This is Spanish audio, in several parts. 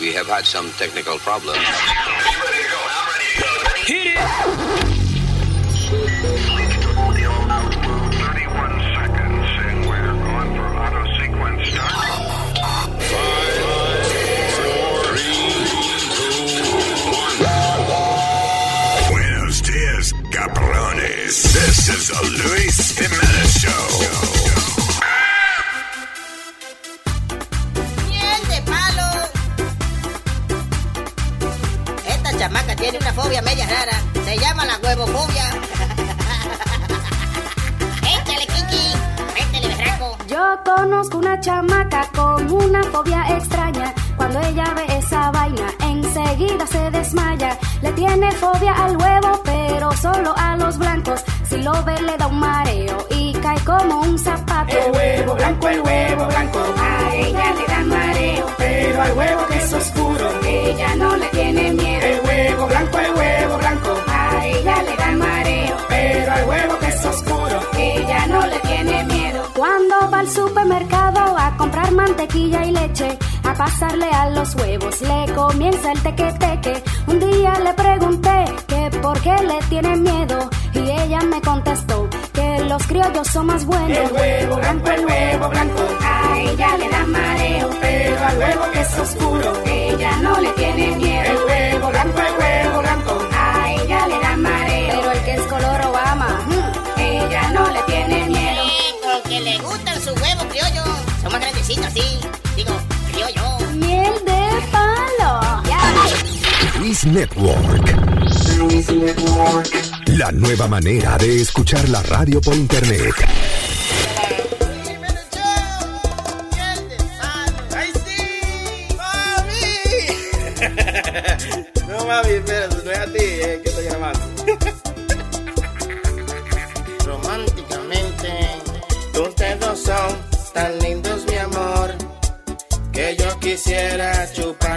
We have had some technical problems. Hit it! Buenos días, cabrones. This is the Luis Jimenez Show. Fobia media rara. Se llama la huevofobia. ¡Échale, Kiki! ¡Métele, berraco! Yo conozco una chamaca con una fobia extraña. Cuando ella ve esa vaina, enseguida se desmaya. Le tiene fobia al huevo, pero solo a los blancos. Si lo ve, le da un mareo y cae como un zapato. El huevo blanco, el huevo blanco. A ella le da mareo, Pero al huevo que es oscuro. ella no le tiene miedo. El huevo blanco, el huevo blanco. A ella le da mareo, Pero al huevo que es oscuro. ella no le tiene miedo. Cuando va al supermercado a comprar mantequilla y leche, a pasarle a los huevos, le comienza el teque-teque. Un día le pregunté que por qué le tiene miedo y ella me contestó que los criollos son más buenos. El huevo blanco, el huevo blanco. A ella le da mareo, Pero al huevo que es oscuro. ella no le tiene El miedo. huevo blanco, Network. La nueva manera de escuchar la radio por internet. No, mami, espérate, no es a ti, es que estoy grabando. Románticamente, ustedes dos son tan lindos, mi amor, que yo quisiera chupármelo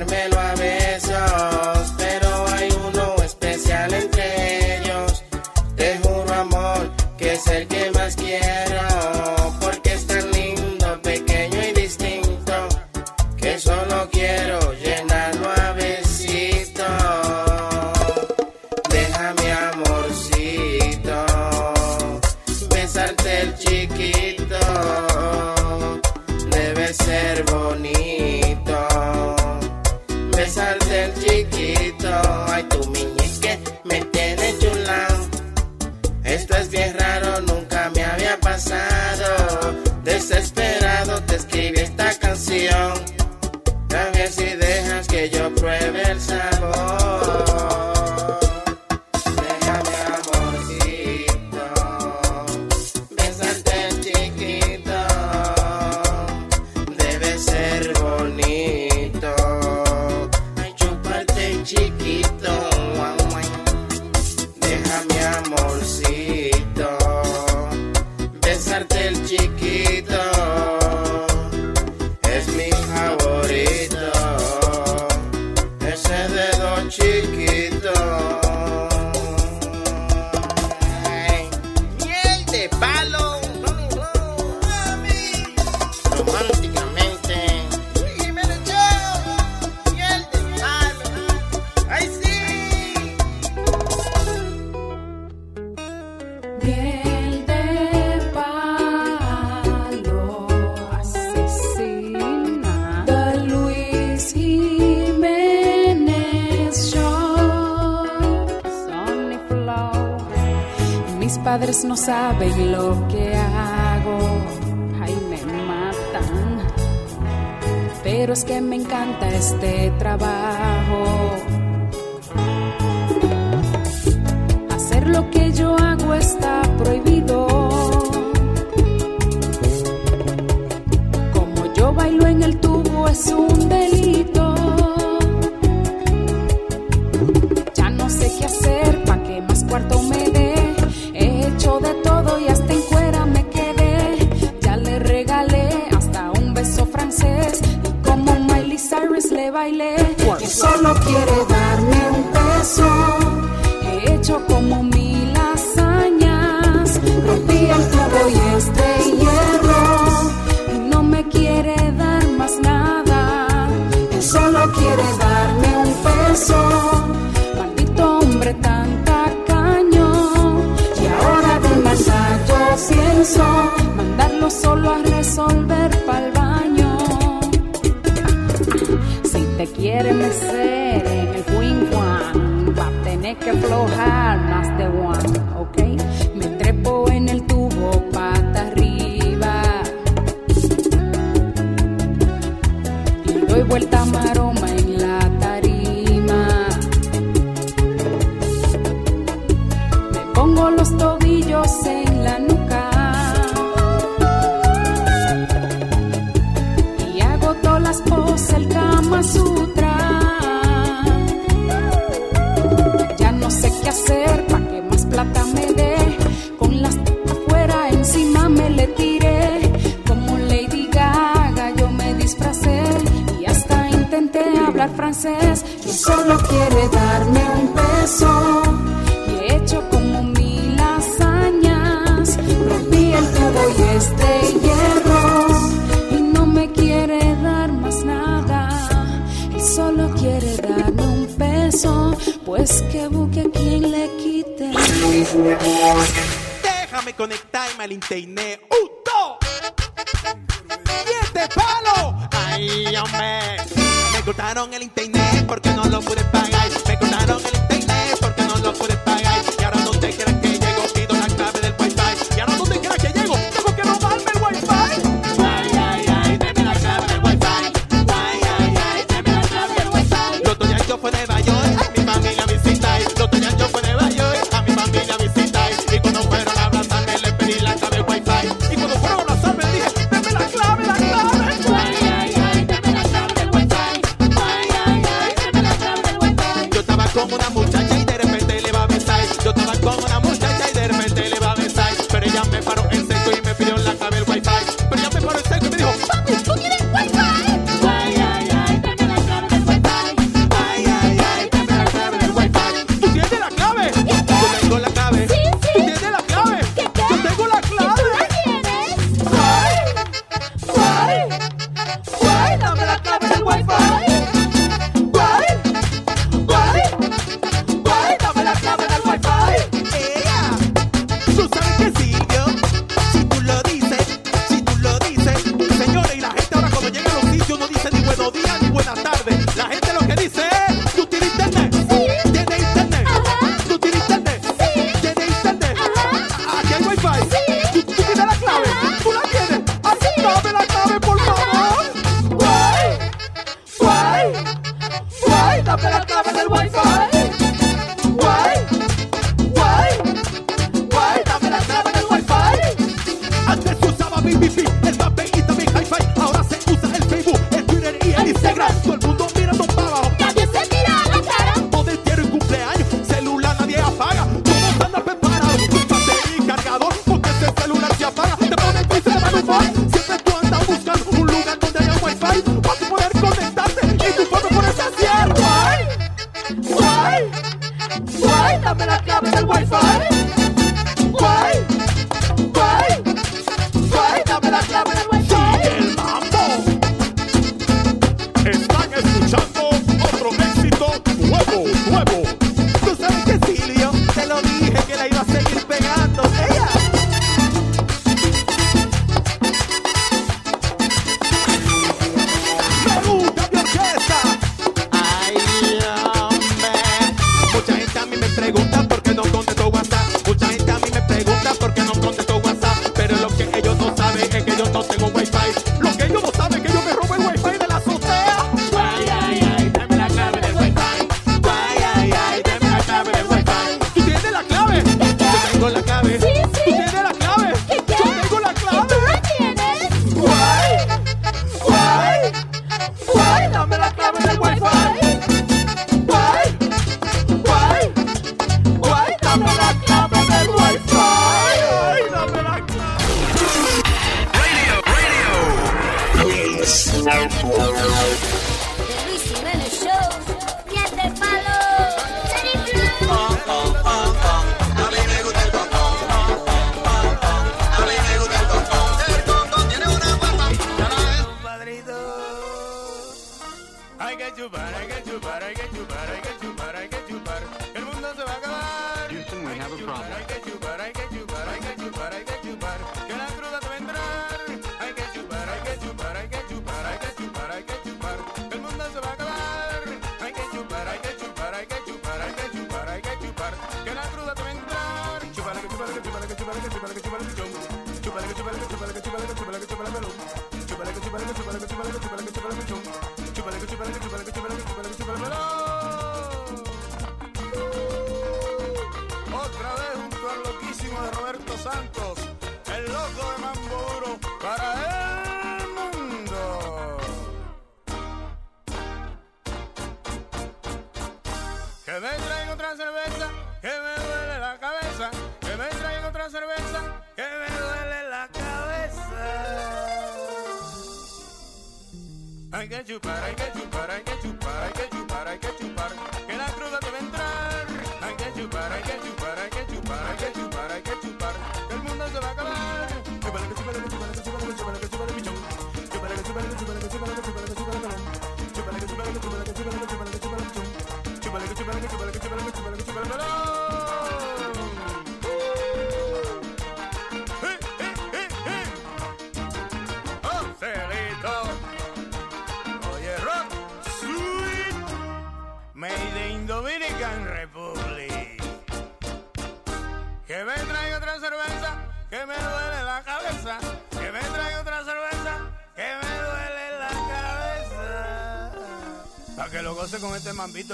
Déjame conectarme al internet.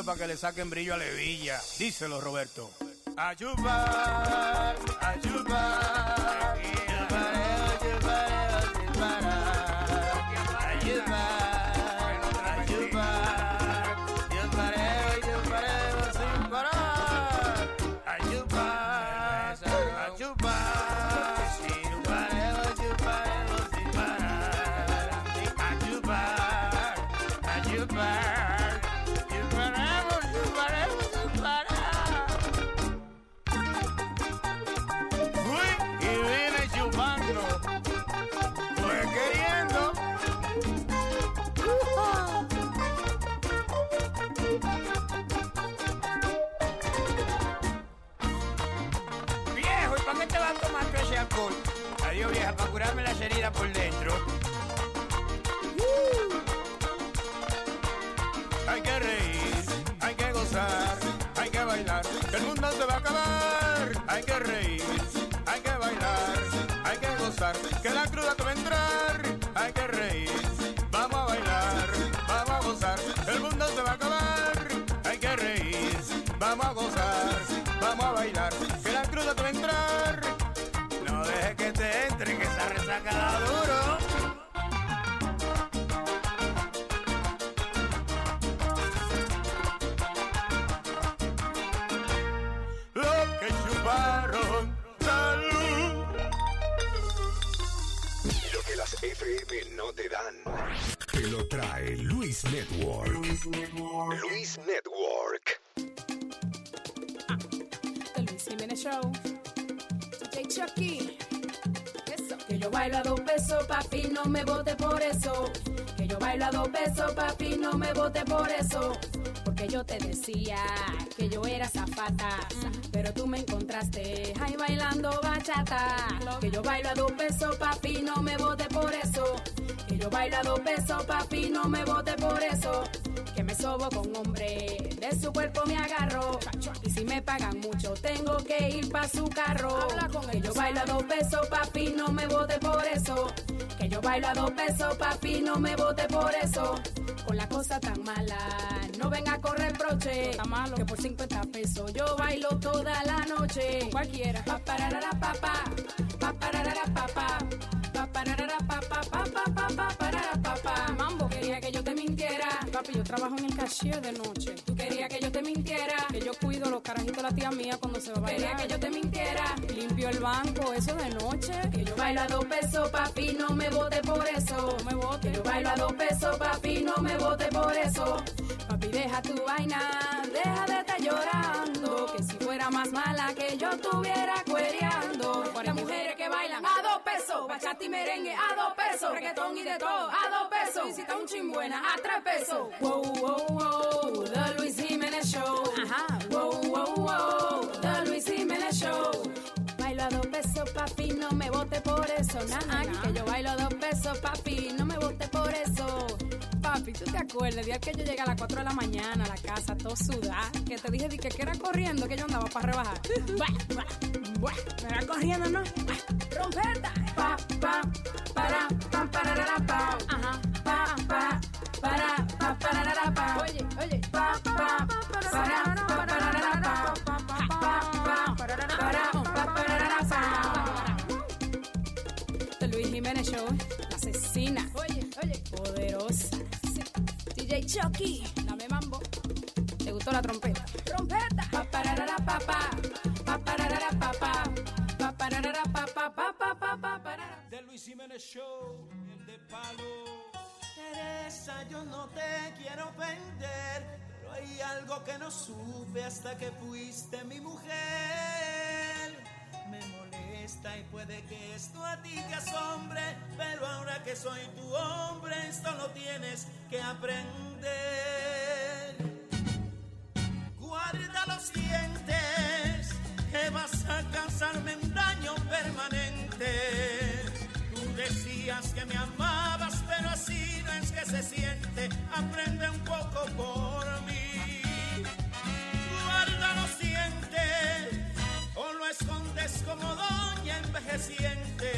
Mambito, pa' que le saquen brillo a Levilla. Díselo, Roberto. A chupar, Adiós, vieja, para curarme las heridas por dentro. Que esa papi, no me vote por eso. Que yo bailo a dos pesos, papi, no me vote por eso. Porque yo te decía que yo era zafata. Pero tú me encontraste ahí bailando bachata. Que yo bailo a dos pesos, papi, no me vote por eso. Que yo bailo a dos pesos, papi, no me vote por eso. Que me sobo con hombre, de su cuerpo me agarro. Y si me pagan mucho, tengo que ir pa' su carro. Que yo bailo a dos pesos, papi, no me vote por eso. Que yo bailo a dos pesos, papi, no me vote por eso. Con la cosa tan mala, no venga a correr broche. Que por 50 pesos yo bailo toda la noche. Cualquiera. Pa pararara papá, pa pararara papá, pa pararara papá, pa pa pa pa Papi, yo trabajo en el cashier de noche. Tú querías que yo te mintiera. Que yo cuido los carajitos de la tía mía cuando se va a bailar. Quería que yo te mintiera. Limpio el banco, eso de noche. Que yo bailo a dos pesos, papi, no me vote por eso. No me vote. Que yo bailo a dos pesos, papi, no me vote por eso. Deja tu vaina, deja de estar llorando. Que si fuera más mala que yo estuviera cuereando. Las mujeres que bailan a dos pesos, bachata y merengue a dos pesos, reggaetón y de todo a dos pesos. Está un chimbuena a tres pesos. Wow, wow, wow, The Luis Jiménez Show. Ajá. Wow, wow, wow, The Luis Jiménez Show. Bailo a dos pesos, papi, no me vote por eso. Nah, que yo bailo a dos pesos, papi, no me vote por eso papi, ¿tú te acuerdas? El día que yo llegué a las 4 de la mañana a la casa, todo sudada, que te dije que, que era corriendo que yo andaba para rebajar. Me era corriendo, ¿no? Trompeta. Pa, pa, para, pa, para, la, pa. Ajá. Pa, pa, para, pa, para, la, pa. Oye, oye. Pa, pa, para, para, para, la, pa. Pa, pa, para, para, para, la, pa. Luis Jiménez Show, la asesina. Oye, oye. Poderosa. DJ Chucky, dame mambo. ¿Te gustó la trompeta? Trompeta. Pa pararara pa pa. Pa pararara pa pa. Pa pararara pa pa pa pa pa pa parara. De Luis Jiménez Show, el de palo. Teresa, yo no te quiero ofender, pero hay algo que no supe hasta que fuiste mi mujer. Y puede que esto a ti te asombre, pero ahora que soy tu hombre, esto lo tienes que aprender. Guarda los dientes, que vas a causarme un daño permanente. Tú decías que me amabas, pero así no es que se siente. Aprende un poco por mí. Escondes como doña envejeciente.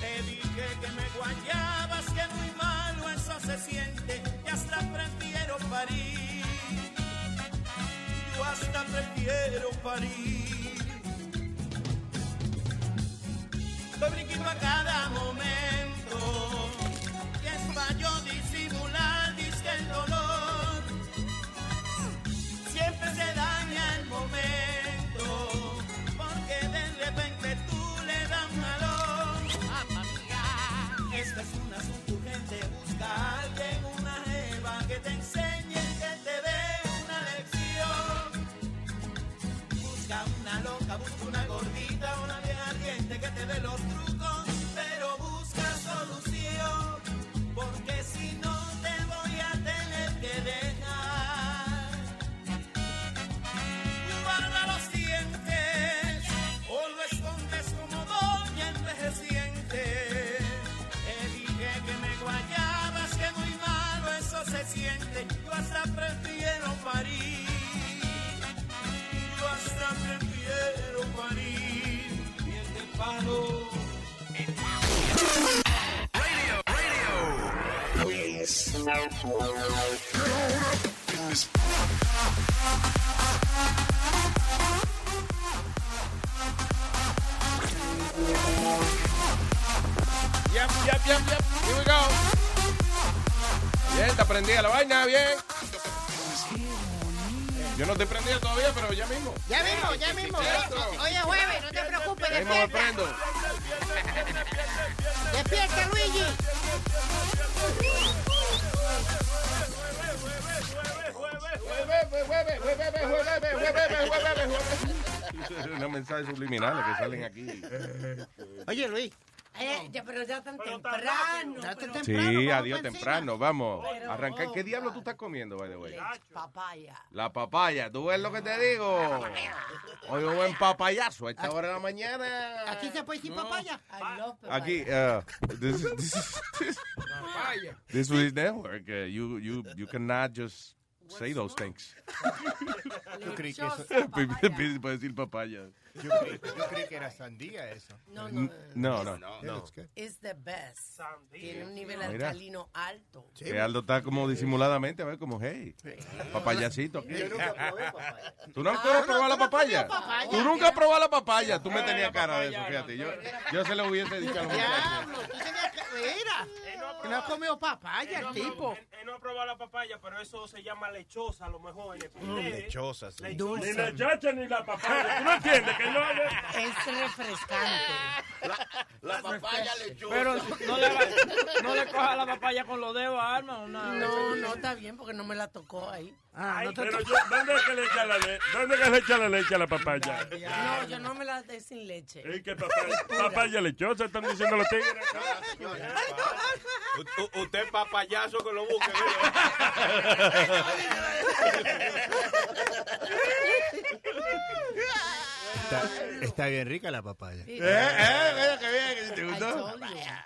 Te dije que me guayabas, que muy malo eso se siente, y hasta prefiero parir yo hasta prefiero parir. Fabriquito a cada momento, y es para disimular, disque el dolor. Siempre se daña el momento, busca una gordita, una bien ardiente que te dé los trucos, pero busca solución, porque si no te voy a tener que dejar. Guarda los dientes, o lo escondes como doña envejeciente. Te dije que me guayabas, que muy malo eso se siente. Yo hasta prefiero parir. Yep, yep, yep, yep. Here we go. Bien, está prendida la vaina, bien. Yo no te prendida todavía, pero ya mismo. Ya mismo, ya mismo. Oye, jueves, no te preocupes, Ya mismo me despierta. prendo. Despierta, Luigi. Unos mensajes subliminales que salen aquí. Oye, Luis. Eh, ya, pero ya tan temprano. Ya tan pero- Sí, adiós temprano, vamos. Arrancar. ¿Qué diablo tú estás comiendo, by the way? Papaya. La papaya, ¿tú ves lo que te digo? Hoy un buen papayazo a esta hora de la mañana. Aquí se puede decir papaya. Love papaya. Aquí, uh, this, this, this, this is network. Uh, you, you, you cannot just say those things. Yo creí que eso- Puedes decir papaya. Yo creí, yo creí que era sandía eso. No, no, No, no. No, good. It's the best. Tiene un nivel Mira. alcalino alto. Que Aldo está como disimuladamente, a ver, como, hey, papayacito. aquí. Yo nunca probé papaya. ¿Tú no Ah, has no, probado tú la no papaya? Tú nunca has probado la papaya. Tú me tenías cara de eso, fíjate. Yo, yo se lo hubiese dicho a los muchachos. Diablo, tú tenías que. Mira. Que no ha comido papaya el tipo. Él, él no ha probado la papaya, pero eso se llama lechosa a lo mejor. En el Mm, lechosa, sí. Ni la chacha ni la papaya. ¿Tú no entiendes que no Es refrescante. La papaya lechosa. Pero no le, no le coja la papaya con los dedos, Alma. Una, No, no, está bien porque no me la tocó ahí. Ah, no te Pero yo, ¿dónde es que le echa la leche? ¿Dónde es que le echa la leche a la papaya? No, yo no me la dé sin leche. Es que papaya, papaya lechosa están diciendo los tigres. U- u- usted es papayazo que lo busque. Está, está bien rica la papaya. Eh, eh, mira que bien, ¿te gustó?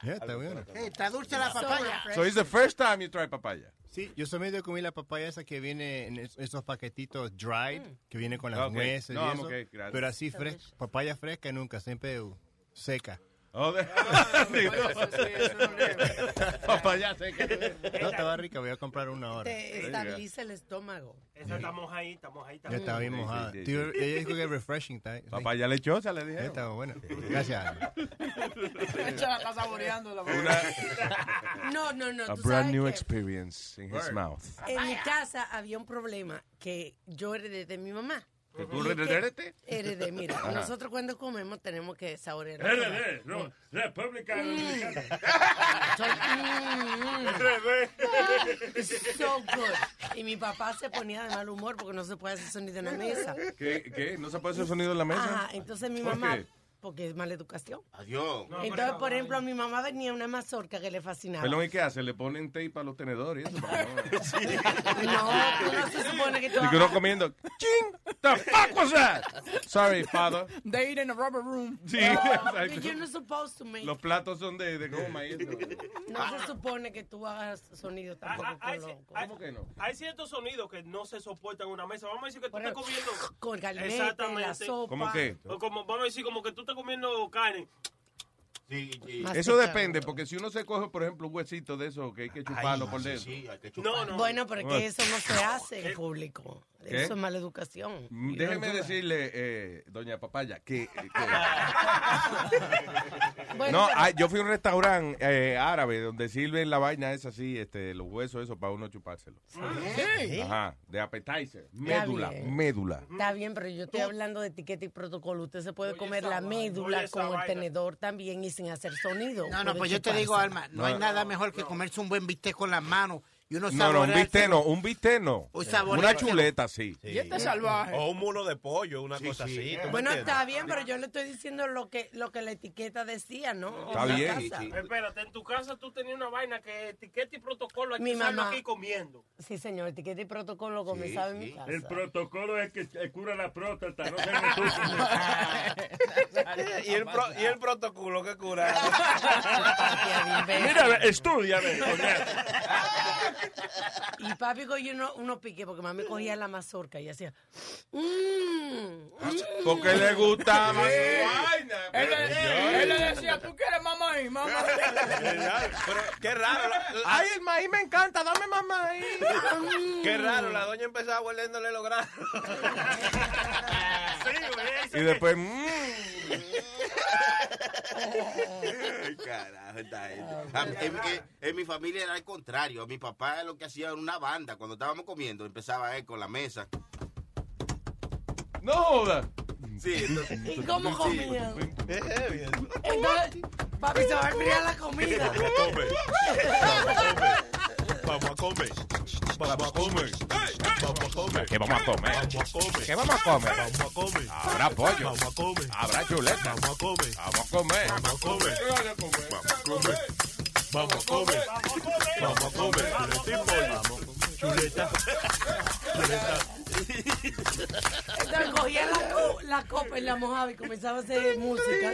Ya, está bueno. Eh, está dulce la papaya. So it's the first time you try papaya. Sí, yo solamente comí la papaya esa que viene en es- esos paquetitos dried, que viene con las Ok. nueces No, y eso. okay, gracias. Pero así fresca, papaya fresca nunca, siempre seca. Oh, de- Papá, ya sé que... No, estaba rica, voy a comprar una ahora. Te estabiliza el estómago. Esa estamos ahí, estamos ahí. Ya estaba bien Sí, sí, mojada. sí, Tío, ella dijo que es refreshing. está- sí. Papaya lechosa, le Ya dije. estaba buena. Gracias. Echa la está saboreando la No, no, no. A brand new que experience in his mouth. En mi casa había un problema que yo heredé de mi mamá. ¿Que tú que- heredé? Heredé, mira. Ajá. Nosotros cuando comemos tenemos que saborear. RD, no, República Dominicana. It's so good. Y mi papá se ponía de mal humor porque no se puede hacer sonido en la mesa. ¿Qué? ¿Qué? ¿No se puede hacer sonido en la mesa? Ajá, entonces mi ¿Por mamá, qué? Porque es mala educación. Adiós. Entonces, por ejemplo, mi mamá venía una mazorca que le fascinaba. Perdón, ¿y qué hace? ¿Le ponen tape a los tenedores y eso? No, tú no se supone que tú Y que uno comiendo. ¡Ching! The fuck was that? Sorry, father. They eat in the rubber room. Sí, No, exacto. you're not supposed to make. Los platos son de, de goma y eso. No se supone que tú hagas sonido tampoco Hay, con ci- lo- hay- ¿Cómo que no? hay ciertos sonidos que no se soportan en una mesa. Vamos a decir que tú estás comiendo. Con galinete, la sopa. ¿Cómo qué? O como, vamos a decir como que tú comiendo carne. Eso depende, porque si uno se coge, por ejemplo, un huesito de eso que hay que chuparlo por dentro. No, no. Bueno, pero es que eso no se hace en público. ¿Qué? Eso es mala educación. Mm, Déjeme decirle, eh, doña Papaya, que... que- Bueno, no, pero- ah, yo fui a un restaurante eh, árabe donde sirven la vaina esa así, este, los huesos esos para uno chupárselo. Sí. Ajá, de appetizer, médula, médula. Está bien, pero yo estoy hablando de etiqueta y protocolo. Usted se puede comer la médula con el tenedor también y sin hacer sonido. No, no, pues yo te digo. Alma, no hay nada mejor que comerse un buen bistec con las manos y uno No, no, un bistec no, un bistec no. Saborearse- Una chuleta, sí. O un mulo de pollo, una cosa así. ¿tú me Bueno, está bien, pero yo le estoy diciendo lo que lo que la etiqueta decía, ¿no? Está En la bien. casa. Espérate, en tu casa tú tenías una vaina que etiqueta y protocolo hay Mi que usarlo mamá. aquí comiendo. Sí, señor, etiqueta y protocolo comenzaba en mi casa. El protocolo es que cura la próstata, no se ¿Y el, pro- y el protocolo que cura. Mira, estudia. Y papi cogió uno, uno pique porque mami cogía la mazorca y hacía. "Mm, Porque le gustaba su Él, le- él le decía, ¿tú quieres mamá y mamá? Pero qué raro. la- Ay, el maíz me encanta, dame más maíz. Qué raro, la doña empezaba hueliéndole los granos. Y después, mm, Ay, Carajo, esta gente. A mí- en, mi familia era al contrario. Mi papá lo que hacía era una banda. Cuando estábamos comiendo, empezaba él con la mesa. no joda. Sí, entonces- ¿Y cómo sí. comían? Eh, Entonces, papi se va a enfriar la comida. Vamos a comer. Vamos a comer. Vamos a comer. ¿Qué vamos a comer? Vamos a comer. ¿Qué vamos a comer? Vamos a comer. Habrá pollo. Vamos a comer. Habrá chuleta. Vamos a comer. Vamos a comer. Vamos a comer. Vamos a comer. Vamos a comer. Vamos a comer. Pollo. Chuleta. Chuleta. Entonces cogía la, la copa y la mojaba y comenzaba a hacer música.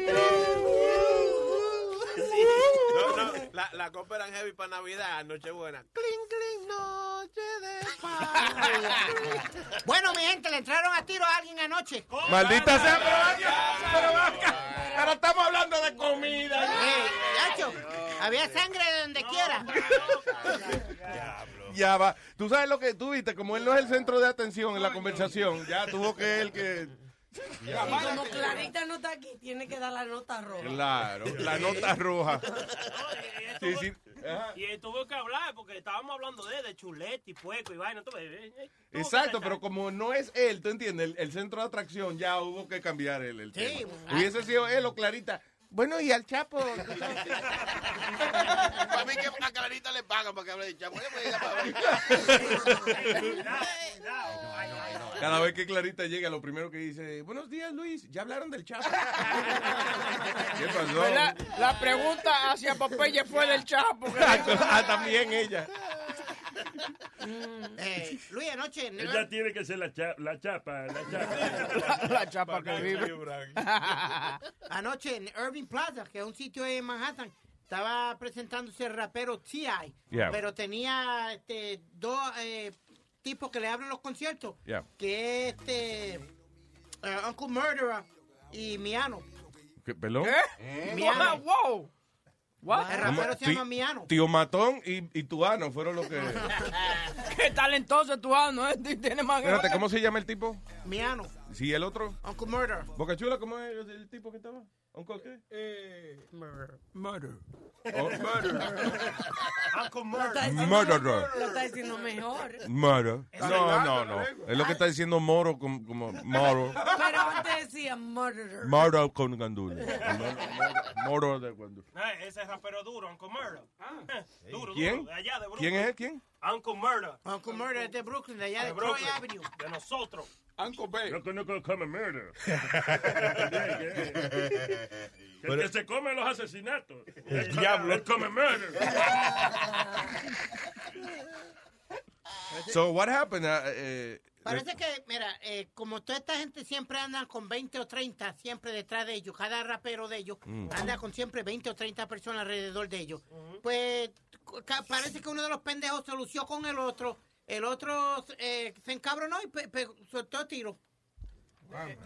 No, no, la, la copa eran heavy para Navidad, Nochebuena. Cling, cling, noche de paz. Bueno, mi gente, le entraron a tiro a alguien anoche. Maldita sea, pero vaya, pero estamos hablando de comida. Eh, Yacho, había sangre de donde quiera. Ya va. Tú sabes lo que tú viste, como él no es el centro de atención en la conversación, ya tuvo que él que... Y como Clarita no está aquí, tiene que dar la nota roja. Claro, la nota roja. Sí, sí. Ajá. Y él tuvo que hablar porque estábamos hablando de, de chuleta y pueco y vaina. eh, eh, Exacto, pero como no es él, ¿tú entiendes? El, el centro de atracción ya hubo que cambiar el, el Sí, tema. Hubiese sido él o Clarita. Bueno, y al Chapo. Para mí que a Clarita le pagan para que hable de chamo. Cada vez que Clarita llega, lo primero que dice, buenos días, Luis, ¿ya hablaron del Chapo? ¿Qué pasó? La, la pregunta hacia Popeye fue del Chapo. ah, también ella. Eh, Luis, anoche. ¿no? Ella tiene que ser la, cha- la chapa, la chapa. La chapa que vive. Anoche en Irving Plaza, que es un sitio en Manhattan, estaba presentándose el rapero T.I. Yeah. Pero tenía este, dos eh, tipos que le abren los conciertos, Yeah. que es este, eh, Uncle Murderer y Miano. ¿Qué, ¿Perdón? Miano. wow. What? El rapero se llama Miano. Tío Matón y, y Tuano fueron los que... Qué talentoso tú, ah, ¿no? Tiene más Espérate, ¿cómo se llama el tipo? Miano. Sí, el otro. Uncle Murder. Boca Chula, ¿cómo es el tipo que estaba? ¿Uncle qué? Eh, murder. Murder. Oh, Uncle Murderer. Lo está diciendo mejor. Murder. Es No, no, no. Es lo que está diciendo Moro como, como Moro. Pero antes decía murderer. Moro con gandula. Moro de gandula. Eh, ese rapero duro, Uncle Murder. Duro, ¿Quién? duro, de allá de Brooklyn. ¿Quién es? ¿Quién? Uncle Murder. Uncle Murder es de Brooklyn, de allá de, De Troy. Avenue. De nosotros. Uncle Bay. Yo conozco Come Murder. Pero- que se come los asesinatos. El diablo. Él come murder. So, what happened? Uh, eh, Parece que, mira, eh, como toda esta gente siempre anda con 20 o 30 siempre detrás de ellos, cada rapero de ellos Mm. anda con siempre 20 o 30 personas alrededor de ellos. Pues ca- parece que uno de los pendejos se lució con el otro, el otro eh, se encabronó y pe- pe- soltó tiro.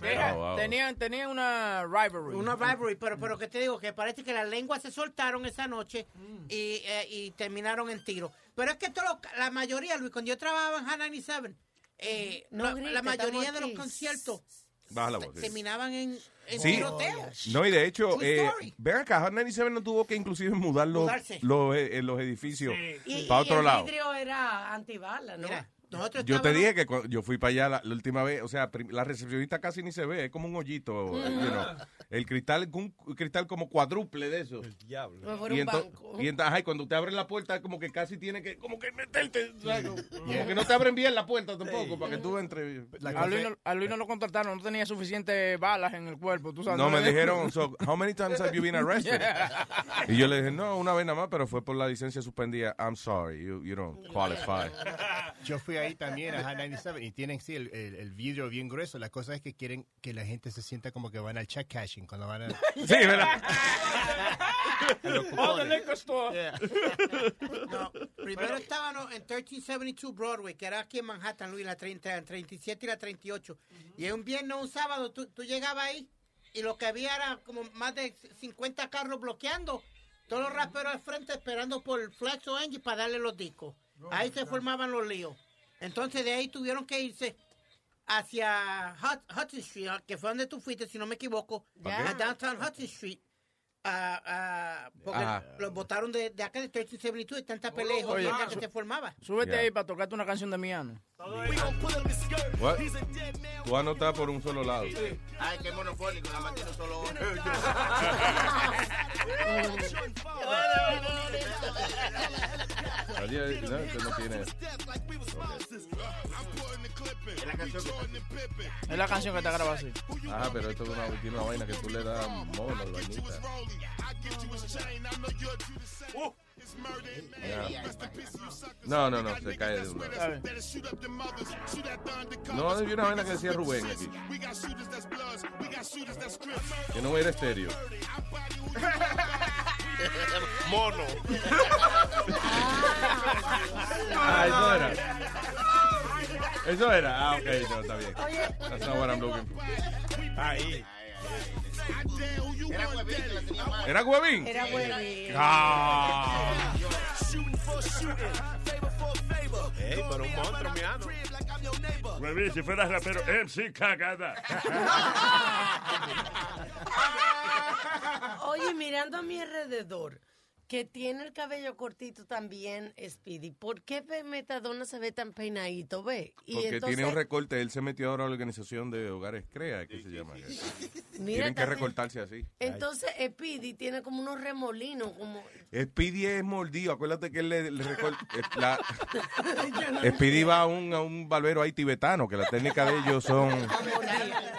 Deja- Oh, wow. Tenían, tenían una rivalry. Una rivalry, pero, pero que te digo, que parece que las lenguas se soltaron esa noche y, eh, y terminaron en tiro. Pero es que todo lo- la mayoría, Luis, cuando yo trabajaba en Hannah 97, eh, No la, grite, la mayoría de los conciertos Baja la voz. sí. terminaban en, en Sí. tiroteo. No, y de hecho, eh, ven acá, Hot 97 no tuvo que inclusive mudar los, los, eh, los edificios Y, para y otro el lado. vidrio era antibala, ¿no? Nosotros Yo te dije que cuando yo fui para allá la, la última vez, o sea, la recepcionista casi ni se ve, es como un hoyito, you know. el cristal, un cristal como cuádruple de eso. El diablo. Y, un ento- banco. y ento- ajá, y cuando te abren la puerta, es como que casi tiene que, como que meterte, ¿sabes? como que no te abren bien la puerta tampoco, para que tú entres. A Luis, no, a Luis no lo contrataron, no tenía suficientes balas en el cuerpo, tú sabes. No, me dijeron, so, how many times have you been arrested? Yeah. Y yo le dije, no, una vez nada más, pero fue por la licencia suspendida. I'm sorry, you, you don't qualify. Yo fui ahí también a High 97 y tienen sí el, el, el vidrio bien grueso. La cosa es que quieren que la gente se sienta como que van al check cashing cuando van a. Sí, ¿verdad? Oh, the liquor store. No, primero estábamos en 1372 Broadway, que era aquí en Manhattan, Luis, la 30, la 37 y la 38. Y un viernes un sábado tú, tú llegabas ahí y lo que había era como más de 50 carros bloqueando. Todos los raperos al frente esperando por Flex o Angie para darle los discos. Ahí se formaban los líos. Entonces de ahí tuvieron que irse hacia Hudson Street, que fue donde tú fuiste, si no me equivoco, a Downtown Hudson Street. Ah, ah, porque Ajá. los votaron de, de acá de 1372 y tanta pelea y Oye, jodienda que se formaba. Súbete Yeah. ahí para tocarte una canción de Miano. What? Tú anotas por un solo lado. Ay, qué monofónico, nada más tiene solo Nadie- no, tiene. Es la canción que Es la canción que está grabada así. Ajá, pero esto es una, tiene una vaina que tú le das mono, vainita. Ya. No, no, no, se cae de una. No, hay una vaina que decía Rubén aquí. Que no era estéreo. Mono. Ah, eso era. Eso era. Ah, ok, no, está bien. That's not what I'm looking for. Ahí. Era huevín que la tenía mal. ¿Era Huevín? Era huevín. Ah. Ey, pero un monstruo, miano. Huevín, si fueras rapero, MC cagada. Oye, mirando a mi alrededor, que tiene el cabello cortito también, Speedy, ¿por qué Metadona se ve tan peinadito, ve? Y Porque entonces, tiene un recorte. Él se metió ahora a la organización de hogares CREA, que se llama. mira, Tienen que recortarse así. Entonces, Speedy tiene como unos remolinos, como... Speedy es mordido. Acuérdate que él le, le recorta. eh, la- Speedy va a un, a un barbero ahí tibetano, que la técnica de ellos son,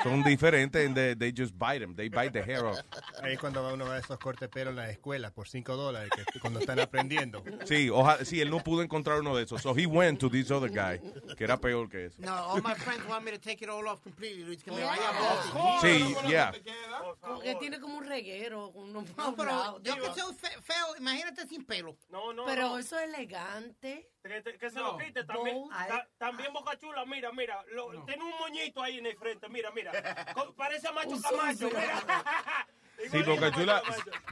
son diferentes. and they, they just bite him. They bite the hair off. Ahí es cuando va uno a esos cortes de pelo en las escuelas por 5 dólares, que cuando están aprendiendo. Sí, ojalá, sí, él no pudo encontrar uno de esos. So he went to this other guy, que era peor que eso. No, all my friends want me to take it all off completely, Luis, que me Yeah. vaya a. Sí, yeah. Como que tiene como un reguero, No, pero yo que soy fe- feo, imagínate sin pelo. No, no. Pero no. eso es elegante. Que, se lo quite también. Ta- también Boca Chula, mira, mira. lo- Tiene un moñito ahí en el frente, mira, mira. Parece a Macho Camacho, mira. Sí, porque Chula,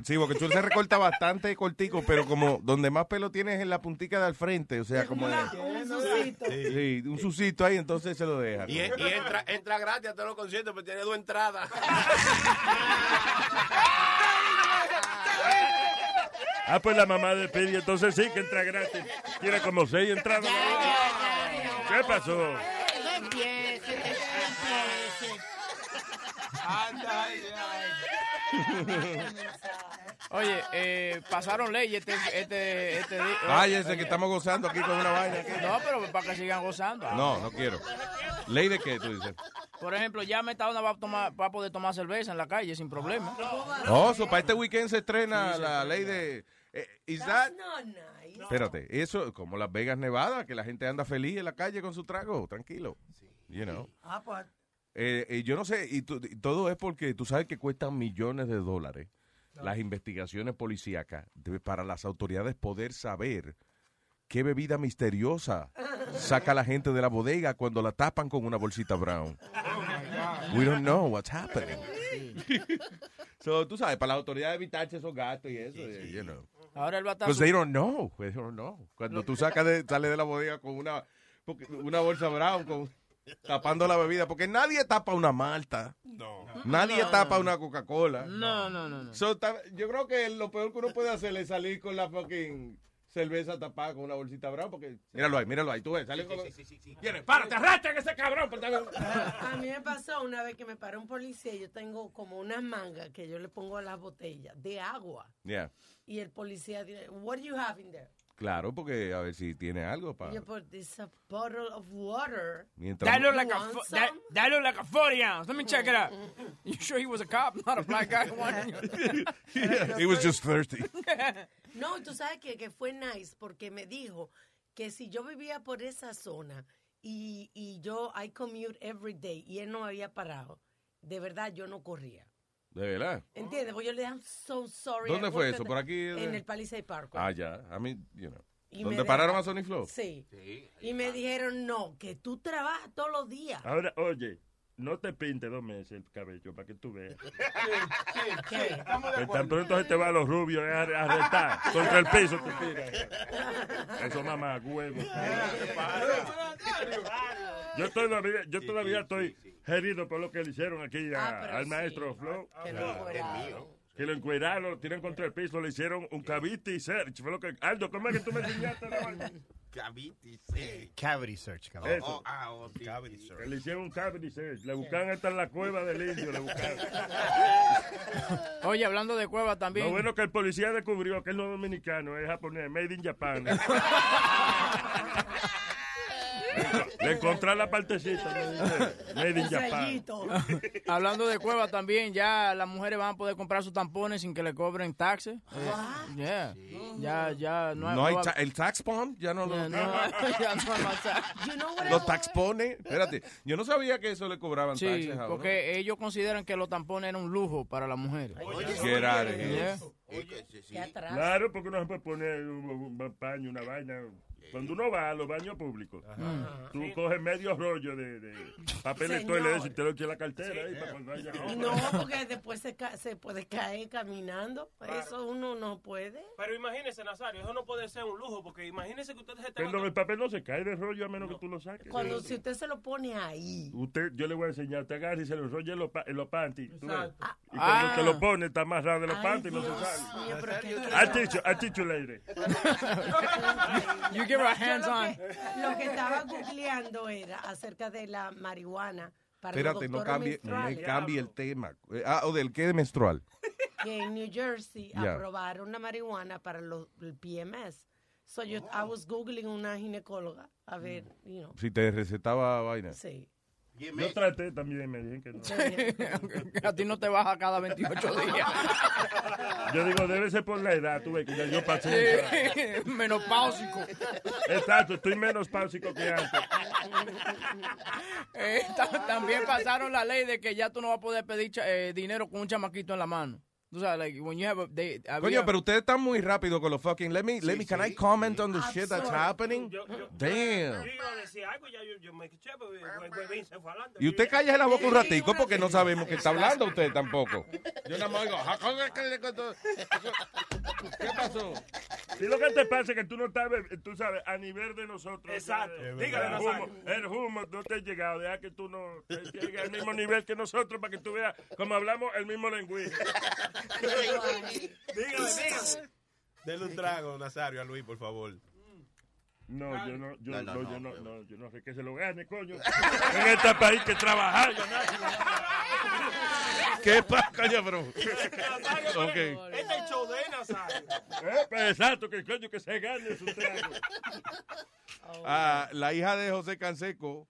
sí, porque Chula se recorta bastante cortico, pero como donde más pelo tienes es en la puntica de al frente, o sea, como... Un sucito. Sí, un sucito ahí, entonces se lo deja. Y, y entra, entra gratis a todos los conciertos, pero tiene dos entradas. Ah, pues la mamá de Pidi, entonces sí que entra gratis. Tiene como seis entradas. ¿Qué pasó? No empiece, no empiece. Oye, eh, pasaron leyes este, este, este día. Váyase que estamos gozando aquí con una vaina. aquí. No, pero para que sigan gozando. No, no quiero. ¿Ley de qué, tú dices? Por ejemplo, ya Metadona va a, tomar, va a poder tomar cerveza en la calle sin problema. Oh, so para este weekend se estrena la ley de... Eh, is that- Espérate, eso como Las Vegas, Nevada, que la gente anda feliz en la calle con su trago, tranquilo. You know. Ah, pues. Eh, eh, yo no sé, y, tu- y todo es porque tú sabes que cuestan millones de dólares las investigaciones policíacas de- para las autoridades poder saber qué bebida misteriosa saca la gente de la bodega cuando la tapan con una bolsita brown. We don't know what's happening. so, tú sabes, para las autoridades evitarse esos gastos y eso, eh, you know. Ahora él va a estar. Because they don't know. They don't know. Cuando tú sacas de, sales de la bodega con una, una bolsa brown, con, tapando la bebida, porque nadie tapa una malta. No. Nadie No, tapa no. una Coca-Cola. No, no, no. no. So, yo creo que lo peor que uno puede hacer es salir con la fucking cerveza tapada con una bolsita brown, porque míralo ahí, míralo ahí, tú ves, sale con... Viene, párate, arrastra ese cabrón. A mí me pasó una vez que me paró un policía y yo tengo como unas mangas que yo le pongo a las botellas de agua. Yeah. Y el policía dice, what do you have in there? Claro, porque a ver si tiene algo para... yo, but it's a bottle of water. Mientras... That look You like a that, that look like a 40 ounce. Let me check it out. You sure he was a cop, not a black guy? He was just thirsty. No, tú sabes que, que fue nice porque me dijo que si yo vivía por esa zona y, y yo, I commute every day y él no me había parado, de verdad yo no corría. De verdad. ¿Entiendes? Porque yo le dije, I'm so sorry. ¿Dónde I fue eso? ¿Por aquí? En el Palisade Park. Ah, ya. A mí, you know. Y ¿Dónde pararon a Sony Flow? Sí. Y me dijeron, no, que tú trabajas todos los días. Ahora, oye, no te pinte dos meses el cabello para que tú veas. ¿Qué? Que tan pronto se te va a los rubios es a, a retar. Contra el piso te tiras. Eso mamá, huevo. Yo todavía, yo todavía estoy herido por lo que le hicieron aquí a- Ah, al sí. maestro Flo. Que lo. Que lo encueraron, lo tiran contra el piso, le hicieron un cavity search. Fue lo que, Aldo, ¿cómo es que tú me enseñaste? Cavity, sí. Cavity search, cabrón. Eso. Oh, ah, oh, sí, Cavity sí. search. Que le hicieron un cavity search. Le buscaban hasta en la cueva del indio, le buscaban. Oye, hablando de cueva también. Lo bueno que el policía descubrió que él no es dominicano, es japonés, made in Japan. Le encontré la partecita, me dice, made in Japan. Hablando de cueva también, ya las mujeres van a poder comprar sus tampones sin que le cobren taxes. Eh, yeah. Ya, ya no hay, No hay ta- el tax bond, ya no lo... Ya no, ya no hay más tax. You know what I Los want? tax pones, espérate, yo no sabía que eso le cobraban Sí, taxes ahora. porque ellos consideran que los tampones eran un lujo para las mujeres. Yeah. Sí, sí. Claro, porque no se puede poner un, un baño, una vaina. Cuando uno va a los baños públicos, tú coges medio rollo de, de papel de toilet y te lo echas en la cartera. ahí para cuando haya Y no, porque después se, ca- se puede caer caminando. Eso uno no puede. Pero imagínese, Nazario, eso no puede ser un lujo, porque imagínese que ustedes se Pero el papel no se cae de rollo a menos que tú lo saques. Cuando si usted se lo pone ahí. Usted, yo le voy a enseñar, te agarra y se lo enrolla en los, pa- los panties. Exacto. Y cuando Ah. te lo pone, está amarrado de los panties y no se Dios sale. mío, pero qué- qué- I teach you, I teach you later. Give her a hands lo on. que, lo que estaba googleando era acerca de la marihuana para Espérate, los no cambie, no cambie el tema. Eh, Ah, o del qué menstrual. que en New Jersey Ya. aprobaron la marihuana para los, el PMS. So yo, I was googling una ginecóloga a ver, you know, Si te recetaba vaina. sí. Yo traté también, me dijeron que no. A ti no te baja cada 28 días. Yo digo, debe ser por la edad, tú ves que ya yo pasé. Sí, Menopáusico. Exacto, estoy menos pásico que antes. Eh, ta- también pasaron la ley de que ya tú no vas a poder pedir eh, dinero con un chamaquito en la mano. Tú sabes, like, when you have a, they, había- Coño, pero ustedes están muy rápido con los fucking. Let me, let me, can I comment on the shit that's happening? Yo- yo- Damn. Y ya usted calla la boca un ratico porque no sabemos que está hablando usted tampoco. Yo nada más oigo, ¿qué pasó? Si lo que te pasa es que tú no estás, tú sabes, a nivel de nosotros. Exacto. eh, Dígale, el, humo, el humo no te ha llegado. Deja que tú no te llegues al mismo nivel que nosotros para que tú veas cómo hablamos el mismo lenguaje. Dígale, dígale. Denle un trago, Nazario, a Luis, por favor. No, yo no, yo No, no, no, yo no, no, yo no sé que se lo gane, coño. en este país que trabajar, ¿Qué pasa, coño, bro? Nazario, Ok. Este es el show de Nazario. Eh, pues, exacto, que coño que se gane su trago. Ah, la hija de José Canseco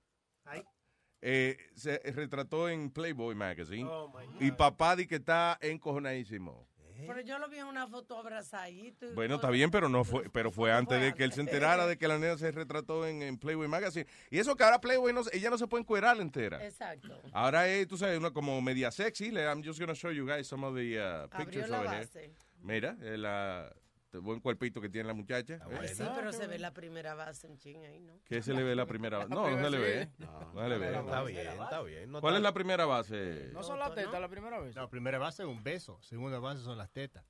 eh, se retrató en Playboy Magazine. Oh, my y papá di que está encojonadísimo. Pero yo lo vi en una foto abrazadito. y Bueno, todo. está bien, pero no fue, pero fue antes de que él se enterara de que la nena se retrató en, en Playboy Magazine. Y eso que ahora Playboy no, ella no se puede encuerar entera. Exacto. Ahora es, tú sabes, una como media sexy. I'm just gonna show you guys some of the uh, Abrió pictures la over here. base. Mira, eh, la, buen cuerpito que tiene la muchacha. Ay, ¿eh? sí, pero se ve la primera base en ching ahí, ¿no? ¿Qué se le ve la primera base? No, no se le ve. No, se le ve. Está bien, está bien. no ¿Cuál es la primera base? No son las tetas la primera vez. No, primera base es un beso. Segunda base son las tetas.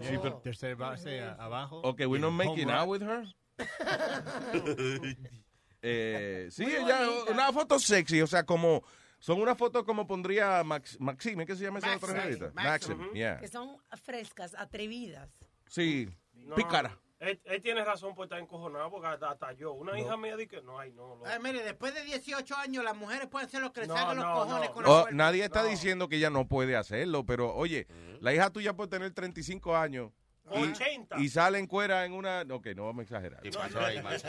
Sí, pero- Tercera base a- abajo. Ok, we're not making out with her. Eh, sí, ella, una foto sexy, o sea, como, son una foto como pondría Max, Maxime, ¿qué se llama esa otra Maxim, señorita? Maxim. Maxim, yeah. Que son frescas, atrevidas. Sí, No, pícara. Él, él tiene razón por estar encojonado, porque hasta, hasta yo. Una hija mía dice que no, ay, no. no. Ay, mire, después de 18 años las mujeres pueden hacer lo que les No, salga los no, cojones no. con Oh, nadie está diciendo que ella no puede hacerlo, pero oye, la hija tuya puede tener 35 años. Y, 80. y sale en cuera en una. Ok, no vamos a exagerar. ¿Qué pasó ahí, macho?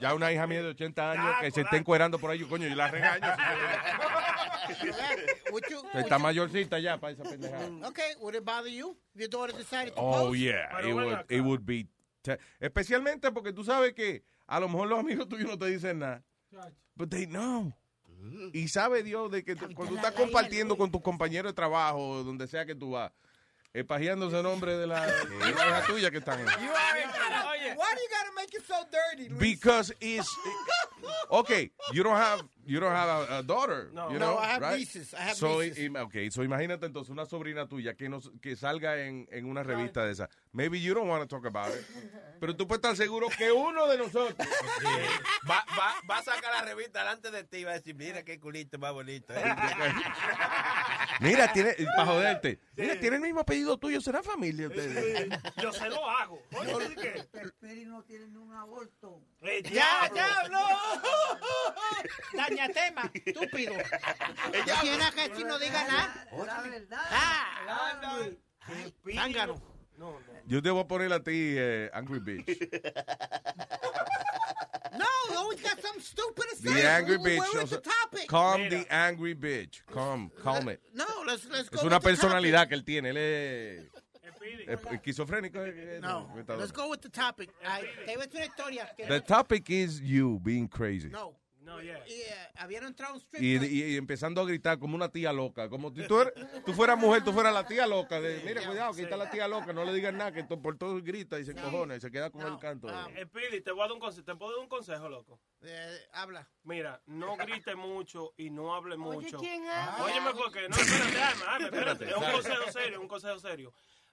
Ya una hija mía de 80 años Ya, que se está encuerando por ahí, yo, coño, y la regaño. Está mayorcita ya para esa pendejada. Okay, would it bother you if your daughter decided to Oh, post? yeah. It would, it would be. te- Especialmente porque tú sabes que a lo mejor los amigos tuyos no te dicen nada. But they know. Y sabe Dios de que tú- cuando tú estás compartiendo con tus compañeros de trabajo, donde sea que tú vas, eh, pajeándose el nombre de la, de la hija tuya que están. Why do you gotta make it so dirty, Luis? Because it's okay. You don't have you don't have a, a daughter. No. you No, I have right? nieces, I have so, nieces. okay, so imagínate entonces una sobrina tuya que nos, que salga en, en una revista de esa. Maybe you don't want to talk about it. Pero tú puedes estar seguro que uno de nosotros Va, va, va a sacar la revista delante de ti y va a decir, mira qué culito más bonito. ¿eh?". Mira, tiene para joderte. Mira, tiene el mismo apellido tuyo, será familia ustedes. Yo se lo hago. Oye, ¿sí qué? El Peri no tiene ni un aborto. Eh, ¡Ya, diablo. Daña tema, estúpido. Ya tiene que decir no diga nada. La verdad. Ah, zángano. No, no. Yo te voy a poner a ti eh, Angry Bitch. No, you always got something stupid to say. The Angry Bitch. Where is the topic? calm the Angry Bitch. Calm, calm it. No, let's, let's go Es una personalidad que él tiene. Él es esquizofrénico. eh, No, let's go with the topic. Ay, te voy a una historia. que- The topic is you being crazy. No. No, yeah. Y, eh, habían entrado un strip Y, y- y empezando a gritar como una tía loca. Como si tú, eres- tú fueras mujer, tú fueras la tía loca. De, Mira, cuidado, que está la tía loca. No le digas nada, que to- por todo grita y se cojona y se queda con el canto. Eh, Pili, te voy a dar un consejo. ¿Te puedo dar un consejo, loco? Eh, habla. Mira, no grite mucho y no hable mucho. ¿quién habla? Óyeme, porque no, espérate, espérate. Espérate, Es un consejo serio, un consejo serio.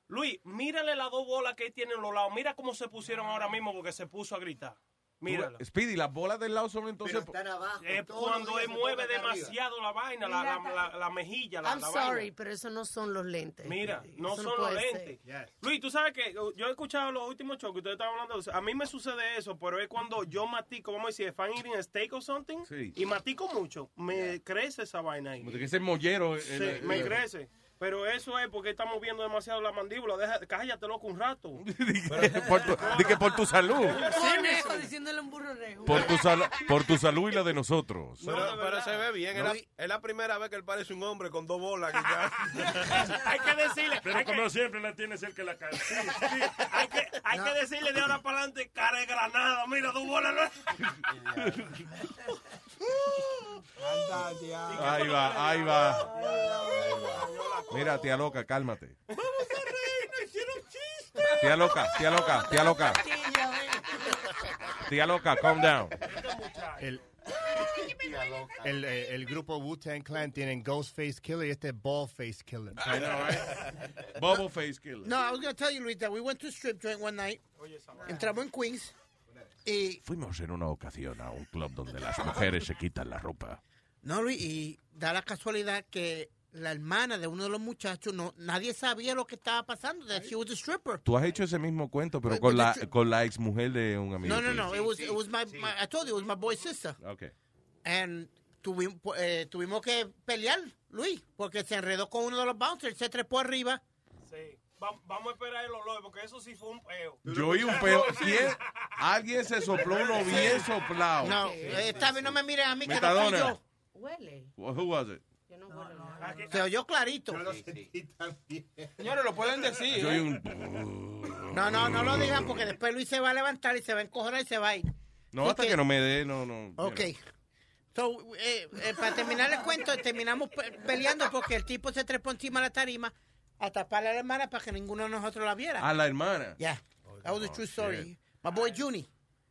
Luis, mírale las dos bolas que él tiene en los lados. Mira cómo se pusieron ahora mismo porque se puso a gritar. Míralo. Speedy, las bolas del lado son entonces. Es cuando él mueve demasiado la vaina, la, la, la, la mejilla, la, I'm la sorry, vaina. pero eso no son los lentes. Mira, no Eso son los lentes. Luis, tú sabes que yo he escuchado los últimos shows que ustedes estaban hablando. de eso. A mí me sucede eso, pero es cuando yo matico, vamos a decir, if I'm eating a steak or something, Sí. y matico mucho, me crece esa vaina ahí. Como de que ese mollero. eh, Sí, eh, me eh, crece. Pero eso es porque estamos viendo demasiado la mandíbula. Deja, cállate loco un rato. por tu, di que por tu salud. Conejo diciéndole un burro rejo. Por tu, sal- por tu salud y la de nosotros. Pero, pero se ve bien. Es la, es la primera vez que él parece un hombre con dos bolas. hay que decirle. Pero que- como siempre la tiene cerca de la cara. Sí, hay que, hay que decirle de ahora para adelante, cara de granada, mira bola. Ahí va, ahí va. Mira, tía loca, cálmate. Tía loca, tía loca, tía loca. Tía loca, calm down. El, el, eh, el grupo Wu-Tang Clan tienen Ghostface Killer y este es Ballface Killer. I know, right? Bubble face killer. No, I was going to tell you, Luis, that we went to a strip joint one night. Entramos en Queens. Y, Fuimos en una ocasión a un club donde las mujeres se quitan la ropa. no, Luis, y da la casualidad que la hermana de uno de los muchachos, no, nadie sabía lo que estaba pasando, that she was a stripper. Tú has hecho ese mismo cuento, pero But- con but la, con la ex mujer de un amigo. No, no, no, it was, it was my, my- I told you, it was my boy's sister. Okay. And tuvimos, eh, tuvimos que pelear, Luis, porque se enredó con uno de los bouncers, se trepó arriba. Sí. Va- vamos a esperar el olor, porque eso sí fue un peo. Yo oí un peo. ¿Quién? Alguien se sopló uno bien soplado. No, eh, esta vez no me miren a mí, que no yo. Huele. Who was it? Se oyó clarito. Señores, lo pueden decir. Yo oí ¿eh? un... No, no, no lo digan porque después Luis se va a levantar y se va a encojonar y se va a ir. No, Así hasta que no me dé, no, no. Ok. So, eh, eh, para terminar el cuento, terminamos pe- peleando porque el tipo se trepó encima de la tarima a taparle a la hermana para que ninguno de nosotros la viera. A la hermana. Yeah, that was a true story. My boy Juni.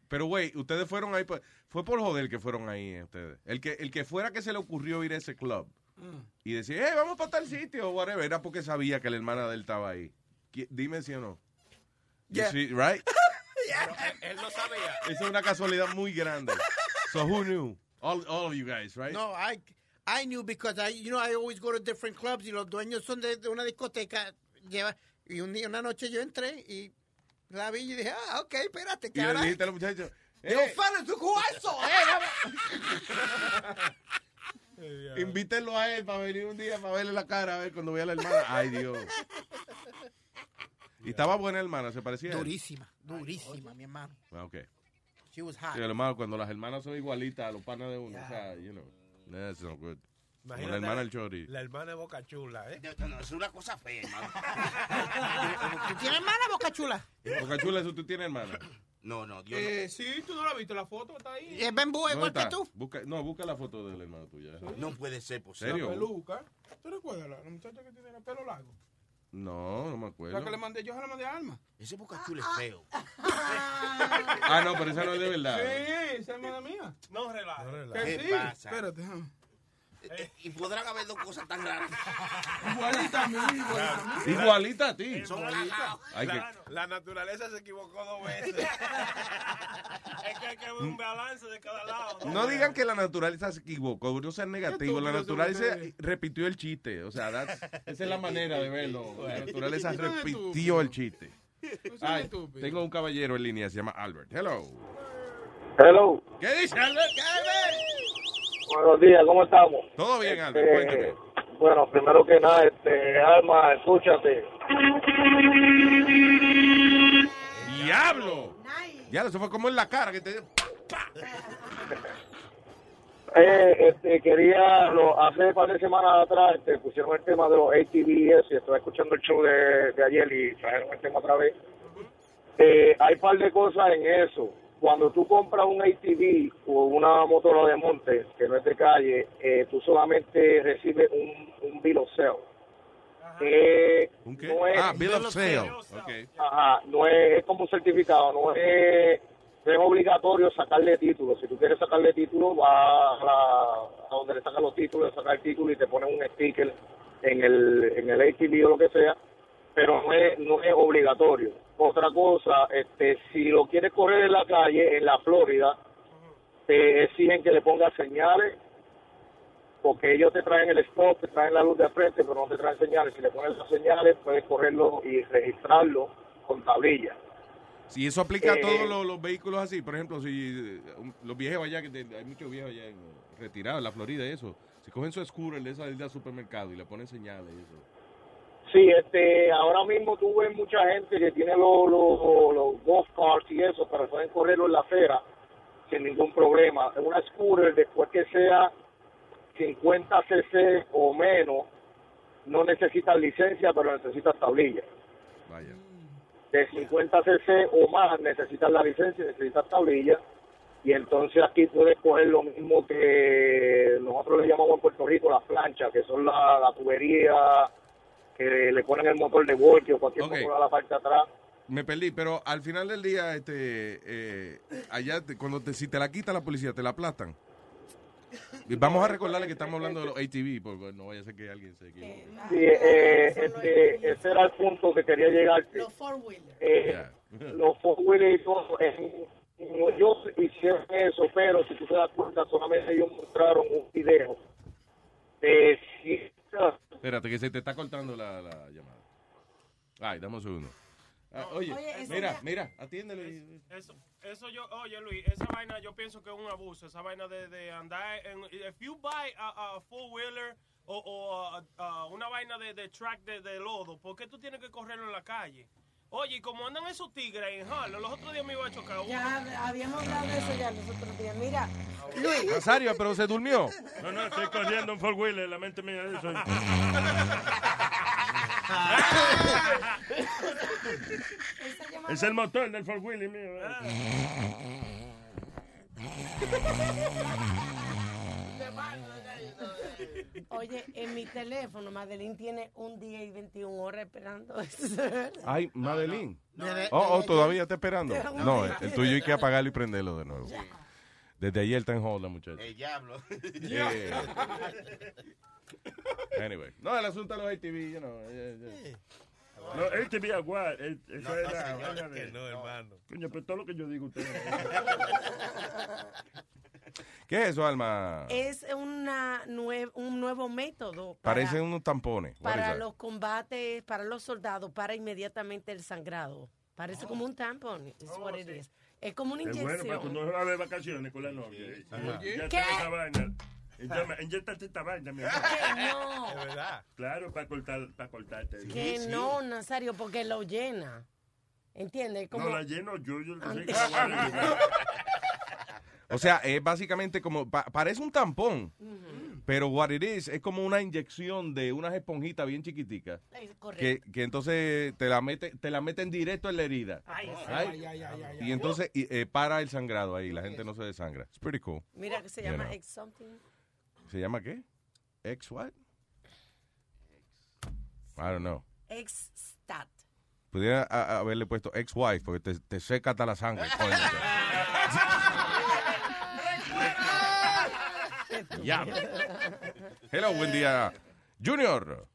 Pero, güey, ustedes fueron ahí. Fue por joder que fueron ahí eh, ustedes. El que, el que fuera que se le ocurrió ir a ese club y decir, eh, vamos para tal sitio o whatever, era porque sabía que la hermana de él estaba ahí. Dime si o no. You Yeah. see, right? Él no sabía. Esa es una casualidad muy grande. So who knew? All, all of you guys, right? No, I, I knew because I, you know, I always go to different clubs y los dueños son de, de una discoteca. Lleva, y un día, una noche yo entré y la vi y dije, ah, ok, espérate, y que le ahora... dijiste a los muchachos, eh, saw. Eh, invítenlo a él para venir un día para verle la cara a ver cuando vea a la hermana. Ay, Dios. Y estaba buena hermana, se parecía. Durísima, durísima, mi hermano. Ah, ok. She was hot. Sí, hermano, cuando las hermanas son igualitas a los panas de uno, o sea, you know, that's not good. Como la Imagínate, hermana del Chori. La hermana de Boca Chula, ¿eh? No, no, es una cosa fea, hermano. ¿Tú tienes hermana, Boca Chula? Boca Chula, ¿eso tú tienes hermana? No, no, Dios Eh, sí, tú no la viste, la foto está ahí. ¿Es Bembú ¿Dónde igual que tú? Busca, no, busca la foto de la hermana tuya. no. No puede ser posible. ¿Serio? La peluca. ¿Tú recuerdas la, la muchacha que tiene el pelo largo? No, no me La acuerdo. que le mandé, yo se la mandé a Alma. Ese Boca Chula es feo. Ah, no, pero esa no es de verdad. Sí, esa es hermana mía. No relaja. Que ¿Qué sí. pasa? Espérate. Eh, Y podrán haber dos cosas tan raras. Igualita a mí, igualita a mí. Igualita a ti. Son que, La, la naturaleza se equivocó dos veces. Es que hay que ver un balance de cada lado. no digan que la naturaleza se equivocó, no sean negativos. La naturaleza repitió el chiste. O sea, esa es la manera de verlo. La naturaleza repitió el chiste. Ay, tengo un caballero en línea, se llama Albert. Hello. Hello. ¿Qué dice Albert? Buenos días, ¿cómo estamos? Todo bien, Albert, Este, cuéntame. Bueno, primero que nada, este, Alma, escúchate. ¡Diablo! Ya, eso fue como en la cara que te... Eh, este, quería, lo, hace un par de semanas atrás, este, pusieron el tema de los ATV y eso, y estaba escuchando el show de, de ayer y trajeron el tema otra vez. Eh, hay un par de cosas en eso. Cuando tú compras un ATV o una motora de monte, que no es de calle, eh, tú solamente recibes un, un bill of sale. Eh, ¿Un qué? no es- ah, Bill of Sale. Ok. Ajá, no es, es como un certificado, no es, no es obligatorio sacarle título. Si tú quieres sacarle título, va a, la- a donde le sacan los títulos, sacar el título y te ponen un sticker en el, en el ATV o lo que sea, pero no es, no es obligatorio. Otra cosa, este, si lo quieres correr en la calle, en la Florida, te exigen que le pongas señales porque ellos te traen el stop, te traen la luz de frente, pero no te traen señales. Si le pones las señales, puedes correrlo y registrarlo con tablilla. Si eso aplica a Eh, todos los, los vehículos así, por ejemplo, si eh, los viejos allá, que hay muchos viejos allá en, retirados en la Florida eso, si cogen su scooter de esa del supermercado y le ponen señales eso. Sí, este, ahora mismo tú ves mucha gente que tiene los, los, los golf carts y eso, pero pueden correrlo en la acera sin ningún problema. En una scooter, después que sea 50 cc o menos, no necesitas licencia, pero necesitas tablilla. Vaya. de 50 cc o más necesitas la licencia, necesitas tablilla y entonces aquí puedes coger lo mismo que nosotros le llamamos en Puerto Rico las planchas, que son la, la tubería que le ponen el motor de voltio o cualquier Ok. motor a la parte de atrás. Me perdí, pero al final del día, este, eh, allá, te- cuando te, si te la quita la policía, te la aplastan. Y Vamos a recordarle que estamos hablando de los ATV, porque no vaya a ser que alguien se equivoque. Sí, eh, este, ese era el punto que quería llegar. Los four wheelers. Eh, los four wheelers y todo, eh, no, ellos hicieron eso, pero si tú te das cuenta, solamente ellos mostraron un video de si- Espérate, que se te está cortando la, la llamada. Ay, dame un segundo. Ah, oye, mira, ya- mira, atiéndelo. y- Eso, eso yo, oye Luis, esa vaina yo pienso que es un abuso, esa vaina de, de andar en, if you buy a, a four wheeler o, o a- a una vaina de, de track de, de lodo, ¿por qué tú tienes que correrlo en la calle? Oye, y como andan esos tigres en Harlem, los otros días me iba a chocar uno. Ya habíamos hablado de eso ya los otros días. Mira, Luis. Nazario, pero se durmió. No, no, estoy corriendo en four wheeler, la mente mía de eso. es el motor del four wheeler mío. eh. Oye, en mi teléfono, Madeline tiene un día y 21 horas esperando. Ay, Madeline. Desde- Oh, oh, desde todavía está esperando. No, ayer. el tuyo hay que apagarlo y prenderlo de nuevo. Desde ayer está en hold, la muchacha. El diablo. Eh, Anyway. No, el asunto de los ATV, you know. eh, eh. No, él te vi aguar. él- Eso No, no, señor, vaina que no, hermano. Coño, pero todo lo que yo digo usted. ¿Qué es eso, Alma? Es una nue- un nuevo método para, Parecen unos tampones. Para los combates, para los soldados, para inmediatamente el sangrado. Parece como un tampón. Es what it is. Es como una Es bueno para inyección. cuando uno va de vacaciones con la novia. ¿eh? Ya ¿Qué? esa vaina. Inyéctate esta vaina, mi amor. Que no. Es verdad. Claro, para cortar, para cortarte. Que no, Nazario, porque lo llena. ¿Entiendes? Como No, la lleno yo, yo no sé Antes- qué la voy a O sea, es básicamente como, pa- parece un tampón, pero what it is, es como una inyección de unas esponjitas bien chiquiticas. Que, que entonces te la, mete, te la meten directo en la herida. Ay? Ay, ay, Y entonces y, eh, para el sangrado ahí, la gente no se desangra. It's pretty cool. Mira que se You llama know. ex something. ¿Se llama qué? ¿Ex what? I don't know. Ex stat. Pudiera a- a- haberle puesto ex-wife porque te, te seca hasta la sangre. coño. Ya. Hello, buen día. Junior.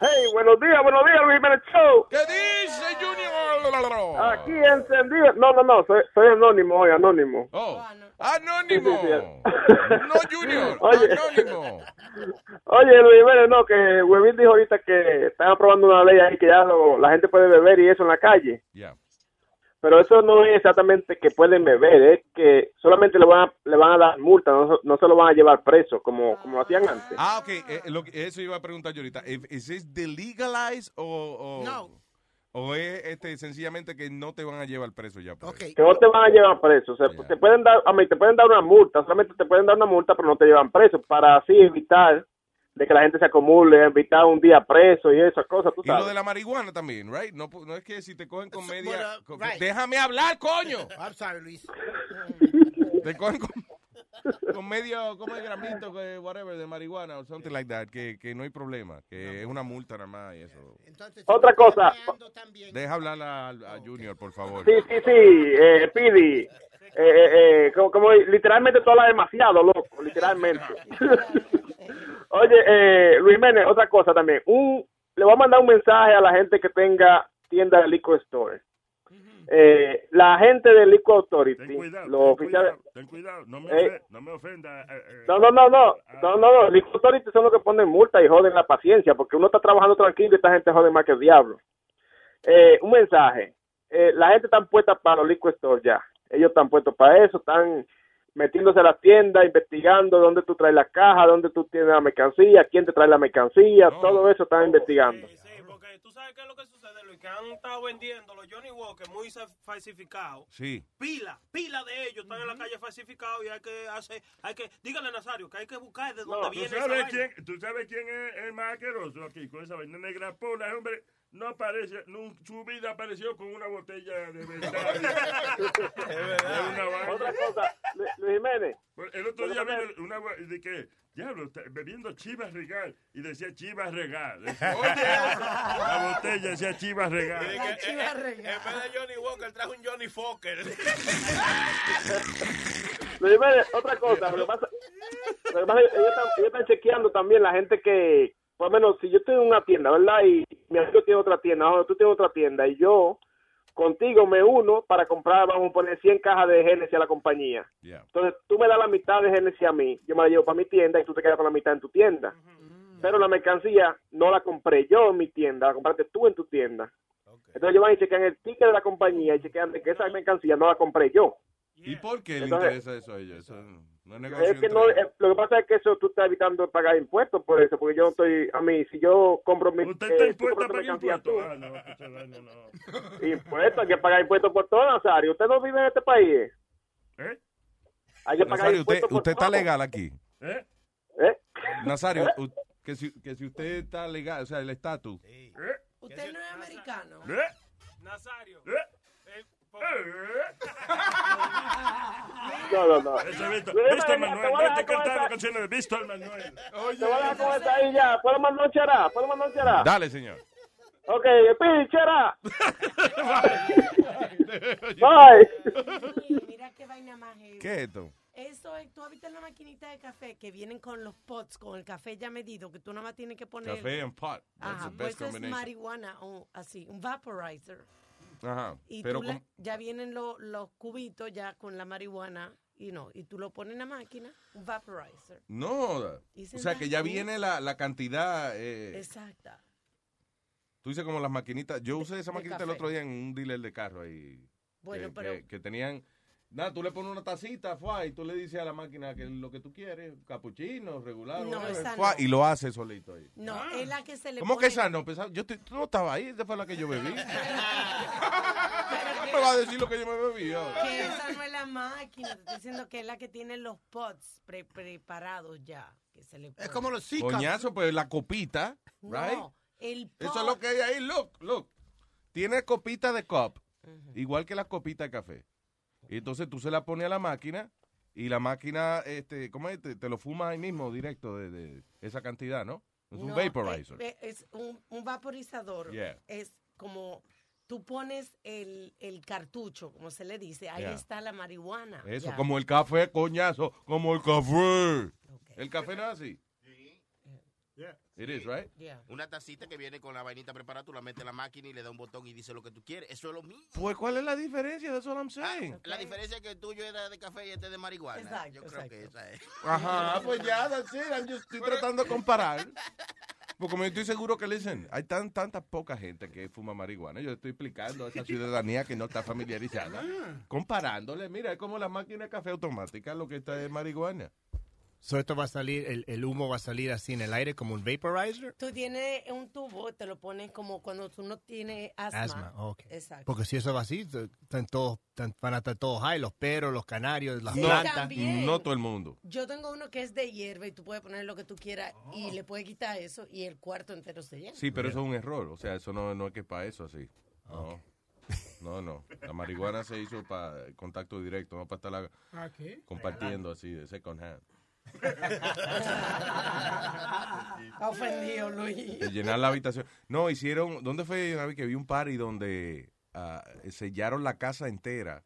Hey, buenos días, buenos días, Luis Jiménez Show. ¿Qué dice, Junior? Aquí encendido. No, no, no, soy, soy anónimo hoy, anónimo. Oh, anónimo. No, Junior, Oye. anónimo. Oye, Luis Jiménez, no, que Huevín dijo ahorita que están aprobando una ley ahí que ya lo- la gente puede beber y eso en la calle. Ya. Pero eso no es exactamente que pueden beber, es que solamente le van a, le van a dar multa, no, se- no se lo van a llevar preso como, como lo hacían antes. Ah, ok. eh, lo que- eso iba a preguntar yo ahorita. ¿Es de legalize o, o, No. o es este, sencillamente que no te van a llevar preso ya? por eso? Que no te van a llevar preso. O sea, te pueden dar, a mí te pueden dar una multa, solamente te pueden dar una multa, pero no te llevan preso, para así evitar de que la gente se acumule, evitar un día preso y esas cosas, tú Y lo sabes. de la marihuana también, right? No, pu- no es que si te cogen con media... bueno, con- right. Déjame hablar, coño. I'm sorry, Luis. Te cogen con, con medio, como el gramito, que whatever, de marihuana o something like that, que, que no hay problema, que es una multa nada más y eso. Otra cosa, Deja hablar a, a Junior, por favor. sí, sí, sí, eh, Pidi, eh, eh, eh, como, como literalmente tú hablas demasiado, loco, literalmente. Oye, eh, Luis Jiménez, otra cosa también, un, le voy a mandar un mensaje a la gente que tenga tienda de liquor store. Eh, la gente de Liquor Authority, Ten cuidado, los ten oficiales... cuidado, ten cuidado, no me, Eh. no me ofenda. eh, eh. No, no, no, no, no, no, no, Liquor Authority son los que ponen multa y joden la paciencia, porque uno está trabajando tranquilo y esta gente jode más que el diablo. Eh, un mensaje, la gente está puesta para los liquor stores ya, ellos están puestos para eso, están metiéndose a la tienda, investigando dónde tú traes la caja, dónde tú tienes la mercancía, quién te trae la mercancía, todo eso están investigando. ¿Tú sabes qué es lo que sucede, Luis? Que han estado vendiendo los Johnny Walker muy falsificados. Sí. Pila, pila de ellos están en la calle falsificados y hay que hacer, hay que, dígale Nazario que hay que buscar de dónde ¿Tú viene esa sabes, vaina. quién, ¿Tú sabes quién es el más asqueroso aquí con esa vaina negra pura, hombre? No aparece, su vida apareció con una botella de verdad. De una vaina. Otra cosa, Lu- Luis Jiménez. El otro día vino una de que, diablo, bebiendo chivas regal. Y decía chivas regal. La botella decía chivas regal. Que, en vez de Johnny Walker trajo un Johnny Fokker. Luis Jiménez, otra cosa, pasa, pasa es están, ellos están chequeando también la gente que, por lo menos, si yo estoy en una tienda, ¿verdad? Y mi amigo tiene otra tienda, o tú tienes otra tienda, y yo contigo me uno para comprar, vamos a poner 100 cajas de Genesis a la compañía. Yeah. Entonces, tú me das la mitad de Genesis a mí, yo me la llevo para mi tienda y tú te quedas con la mitad en tu tienda. Pero la mercancía no la compré yo en mi tienda, la compraste tú en tu tienda. Entonces ellos van y chequean el ticket de la compañía y chequean de que esa mercancía no la compré yo. ¿Y por qué le Entonces- interesa eso a ellos? Eso no es que no, eh, lo que pasa es que eso tú estás evitando pagar impuestos por eso, porque yo no estoy, a mí, si yo compro mi Usted está eh, tú impuesto a pagar impuestos. Ah, no, no. impuestos, hay que pagar impuestos por todo, Nazario. ¿Usted no vive en este país? ¿Eh? Hay que pagar Nazario, usted, impuestos por usted está legal aquí. ¿Eh? ¿Eh? Nazario, que si, que si usted está legal, o sea, el estatus. Usted no es americano. ¿Eh? Nazario. No, no, no. Víctor Jiménez, Manuel, te a vete con cantando esa- canciones de Víctor Manuel. Te voy a dejar esta ahí ya. ¿Puedo mandar un chará? ¿Puedo mandar un chará? Dale, señor. Ok, Speedy, chará. Bye. Mira qué vaina más. ¿Qué es esto? Eso es, tú visto la maquinita de café que vienen con los pots, con el café ya medido, que tú nada más tienes que poner. Café and pot. That's Ajá, the pues best eso es combination. marihuana, o así, un vaporizer. Ajá. Y Pero tú ya vienen lo- los cubitos ya con la marihuana, y no, y tú lo pones en la máquina, un vaporizer. No. O sea, que ya viene la, la cantidad. eh, Exacta. Tú dices como las maquinitas. Yo usé esa de maquinita el otro día en un dealer de carro ahí. Bueno, que, pero- que- que tenían. Nada, tú le pones una tacita, fuá, y tú le dices a la máquina que lo que tú quieres, capuchino, regular, No, whatever, esa fuá, no. y lo hace solito ahí. No, es la que se le ¿Cómo pone... que esa no? Pues, yo estoy- tú no estabas ahí, esa fue la que yo bebí. ¿Cómo me va a decir lo que yo me bebí? Que esa no es la máquina, te estoy diciendo que es la que tiene los pots pre- preparados ya. Que se le Es como los Coñazo, pues la copita, right? No, el pot. Eso es lo que hay ahí, look, look. Tiene copita de cup, igual que la copita de café. Y entonces tú se la pones a la máquina y la máquina, este, ¿cómo es? Te, te lo fuma ahí mismo, directo, de, de esa cantidad, ¿no? Es un vaporizer. Es, es un, un vaporizador. Yeah. Es como tú pones el, el cartucho, como se le dice, ahí Yeah. está la marihuana. Eso, como el café, coñazo, como el café. El café no es así. It is, right? Una tacita que viene con la vainita preparada, tú la metes en la máquina y le da un botón y dice lo que tú quieres. Eso es lo mismo. Pues, ¿cuál es la diferencia? That's what I'm saying. La diferencia es que el tuyo era de café y este de marihuana. Exacto, Yo creo que esa es. Ajá, pues ya, that's it. I'm just- estoy tratando de comparar. Porque como yo estoy seguro que, listen, hay tan, tanta poca gente que fuma marihuana. Yo estoy explicando a esa ciudadanía que no está familiarizada. Comparándole, mira, es como la máquina de café automática, lo que está es marihuana. So esto va a salir, el, el humo va a salir así en el aire como un vaporizer. Tú tienes un tubo, te lo pones como cuando tú no tienes asma. Asma, ok. Exacto. Porque si eso va así, están todos, están- van a estar todos high, los perros, los canarios, las Sí, plantas. también. No todo el mundo. Yo tengo uno que es de hierba y tú puedes poner lo que tú quieras y le puedes quitar eso y el cuarto entero se llena. Sí, pero eso es un error. O sea, eso no, no es que para eso así. No. No, no. La marihuana se hizo para contacto directo, no para estarla ¿Ah, qué? compartiendo así de second hand. Está ofendido, Luis. De llenar la habitación. No, hicieron. ¿Dónde fue una vez que vi un party donde ah, sellaron la casa entera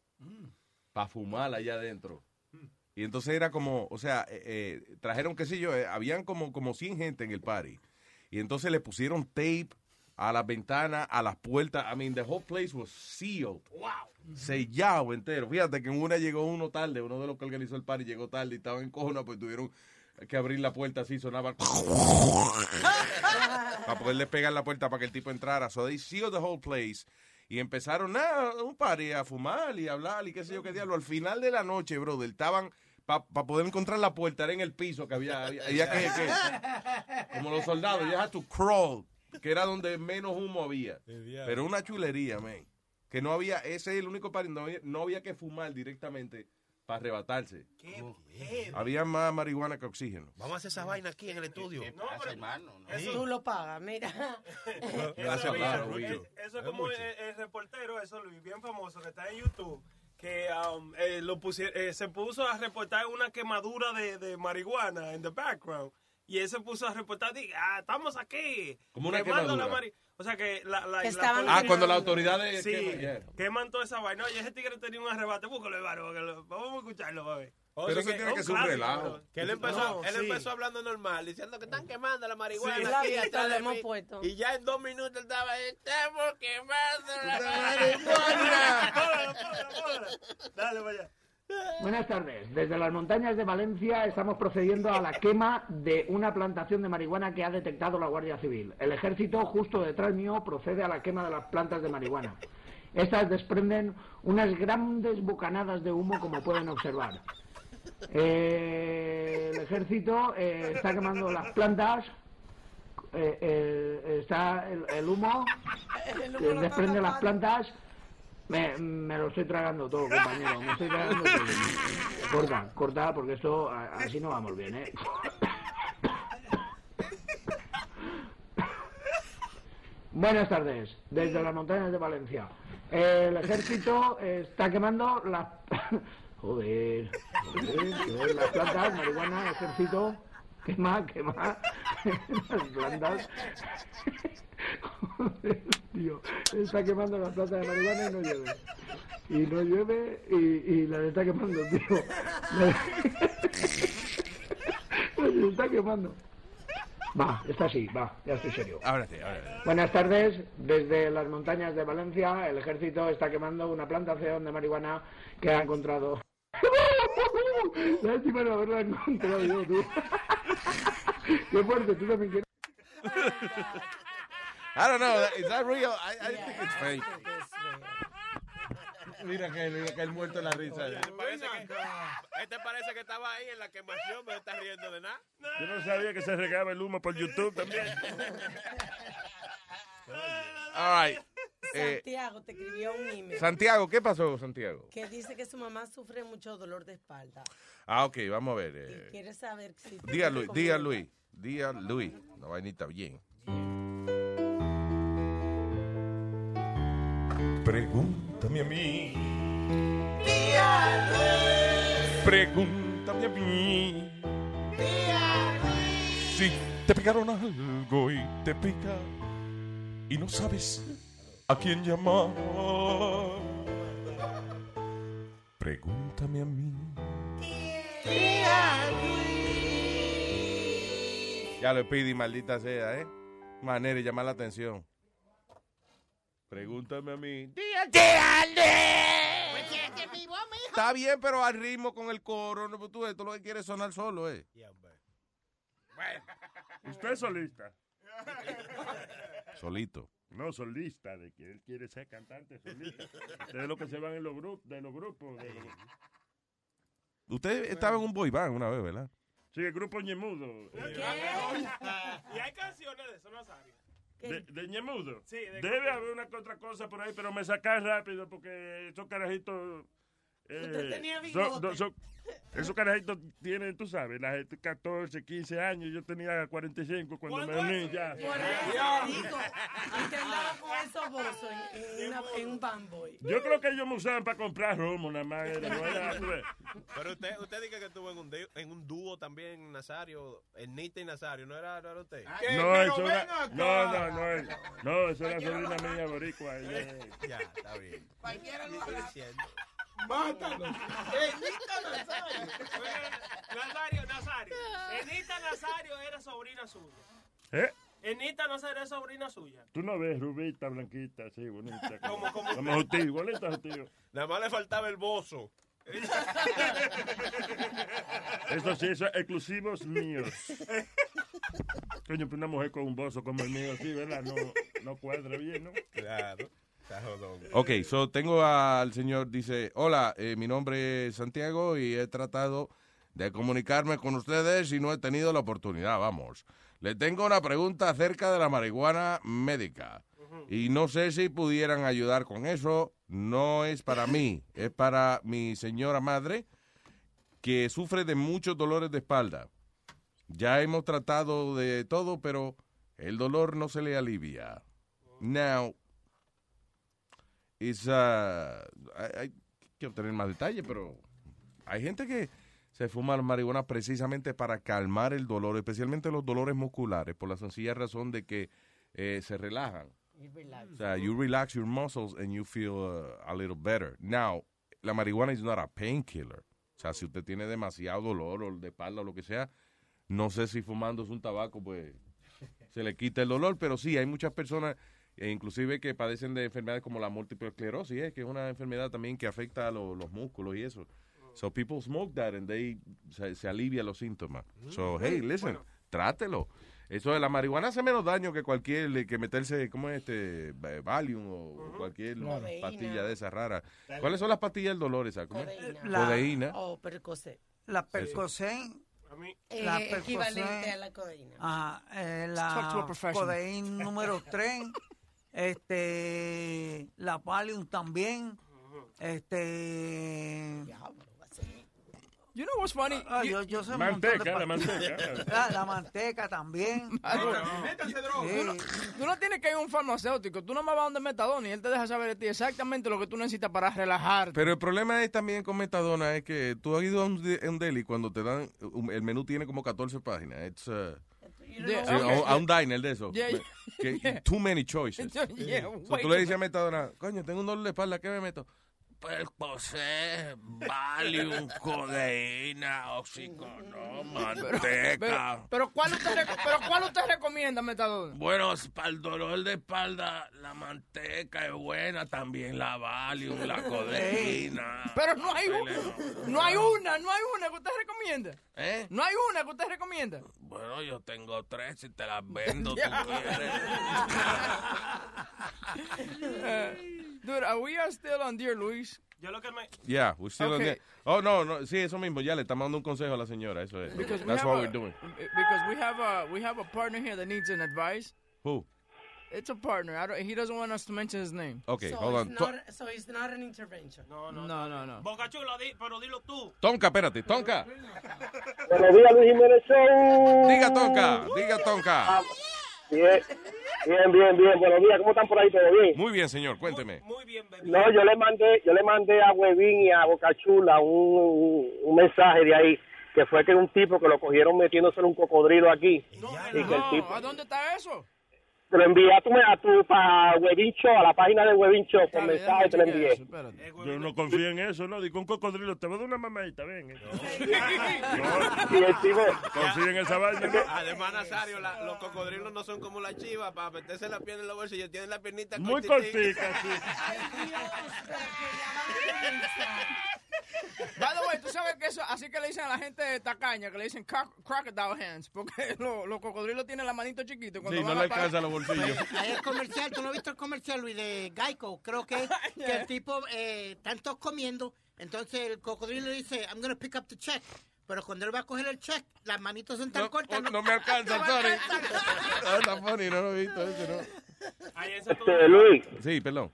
para fumar allá adentro? Y entonces era como, o sea, eh, eh, trajeron, qué sé yo, eh, habían como, como 100 gente en el party. Y entonces le pusieron tape a las ventanas, a las puertas. I mean, the whole place was sealed. Wow. Sellado entero. Fíjate que en una llegó uno tarde, uno de los que organizó el party llegó tarde y estaba en cojona, pues tuvieron que abrir la puerta así, sonaba para poderle pegar la puerta para que el tipo entrara. So they sealed the whole place. Y empezaron nada, un party a fumar y a hablar y qué sé yo qué diablo. Al final de la noche, brother, estaban para poder encontrar la puerta, era en el piso que había, había, había que, que- como los soldados, you had to crawl, que era donde menos humo había. Pero una chulería, man. Que no había, ese es el único party, no había, no había que fumar directamente para arrebatarse. heavy. Había más marihuana que oxígeno. Vamos a hacer esa vaina aquí en el estudio. Tú lo pagas, mira. Gracias, claro, Eso, Willo. eso es como el, el reportero, eso Luis, bien famoso, que está en YouTube, que um, eh, lo pusie- eh, se puso a reportar una quemadura de, de marihuana en the background. Y él se puso a reportar, diga, ah, estamos aquí. Como una quemadura. la mari- O sea que la, la, Que la Ah, cuando las autoridades Sí, queman, yeah. queman toda esa vaina. Oye, ese tigre tenía un arrebate, búscalo, lo- vamos a escucharlo, ver. Oh, Pero eso tiene que ser un relajo. Que él empezó, No, él sí. empezó hablando normal, diciendo que están quemando la marihuana Sí. aquí La pista atrás le de hemos mí. puesto. Y ya en dos minutos él estaba, estamos quemando la póngala. Dale, vaya. Buenas tardes. Desde las montañas de Valencia estamos procediendo a la quema de una plantación de marihuana que ha detectado la Guardia Civil. El ejército, justo detrás mío, procede a la quema de las plantas de marihuana. Estas desprenden unas grandes bocanadas de humo, como pueden observar. Eh, el ejército eh, está quemando las plantas. eh, eh, está el, el humo que desprende las plantas. Me, me lo estoy tragando todo, compañero. Me estoy tragando todo. Corta, corta, porque esto así no vamos bien, ¿eh? Buenas tardes, desde las montañas de Valencia. El ejército está quemando las... Joder, joder, joder, las plantas, marihuana, ejército, quema, quema, las plantas. Joder, tío, está quemando las plantas de marihuana y no llueve. Y no llueve y, y las está quemando, tío. Las está quemando. Va, está así, va, ya estoy serio. Ahora sí, ahora sí. Buenas tardes. Desde las montañas de Valencia, el ejército está quemando una plantación de marihuana que ha encontrado. Lástima no haberla encontrado yo, tú. Qué fuerte, tú también quieres. I don't know. Is that real? I, I think it's fake. Mira que, mira que el muerto en la risa. Este parece, que, este parece que estaba ahí en la quemación, pero está riendo de nada. Yo no sabía que se regaba el humo por YouTube también. All right. Eh, Santiago te escribió un email. Santiago, ¿qué pasó, Santiago? Que dice que su mamá sufre mucho dolor de espalda. Ah, ok, vamos a ver. Y Eh. quiere saber si... Día Luis, día. Luis, día Luis. Una vainita bien. Pregúntame a mí. Pregúntame a mí. Si te picaron algo y te pica y no sabes a quién llamar. Pregúntame a mí. Ya lo pidi, maldita sea, ¿eh? Manera de llamar la atención. Pregúntame a mí. Está bien, pero al ritmo con el coro. No, tú, esto lo que quieres sonar solo, ¿eh? ¿Usted es solista? Solito. No, solista, de que él quiere ser cantante solista. De lo que se van en los grupos, de los grupos. de los- Usted estaba en un boy band una vez, ¿verdad? Sí, el grupo Ñemudo. Y hay canciones de eso, Nazario. De, de Ñemudo. Sí, de- Debe haber una que otra cosa por ahí, pero me sacas rápido porque esos carajitos. Eh, Usted tenía bigote. no, son- esos carajitos tienen, tú sabes, la gente 14, 15 años. Yo tenía 45 cuando me ¿Cuánto uní ya. Por eso digo, usted andaba con esos bozos en, en, una- en un bamboy. Yo creo que ellos me usaban para comprar romo, nada más. era, no era. Pero usted, usted dice que estuvo en un, en un dúo también, Nazario, el Nita y Nazario, ¿no era, no era usted? No, eso era, no, no, no, es- no, eso era sobrina mía boricua. ella- Ya, está bien. Cualquiera lo Estoy hará. diciendo. Mátalo. Nazario, Nazario. Enita Nazario era sobrina suya. ¿Eh? Enita Nazario era sobrina suya. Tú no ves, rubita, blanquita, sí, bonita. Como- como- Como tío, igualita a tío. Nada más le faltaba el bozo. Eso sí, eso es exclusivos míos. Coño, pero una mujer con un bozo como el mío, sí, ¿verdad? No, no cuadra bien, ¿no? Claro. Ok, so tengo al señor, dice, hola, eh, mi nombre es Santiago y he tratado de comunicarme con ustedes y no he tenido la oportunidad, vamos. Le tengo una pregunta acerca de la marihuana médica y no sé si pudieran ayudar con eso. No es para mí, es para mi señora madre que sufre de muchos dolores de espalda. Ya hemos tratado de todo, pero el dolor no se le alivia. Now, it's, uh, hay, hay que obtener más detalles, pero hay gente que se fuma la marihuana precisamente para calmar el dolor, especialmente los dolores musculares, por la sencilla razón de que eh, se relajan. O sea, you relax your muscles and you feel uh, a little better. Now, la marihuana is not a painkiller. O sea, si usted tiene demasiado dolor o de espalda o lo que sea, no sé si fumándose un tabaco, pues se le quita el dolor, pero sí, hay muchas personas, e inclusive que padecen de enfermedades como la múltiple esclerosis, eh, que es una enfermedad también que afecta a lo- los músculos y eso. So people smoke that and they se, se alivia los síntomas. So, hey, listen, trátelo. Eso de la marihuana hace menos daño que cualquier que meterse, ¿cómo es este? Valium o cualquier Codeína. pastilla de esa rara. ¿Cuáles son las pastillas del dolor esas? ¿Cómo es? La- Codeína. O Percocet. La Percocet. Eh, La equivalente a la codeína. Ajá, eh, la professional. Codeín número 3, este, la Valium también, este... You know what's funny? Ah, You- yo, yo sé Manteca, la manteca. La, la manteca también. Tú no, tú no tienes que ir a un farmacéutico, tú nomás vas donde Metadona y él te deja saber de ti exactamente lo que tú necesitas para relajarte. Pero el problema es también con metadona es que tú has ido a un, de- a un deli cuando te dan, un- el menú tiene como 14 páginas. It's, uh, Yeah, sí, a, un- okay. a un diner de eso. Yeah, Que- yeah. Too many choices. Yeah, So, tú le dices a metadona, coño, tengo un dolor de espalda, ¿qué me meto? Percocet, Valium, codeína, oxícono, manteca. Pero ¿cuál usted, pero ¿cuál usted recomienda, Metadona? Bueno, para el dolor de espalda, la manteca es buena, también la Valium, la codeína. Pero no hay, un- no hay una, no hay una que usted recomienda. ¿Eh? No hay una que usted recomienda. Bueno, yo tengo tres y te las vendo, tú quieres. Dude, are we are still on Dear Luis? Yo lo que me... Yeah, we're still on Okay. the- Oh, no, no, sí, eso mismo, ya le estamos dando un consejo a la señora, eso es. Because we That's have what a- we're doing. Because we have a we have a partner here that needs an advice. Who? It's a partner. I don't, he doesn't want us to mention his name. Okay, so hold on. Not, so it's not an intervention. No, no, no, no. no. Boca Chula, di- pero dilo tú. Tonka, espérate, Tonka. Buenos días, Luis Jiménez Show. Diga Tonka, diga Tonka. Bien, bien, bien, bien. Buenos días, ¿cómo están por ahí? ¿Todo bien? Muy bien, señor, cuénteme. No, yo le mandé, yo le mandé a Huevín y a Bocachula un, un, un mensaje de ahí, que fue que un tipo que lo cogieron metiéndose en un cocodrilo aquí. y que el tipo, ¿A dónde está eso? Te lo envié a tu, a tu para Huevín Show, a la página de Huevín Show, con mensaje te lo envié. Yo no confío en eso, ¿no? Digo, un cocodrilo, te voy a dar una mamadita, ven. eh. Y el tipo, Confío en esa vaina, ¿no? Además, Nazario, la- los cocodrilos no son como la chiva para meterse la pierna en los bolsillos. Tienen la piernita Muy cortica, sí. By the way, tú sabes que eso, así que le dicen a la gente de tacaña, que le dicen croc- crocodile hands, porque lo- los cocodrilos tienen la manito chiquita. y cuando Sí, van no le alcanza los bolsillos. Hay el comercial, ¿tú no has visto el comercial, Luis, de Geico? Creo que, que el tipo, eh, están todos comiendo, entonces el cocodrilo le dice, I'm gonna pick up the check. Pero cuando él va a coger el check, las manitos son tan cortas. No me alcanza, no sorry. alcanza. Ah, está funny, no lo he visto ese, ¿no? Este, Luis. Sí, perdón.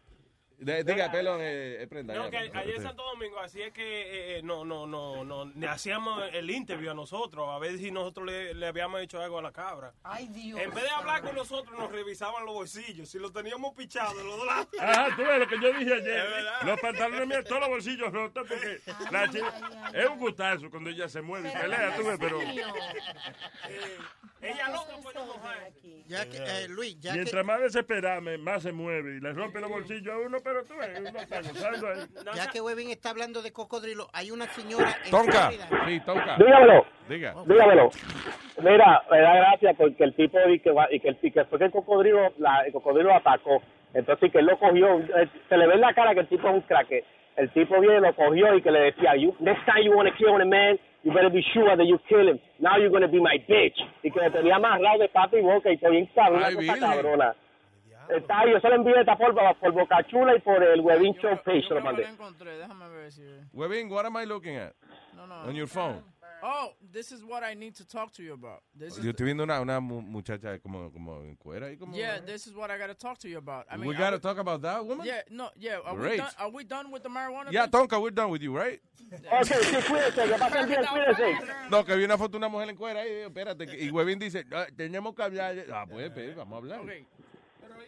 De- diga, perdón, eh, eh, prenda. No, ya, que no, ayer en. Santo Domingo, así es que eh, eh, no, no, no, no, le hacíamos el interview a nosotros, a ver si nosotros le, le habíamos hecho algo a la cabra. Ay, Dios. En vez de hablar con nosotros, nos revisaban los bolsillos, si los teníamos pichados los dos lados. Ajá, tú ves lo que yo dije ayer. verdad. Los pantalones míos, todos los bolsillos rotos, porque la chica, es un gustazo cuando ella se mueve y pelea, tú ves, pero Ella loca pues no mojar. Ya que, eh, Luis, ya mientras más desesperada, más se mueve y le rompe los bolsillos a uno, pero tú gozando ahí. que, ya que Webin está hablando de cocodrilo, hay una señora en Tonka, Florida. sí, Tonka. Dígamelo. Diga. Dígamelo. Mira, me da gracia porque el tipo y que, va- y que, el, y que fue que el cocodrilo, la, el cocodrilo atacó. Entonces que él lo cogió, eh, se le ve en la cara que el tipo es un craque. El tipo viene, lo cogió y que le decía, you, next time you want to kill a man, you better be sure that you kill him. Now you're going to be my bitch. Y que le tenía amarrado de pata y boca y todo bien cabrón, una Ay, cosa Virgen. cabrona. Está ahí, yo se lo envié esta por, por Boca Chula y por el Webin Show page, se lo mandé. encontré, déjame ver si... Webin, what am I looking at? No, no. On your phone. Oh, this is what I need to talk to you about. This is Yo estoy viendo una, una mu- muchacha como, como en cuera y como... yeah, this is what I got to talk to you about. I mean, We gotta talk about that, woman? Yeah, no, yeah. Are we Great. done? Are we done with the marijuana? Yeah, thing? Tonka, we're done with you, right? Ok, sí, cuídese, que pasen bien, cuídese. No, que vi una foto de una mujer en cuera ahí, espérate. Y Webin dice, "Ah, tenemos que hablar. Ah, pues, pues, vamos a hablar.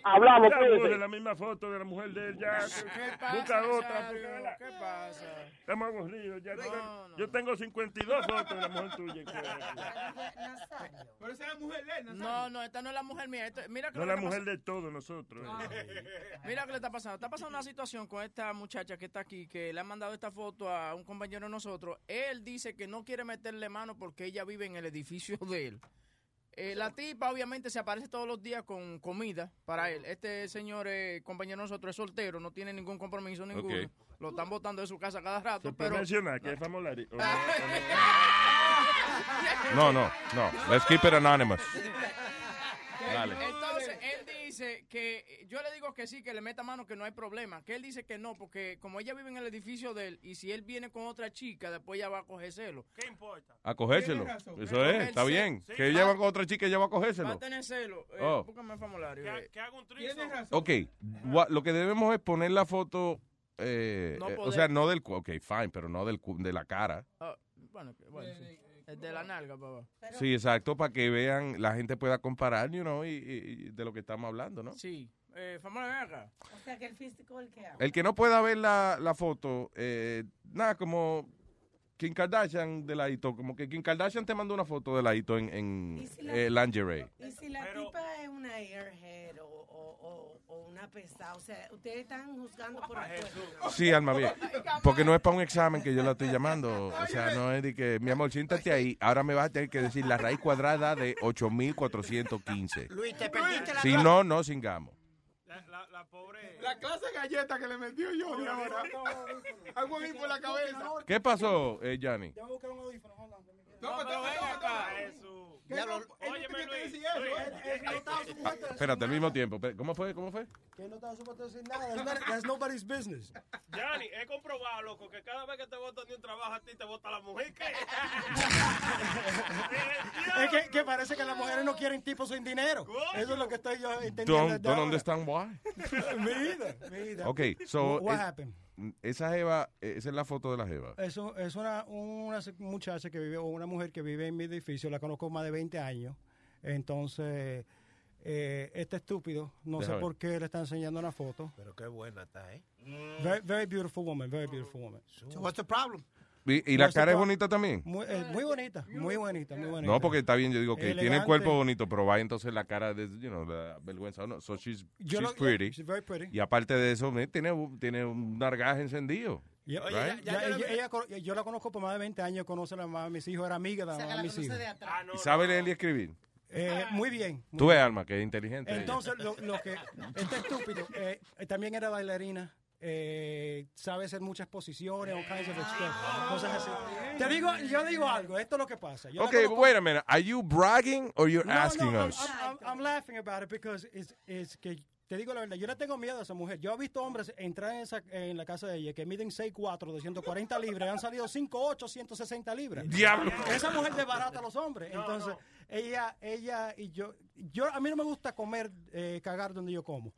Hablamos, de la misma foto de la mujer de él ya. ¿Qué pasa, Busca otra. ¿Qué pasa? Estamos aburridos. Ya Yo tengo 52 fotos de la mujer tuya. Pero esa es la mujer de No, no, esta no es la mujer mía. Esto- mira que No lo la mujer de todos nosotros. Mira qué le está pasando. Está pasando una situación con esta muchacha que está aquí, que le ha mandado esta foto a un compañero de nosotros. Él dice que no quiere meterle mano porque ella vive en el edificio de él. Eh, la tipa obviamente se aparece todos los días con comida para él. Este señor eh, compañero de nosotros es soltero, no tiene ningún compromiso ninguno. Lo están botando de su casa cada rato. Se puede Pero mencionar que es famolari. o no, No, no, no. Let's keep it anonymous. Dale. Entonces, él dice que yo le digo que sí, que le meta mano, que no hay problema. Que él dice que no, porque como ella vive en el edificio de él y si él viene con otra chica, después ella va a coger celo. ¿Qué importa? A cogérselo. Razón. Eso es, está bien. Sí. Que ella va con otra chica ella va a Va cogérselo. a tener celo. Eh, Oh. Búscame el formulario. eh. Que haga un trizo. Ok, gua- lo que debemos es poner la foto, eh, No eh, o sea, no del, cu- ok, fine, pero no del, cu- de la cara. Ah, bueno, que- bueno, sí. Es de la nalga, papá. Sí, exacto, para que vean, la gente pueda comparar, you know, y, y- y de lo que estamos hablando, ¿no? Sí. Eh, acá. O sea, que el físico el que habla. El que no pueda ver la, la foto, eh, nada, como Kim Kardashian de ladito, como que Kim Kardashian te mandó una foto de ladito en, en ¿Y si la- eh, lingerie. Y si la tipa es una airhead o, o, o una pesada, o sea, ustedes están juzgando por el cuerpo. Sí, alma bien. Porque no es para un examen que yo la estoy llamando. O sea, no es de que, mi amor, siéntate ahí. Ahora me vas a tener que decir la raíz cuadrada de 8415. Luis, te perdiste la Si no, no singamos. La, la, la pobre. La clase de galleta que le metió yo ahora. Algo por la cabeza. ¿Qué pasó, eh? No, pero acá. Espérate, al mismo tiempo. ¿Cómo fue? ¿Cómo fue? Que no estaba supuesto decir nada. That's, nobody's business. Johnny, he comprobado, loco, que cada vez que te votan de un trabajo a ti te vota la mujer. ¿Qué? Es que, que parece que las mujeres no quieren tipos sin dinero. Eso es lo que estoy yo entendiendo. Don't, don't understand why. mi vida, mi vida. Ok, so. What, what eh, happened? Esa jeva, eh, esa es la foto de la jeva. Eso es una, una muchacha que vive, o una mujer que vive en mi edificio, la conozco más de 20 años. Entonces, eh, este estúpido, no Deja sé por qué le está enseñando una foto. Pero qué buena está, ¿eh? Very, very beautiful woman, very beautiful woman. So what's the problem? ¿Y, y la cara es bonita también? Muy, eh, muy bonita, muy bonita, muy bonita. No, porque está bien, yo digo que tiene el cuerpo bonito, pero va entonces la cara de, you know, la vergüenza. No, so she's, Yo she's pretty. she's very pretty. Y aparte de eso, eh, tiene, tiene un nargaje encendido. Ya- right? ya- ella- ella cono- yo la conozco por más de 20 años, conoce a la mamá de mis hijos, era amiga de la mamá de mis hijos. ¿Y sabe leer y escribir? Eh, muy bien. muy Tú ves. Alma, que es inteligente. Entonces, lo, lo que este estúpido eh, también era bailarina, eh, sabe hacer muchas posiciones, all kinds of stuff, cosas así. Te digo, yo digo algo, esto es lo que pasa. Yo la Ok, conozco- wait a minute. Are you bragging or you're No, asking no, us? I'm, I'm- I'm laughing about it because it's, it's que te digo la verdad, yo le tengo miedo a esa mujer. Yo he visto hombres entrar en, esa, en la casa de ella que miden 6'4", 240 libras, y han salido 5'8", 160 libras. Diablo. Esa mujer desbarata a los hombres. Entonces, ella, ella y yo, yo, a mí no me gusta comer, eh, cagar donde yo como.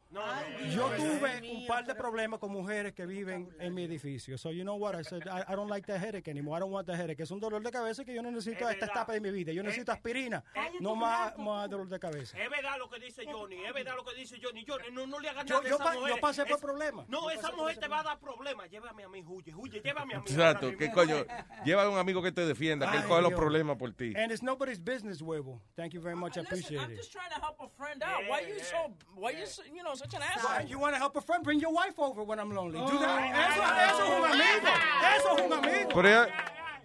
Yo tuve un par de problemas con mujeres que viven en mi edificio. So, you know what? I said, I, I don't like that headache anymore. I don't want that headache. Es un dolor de cabeza que yo no necesito a esta etapa de mi vida. Yo necesito aspirina, no más, más dolor de cabeza. Es verdad lo que dice Johnny, es verdad lo que dice Johnny. Johnny, no, no le hagas Yo- nada a yo esa pa- yo mujer. pasé por Es- problemas. No, Yo esa mujer te va a dar problemas. Llévame a mí, huye, huye, llévame a mí. Exacto. ¿Qué coño? Lleva a un amigo que te defienda, que él coge los problemas por ti. And it's nobody's business, huevo. Thank you very much. I appreciate it. I'm it. just trying to help a friend out. Why you so, why you, so- you know, such an Why, asshole? You want to help a friend? Bring your wife over when I'm lonely. Do that. Eso, eso es un amigo. Eso es un amigo. Pero ella,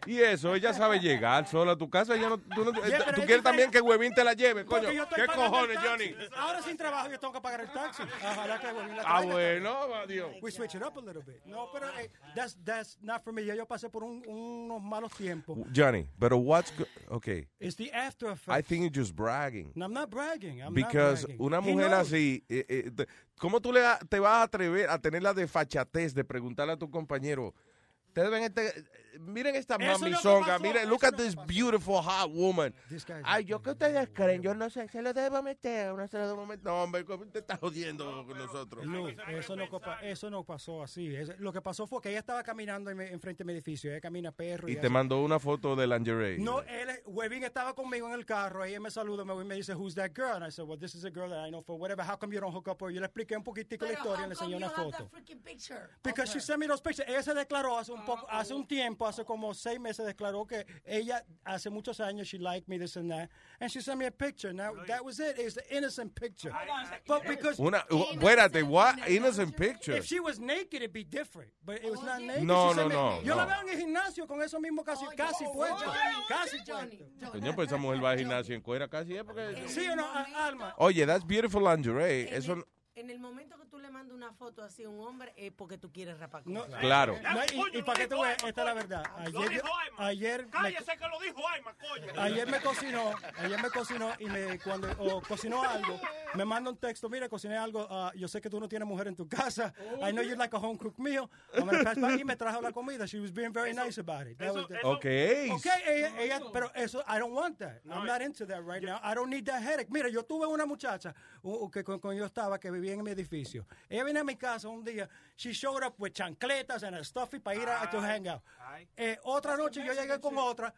y eso, ella sabe llegar sola a tu casa. Ella no, tú no- Yeah, tú quieres también que Huevín te la lleve, coño. ¿Qué cojones. Johnny? Ahora sin trabajo yo tengo que pagar el taxi. Ojalá que Huevín la Ah, traiga. bueno, adiós. We switch it up a little bit. No, pero eh, that's, that's not for me. Ya yo pasé por un- unos malos tiempos. Johnny, pero what's good? Okay. It's the after effects. I think you're just bragging. No, I'm not bragging. I'm Because not bragging. una mujer así, eh, eh, ¿cómo tú le te vas a atrever a tener la desfachatez de preguntarle a tu compañero? Ustedes ven este, miren esta Eso es lo mami que songa, pasó, miren, look at this pasó. beautiful hot woman. Ay, yo que ustedes creen, yo no sé, se lo debo meter, no se lo debo meter. No, hombre, ¿cómo te estás jodiendo con nosotros? Lu, eso, no, eso no pasó así. Lo que pasó fue que ella estaba caminando en, enfrente de mi edificio. Ella camina perro. Y te mandó una foto de lingerie. No, él, Webin estaba conmigo en el carro. Ella me saluda me, me dice, who's that girl? And I said, well, this is a girl that I know for whatever. How come you don't hook up with her? Yo le expliqué un poquitico la historia y le enseñé una foto. Because she sent me those pictures. Ella se declaró hace un poco, hace un tiempo, hace como seis meses, declaró que ella hace muchos años she liked me this and that, and she sent me a picture. Now that was it. It's the innocent picture. But because Una, espérate, what? Innocent picture. if she was naked, it'd be different. But it was not naked. No, no, me- no, Yo la veo en el gimnasio con eso mismo casi, casi puesto. Casi puesto. Coño, pues esa mujer va al gimnasio en cuera casi, ¿eh? Porque... Sí o no, Alma. Oye, that's beautiful lingerie. Eso, En el momento que le mandas una foto así a un hombre es porque tú quieres rapar con No. Claro. No, y, y para que tú veas, esta es la verdad. Ayer, ayer, me, Cállese que lo dijo Ayman, coño. ayer me cocinó, ayer me cocinó y me cuando cocinó algo, me manda un texto, mira, cociné algo, ah, yo sé que tú no tienes mujer en tu casa. I know you like a home. I'm gonna pass by y me trajo la comida. She was being very nice about it. That was the- Okay. Okay, ella, ella- pero eso, I don't want that. I'm not into that right now. I don't need that headache. Mira, yo tuve una muchacha uh, que con, con yo estaba, que vivía en mi edificio. Ella vino a mi casa un día. She showed up with chancletas and a stuffy para ir a, to hang out. Eh, otra noche yo llegué con otra.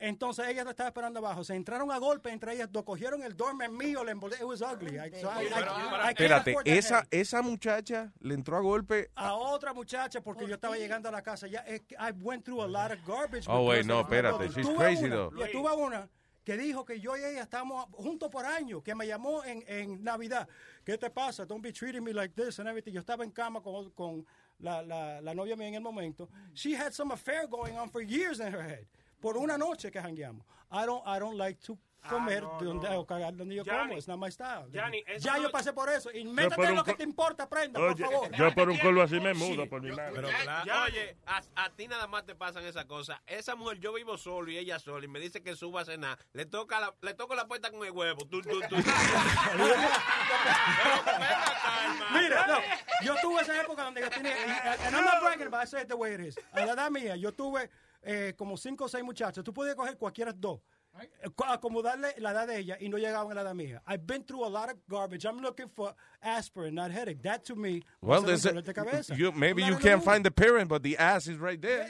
Entonces ella la estaba esperando abajo. Se entraron a golpe entre ellas dos. Cogieron el doorman mío. Le. It was ugly. I- so I- I- I can't Espérate, esa, esa muchacha le entró a golpe. a otra muchacha porque yo estaba llegando a la casa. Ya, I went through a lot of garbage. Oh, wait, no, espérate, she's crazy, una, though. y tuve una que dijo que yo y ella estamos juntos por años, que me llamó en, en Navidad. ¿Qué te pasa? Don't be treating me like this and everything. Yo estaba en cama con, con la, la, la novia mía en el momento. She had some affair going on for years in her head. Por una noche que jangueamos. I don't, I don't like to comer donde, o cagar donde yo como. My style. Johnny, eso ya no- yo pasé por eso. Y métete lo que te importa, prenda, Oye, por favor. yo por un culo así me mudo, por mi madre. Pero claro, Ya. oye, a, a ti nada más te pasan esas cosas. Esa mujer, yo vivo solo y ella sola y me dice que suba a cenar. Le toca la, le toco la puerta con el huevo. Tú, tú, tú. Mira, no, yo tuve esa época donde yo tenía, y- and I'm not bragging, but I say it the way it is. A la edad mía, yo tuve eh, como cinco o seis muchachos. Tú podías coger cualquiera dos. Co- Acomodarle la edad de ella y no llegaban a la edad mía. I've been through a lot of garbage. I'm looking for aspirin, not headache. That to me Well, there's a a, dolor de cabeza. you, maybe you can't find the parent, but the ass is right there.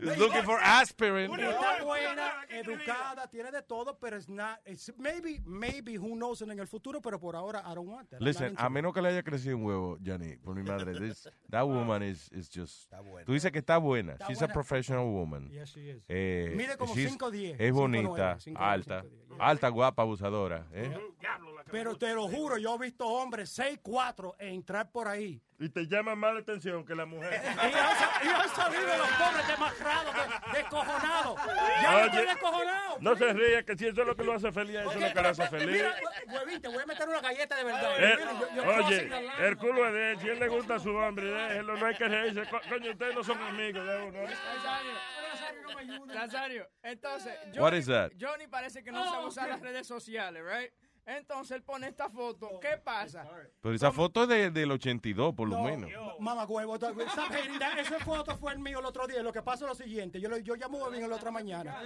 He's looking for aspirin. Está buena, educada, tiene de todo, pero es not. It's maybe, maybe, who knows en el futuro, pero por ahora I don't want that. Listen, a menos que le haya crecido un huevo, Johnny, por mi madre, this, that woman is, is just... Tú dices que está buena. Está She's buena. a professional woman. Yes, she is. Eh, Mide como she's- 5'10", Es 5'9", bonita, 5'9", alta, alta, guapa, abusadora. ¿eh? Pero te lo juro, yo he visto hombres 6'4 entrar por ahí. Y te llama más la atención que la mujer. Y han, y han salido los pobres demacrados, de- descojonados. Ya no Oye, estoy descojonado. No se ríe, que si eso es lo que lo hace feliz, eso es lo que lo hace feliz. Mira, huevín, te voy a meter una galleta de verdad. Eh, Mira, yo- yo oye, el culo es de él. Si él le gusta a su hombre, déjelo. No hay que reírse. Co- Coño, ustedes no son amigos de uno. Nazario, entonces, What is that? Johnny parece que no sabe usar las redes sociales, right? Entonces él pone esta foto. ¿Qué pasa? Pero esa foto es de, del 82, por lo No, menos. Mamá huevo, esa foto fue el mío el otro día. Lo que pasa es lo siguiente. Yo, lo- yo llamo a Huevín la otra mañana.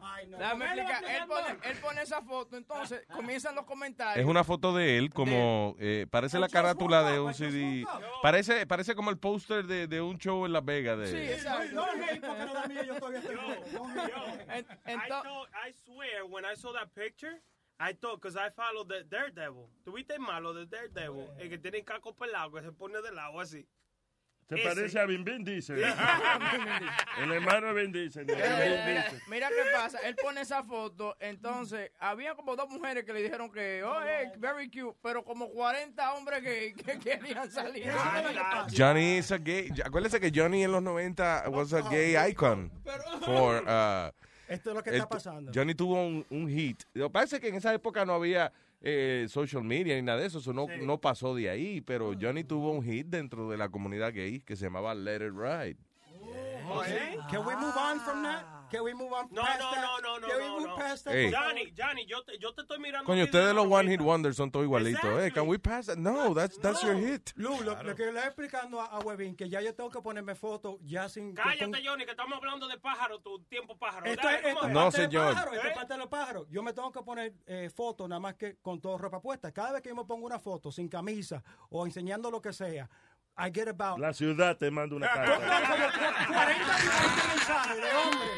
Ay, no. Déjame ¿Por qué lo explicar. Él pone, él pone esa foto, entonces comienzan los comentarios. Es una foto de él, como eh, parece la carátula de un CD. Parece, parece como el póster de, de un show en Las Vegas. De, Sí, exacto. No hate, porque no da miedo, yo todavía estoy. I, thought, I swear, when I saw that picture, I thought, because I follow the Daredevil. ¿Tuviste malo de Daredevil? El que tiene el caco pelado, que se pone de lado así. Se Ese. parece a Vin Vin Diesel. El hermano Vin Diesel. Vin Diesel. mira qué pasa. Él pone esa foto, entonces había como dos mujeres que le dijeron que, oh, hey, very cute, pero como 40 hombres que, que querían salir. Johnny is a gay. Acuérdese que Johnny en los 90 was a gay icon. For, uh, Esto es lo que está pasando. Johnny tuvo un, un hit. Lo que pasa es que en esa época no había eh, social media ni nada de eso. Eso no, no pasó de ahí. Pero Johnny tuvo un hit dentro de la comunidad gay que se llamaba Let It Ride. Okay. Can we move on from that? Can we move on No, past no, that? no, no, no, Can we no, move no. past that, Hey. por favor? Johnny, Johnny, yo te, yo te estoy mirando. Coño, ustedes los. One Hit Wonders son todos igualitos. Hey, can we pass that? No, that's, that's your hit. Lu, lo, lo que le estoy explicando a, a Webin, que ya yo tengo que ponerme fotos ya sin... Cállate, Johnny, que estamos hablando de pájaro, tu tiempo pájaro. Esto, Dale, es- esto. No, señor. pájaro, esto es ¿Eh? parte de los pájaros. Yo me tengo que poner eh, fotos nada más que con toda ropa puesta. Cada vez que yo me pongo una foto sin camisa o enseñando lo que sea, I get about... La ciudad te manda una carta. 40 diferentes mensajes de hombres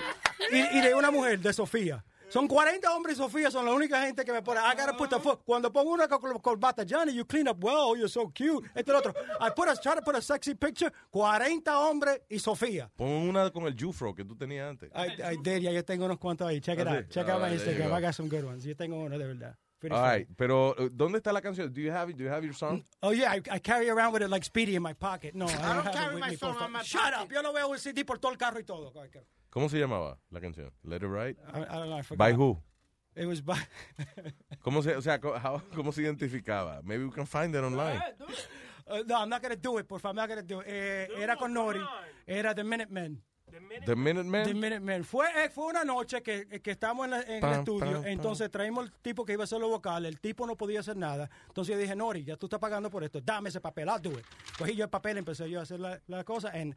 y, y de una mujer, de Sofía. Son 40 hombres y Sofía son la única gente que me pone. I gotta put the fo- Cuando pongo una corbata, Johnny, you clean up well, you're so cute. Este el otro. I put a, try to put a sexy picture. 40 hombres y Sofía. Pon una con el Jufro que tú tenías antes. I, I did, ya yo tengo unos cuantos ahí. Check it Ah, out. sí. Check out my there you Instagram. I got some good ones. Yo tengo uno de verdad. Pretty All right, pero uh, ¿dónde está la canción? Do you have it? Do you have your song? Oh yeah, I, I carry around with it like Speedy in my pocket. No, I don't, don't have carry my por on my. Shut pocket. up. Yo lo veo el CD por todo el carro y todo. I, ¿Cómo se llamaba la canción? Let It Ride. I don't know. I forgot. By who? It was by. ¿Cómo se, o sea, how- cómo se identificaba? Maybe we can find it online. Uh, no, I'm not going to do it, por favor. I'm not going to do it. Eh, era con Nori. Era The Minutemen. The Minutemen. The Minutemen. Fue, eh, fue una noche que, que estábamos en, la- en Pam, el estudio. pam, pam. entonces traímos el tipo que iba a hacer los vocales. El tipo no podía hacer nada. Entonces yo dije, Nori, ya tú estás pagando por esto. Dame ese papel. I'll do it. Cogí yo el papel, empecé yo a hacer la, la cosa. And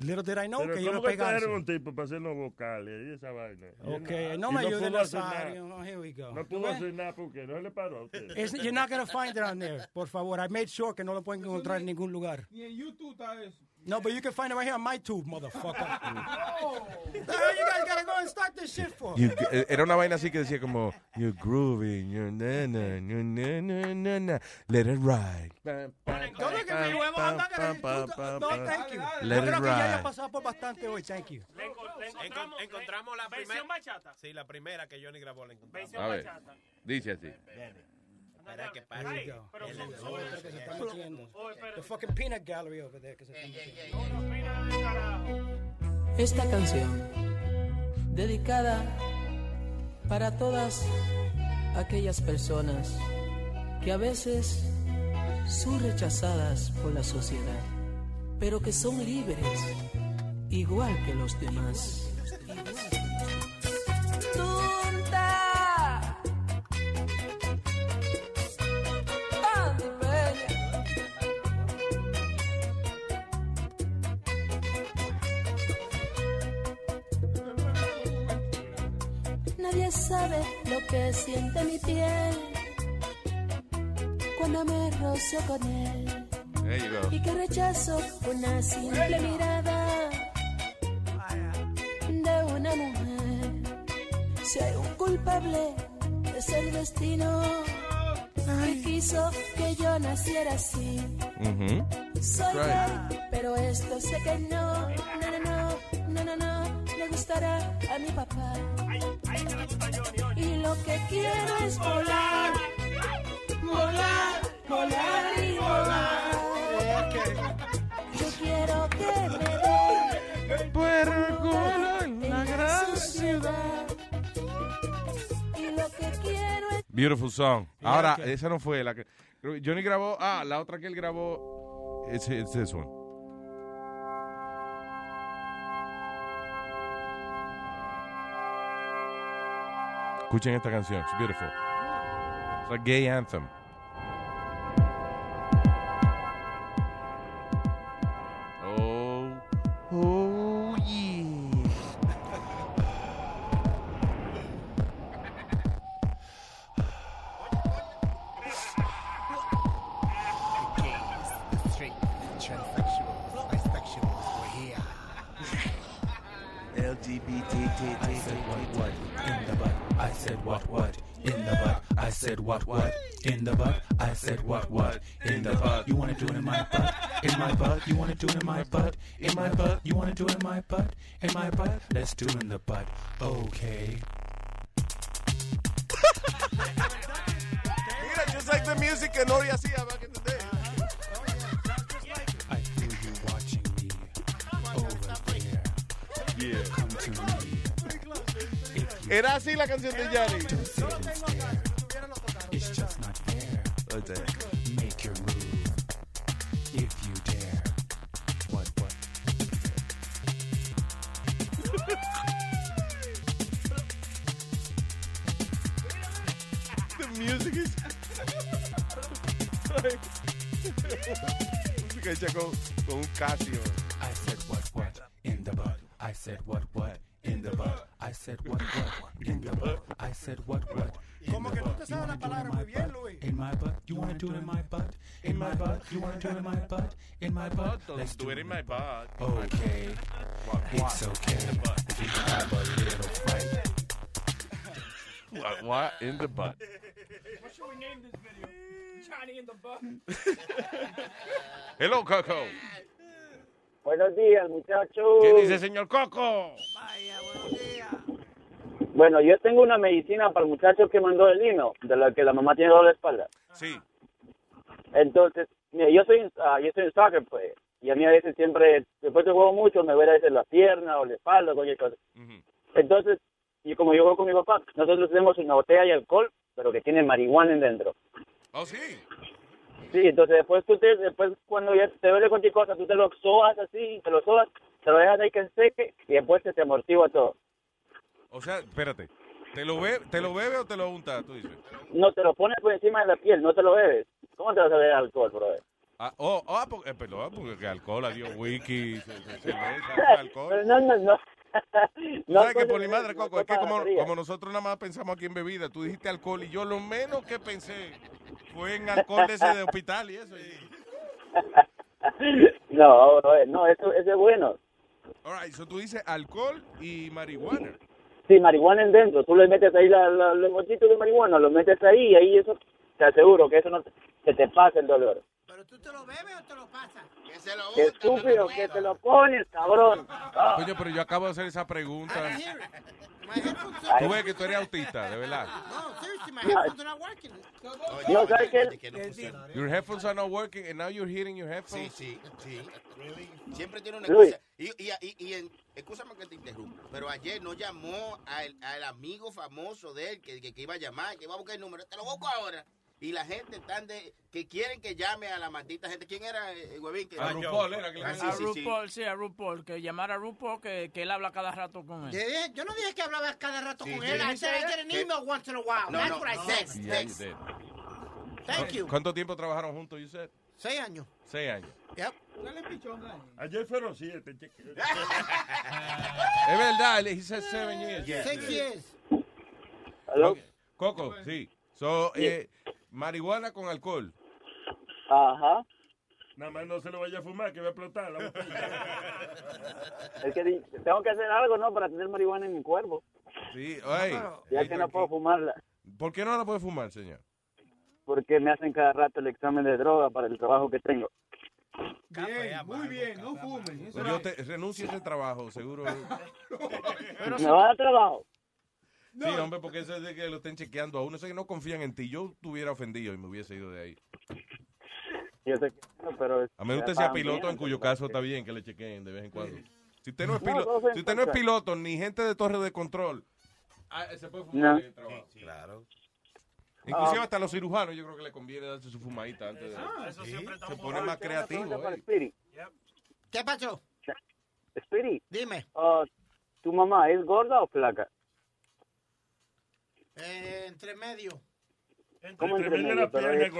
little did I know Pero que yo ¿cómo iba a pegar. trajeron un tipo para hacer los vocales y esa vaina? Ok, no y me ayude, hacer Nazario. nada. Oh, here we go. No ¿Tú pudo hacer nada porque no le paró a usted. It's- you're not going to find it on there, por favor. I made sure que no lo pueden encontrar en ningún lugar. Y en YouTube está eso. No, but you can find it right here on my tube, motherfucker. the hell you guys gotta go and start this shit for? You- eh, era una vaina así que decía como You're grooving, you're na na, you're na na na na, let it ride. Don't look at me, huevo. I'm not gonna. No, thank you. Let Yo it creo que ya haya pasado por bastante hoy. Thank you. Le encon- le encontramos, encontramos la versión primera. bachata. Sí, la primera que Johnny grabó la encontramos. Versión A ver, bachata. dice así. Que pase. Pero que se metiendo. The fucking peanut gallery over there. que se está metiendo. Esta canción, dedicada para todas aquellas personas que a veces son rechazadas por la sociedad, pero que son libres, igual que los demás. Sabe lo que siente mi piel cuando me rozo con él y que rechazo una simple mirada de una mujer. Si hay un culpable, es el destino que quiso que yo naciera así. Ujú. Soy Right. gay, pero esto sé que no, no, no, gustará a mi papá. Y lo que quiero es volar, volar, volar y volar. Yo quiero que me den Puerco en la gran ciudad. Y lo que quiero es Beautiful song. Ahora, esa no fue la que. Johnny grabó. Ah, la otra que él grabó. It's, it's this one. Escuchen esta canción. It's beautiful. It's a gay anthem. In the butt. I said what, what, in the butt. I said what, what, in the butt. You wanna do it in my butt, in my butt. You wanna do it in my butt, in my butt. You wanna do it in my butt, in my butt. Let's do it in the butt, okay. Mira, just like the music hacía back in the day. I feel you watching me over there. Yeah. Era así la canción de Yanni. It's just not fair. Make your move if you dare. What, what? the music is. like. Casio. I said what, what in the butt. I said what, what in the butt. I said what what in the butt. I said what what in Como the que tú butt. te You sabes la wanna do it palabra in muy my bien, butt? Luis. In my butt. You wanna do it in my butt? In my butt. You wanna do it in my butt? In my butt. Let's do it in my butt. Okay. It's okay. If you have a little fright. What, what in the butt? What should we name this video? Johnny in the butt. Hello, Coco. Buenos días, muchachos. ¿Qué dice, señor Coco? Bueno, yo tengo una medicina para el muchacho que mandó el email, de la que la mamá tiene dolor de espalda. Sí. Entonces, mira, yo soy, ah, yo soy un soccer player. Y a mí a veces siempre, después que juego mucho, me duele a veces la pierna o la espalda o cualquier cosa. Entonces, y como yo juego con mi papá, nosotros tenemos una botella de alcohol, pero que tiene marihuana en dentro. Oh, sí. Sí, entonces después tú te, después cuando ya te duele cualquier cosa, tú te lo sobas así, te lo sobas, te lo dejas ahí que seque y después se te amortigua todo. O sea, espérate. ¿Te lo, be ¿Te lo bebe o te lo unta? Tú dices. No te lo pones por encima de la piel, no te lo bebes. ¿Cómo te vas a beber alcohol, brother? Ah, oh, ah, porque, eh, perdón, porque alcohol, adiós, wiki, ce- ce- cerveza, alcohol. Pero no, no, no. Tú sabes que por mi madre, Coco, es que como, como nosotros nada más pensamos aquí en bebida, tú dijiste alcohol y yo lo menos que pensé fue en alcohol de ese de hospital y eso. y- No, brother, no, eso, eso es bueno. All right, so tú dices alcohol y marihuana. Sí, marihuana en dentro, tú le metes ahí la, la- los mochitos de marihuana, los metes ahí y ahí eso, te aseguro que eso no te, que te pasa el dolor. Qué estúpido que te lo pones, cabrón. Ah. Coño, pero yo acabo de hacer esa pregunta. Tú ves que tú eres autista, de verdad. No, ¿sabes qué? Your headphones are not working and now you're hearing your headphones. Sí, sí. Siempre tiene una excusa. Y, y, y, y en, escúchame que te interrumpa, pero ayer no llamó al, al amigo famoso de él que, que, que iba a llamar, que iba a buscar el número. Te lo busco ahora. Y la gente están de que quieren que llame a la maldita gente. ¿Quién era el huevín? Que A RuPaul era que le Ah, sí, a sí. RuPaul, sí, a RuPaul, que llamara a RuPaul, que, que él habla cada rato con él. Yeah, Yo no dije que hablaba cada rato Sí, con sí. él. I ¿Dijiste said I get an once in a while. No, That's no, what I no. said. Yeah, you did. Thank you. ¿Cuánto tiempo trabajaron juntos, you said? Seis años. Seis años. Yep. Ayer fueron siete. Es verdad, he said seven years. Six years. Ok. Coco, sí. So, eh, marihuana con alcohol. Ajá. Nada más no se lo vaya a fumar, que va a explotar la. Es que tengo que hacer algo, ¿no? Para tener marihuana en mi cuerpo. Sí, oye. Ya que no puedo fumarla. ¿Por qué no la puede fumar, señor? Porque me hacen cada rato el examen de droga para el trabajo que tengo. Bien, muy bien, no fumen. Yo te renuncio a ese trabajo, seguro. ¿Me va a dar Sí, hombre, porque eso es de que lo estén chequeando a uno. Sé que no confían en ti. Yo estuviera ofendido y me hubiese ido de ahí. Yo sé que no, pero... A menos usted sea piloto, bien. en cuyo caso está bien que le chequeen de vez en cuando. Si usted no es piloto, si usted no es piloto ni gente de torre de control, ah, se puede fumar No. en el trabajo. Claro. Inclusive Ah. hasta a los cirujanos yo creo que le conviene darse su fumadita antes de... Ah, eso siempre está se pone más creativo. eh. ¿Qué pasó? Speedy, Dime. ah, ¿tu mamá es gorda o flaca? Eh, entre medio. ¿Cómo entre medio medio? la pierna it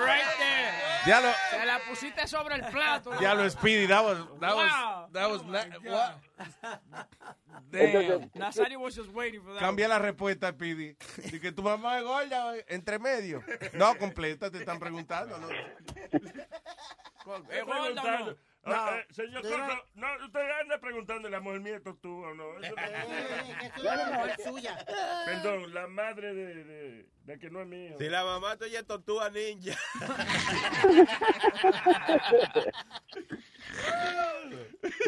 right there. Ya lo- Se la pusiste sobre el plato. Ya lo Speedy, that was, that was, Wow. that was, na- what? Damn. Nazario was just waiting for that. Cambia la respuesta, Speedy. Dice que tu mamá es gorda, entre medio. No, completa, te están preguntando. ¿no? ¿Es gorda o no? Eh, señor Yo no- Coco, no, usted anda preguntando la mujer mía es tú o no. Eso no es suya. Perdón, la madre de, de, de que no es mío. Si la mamá tuya es tortuga ninja.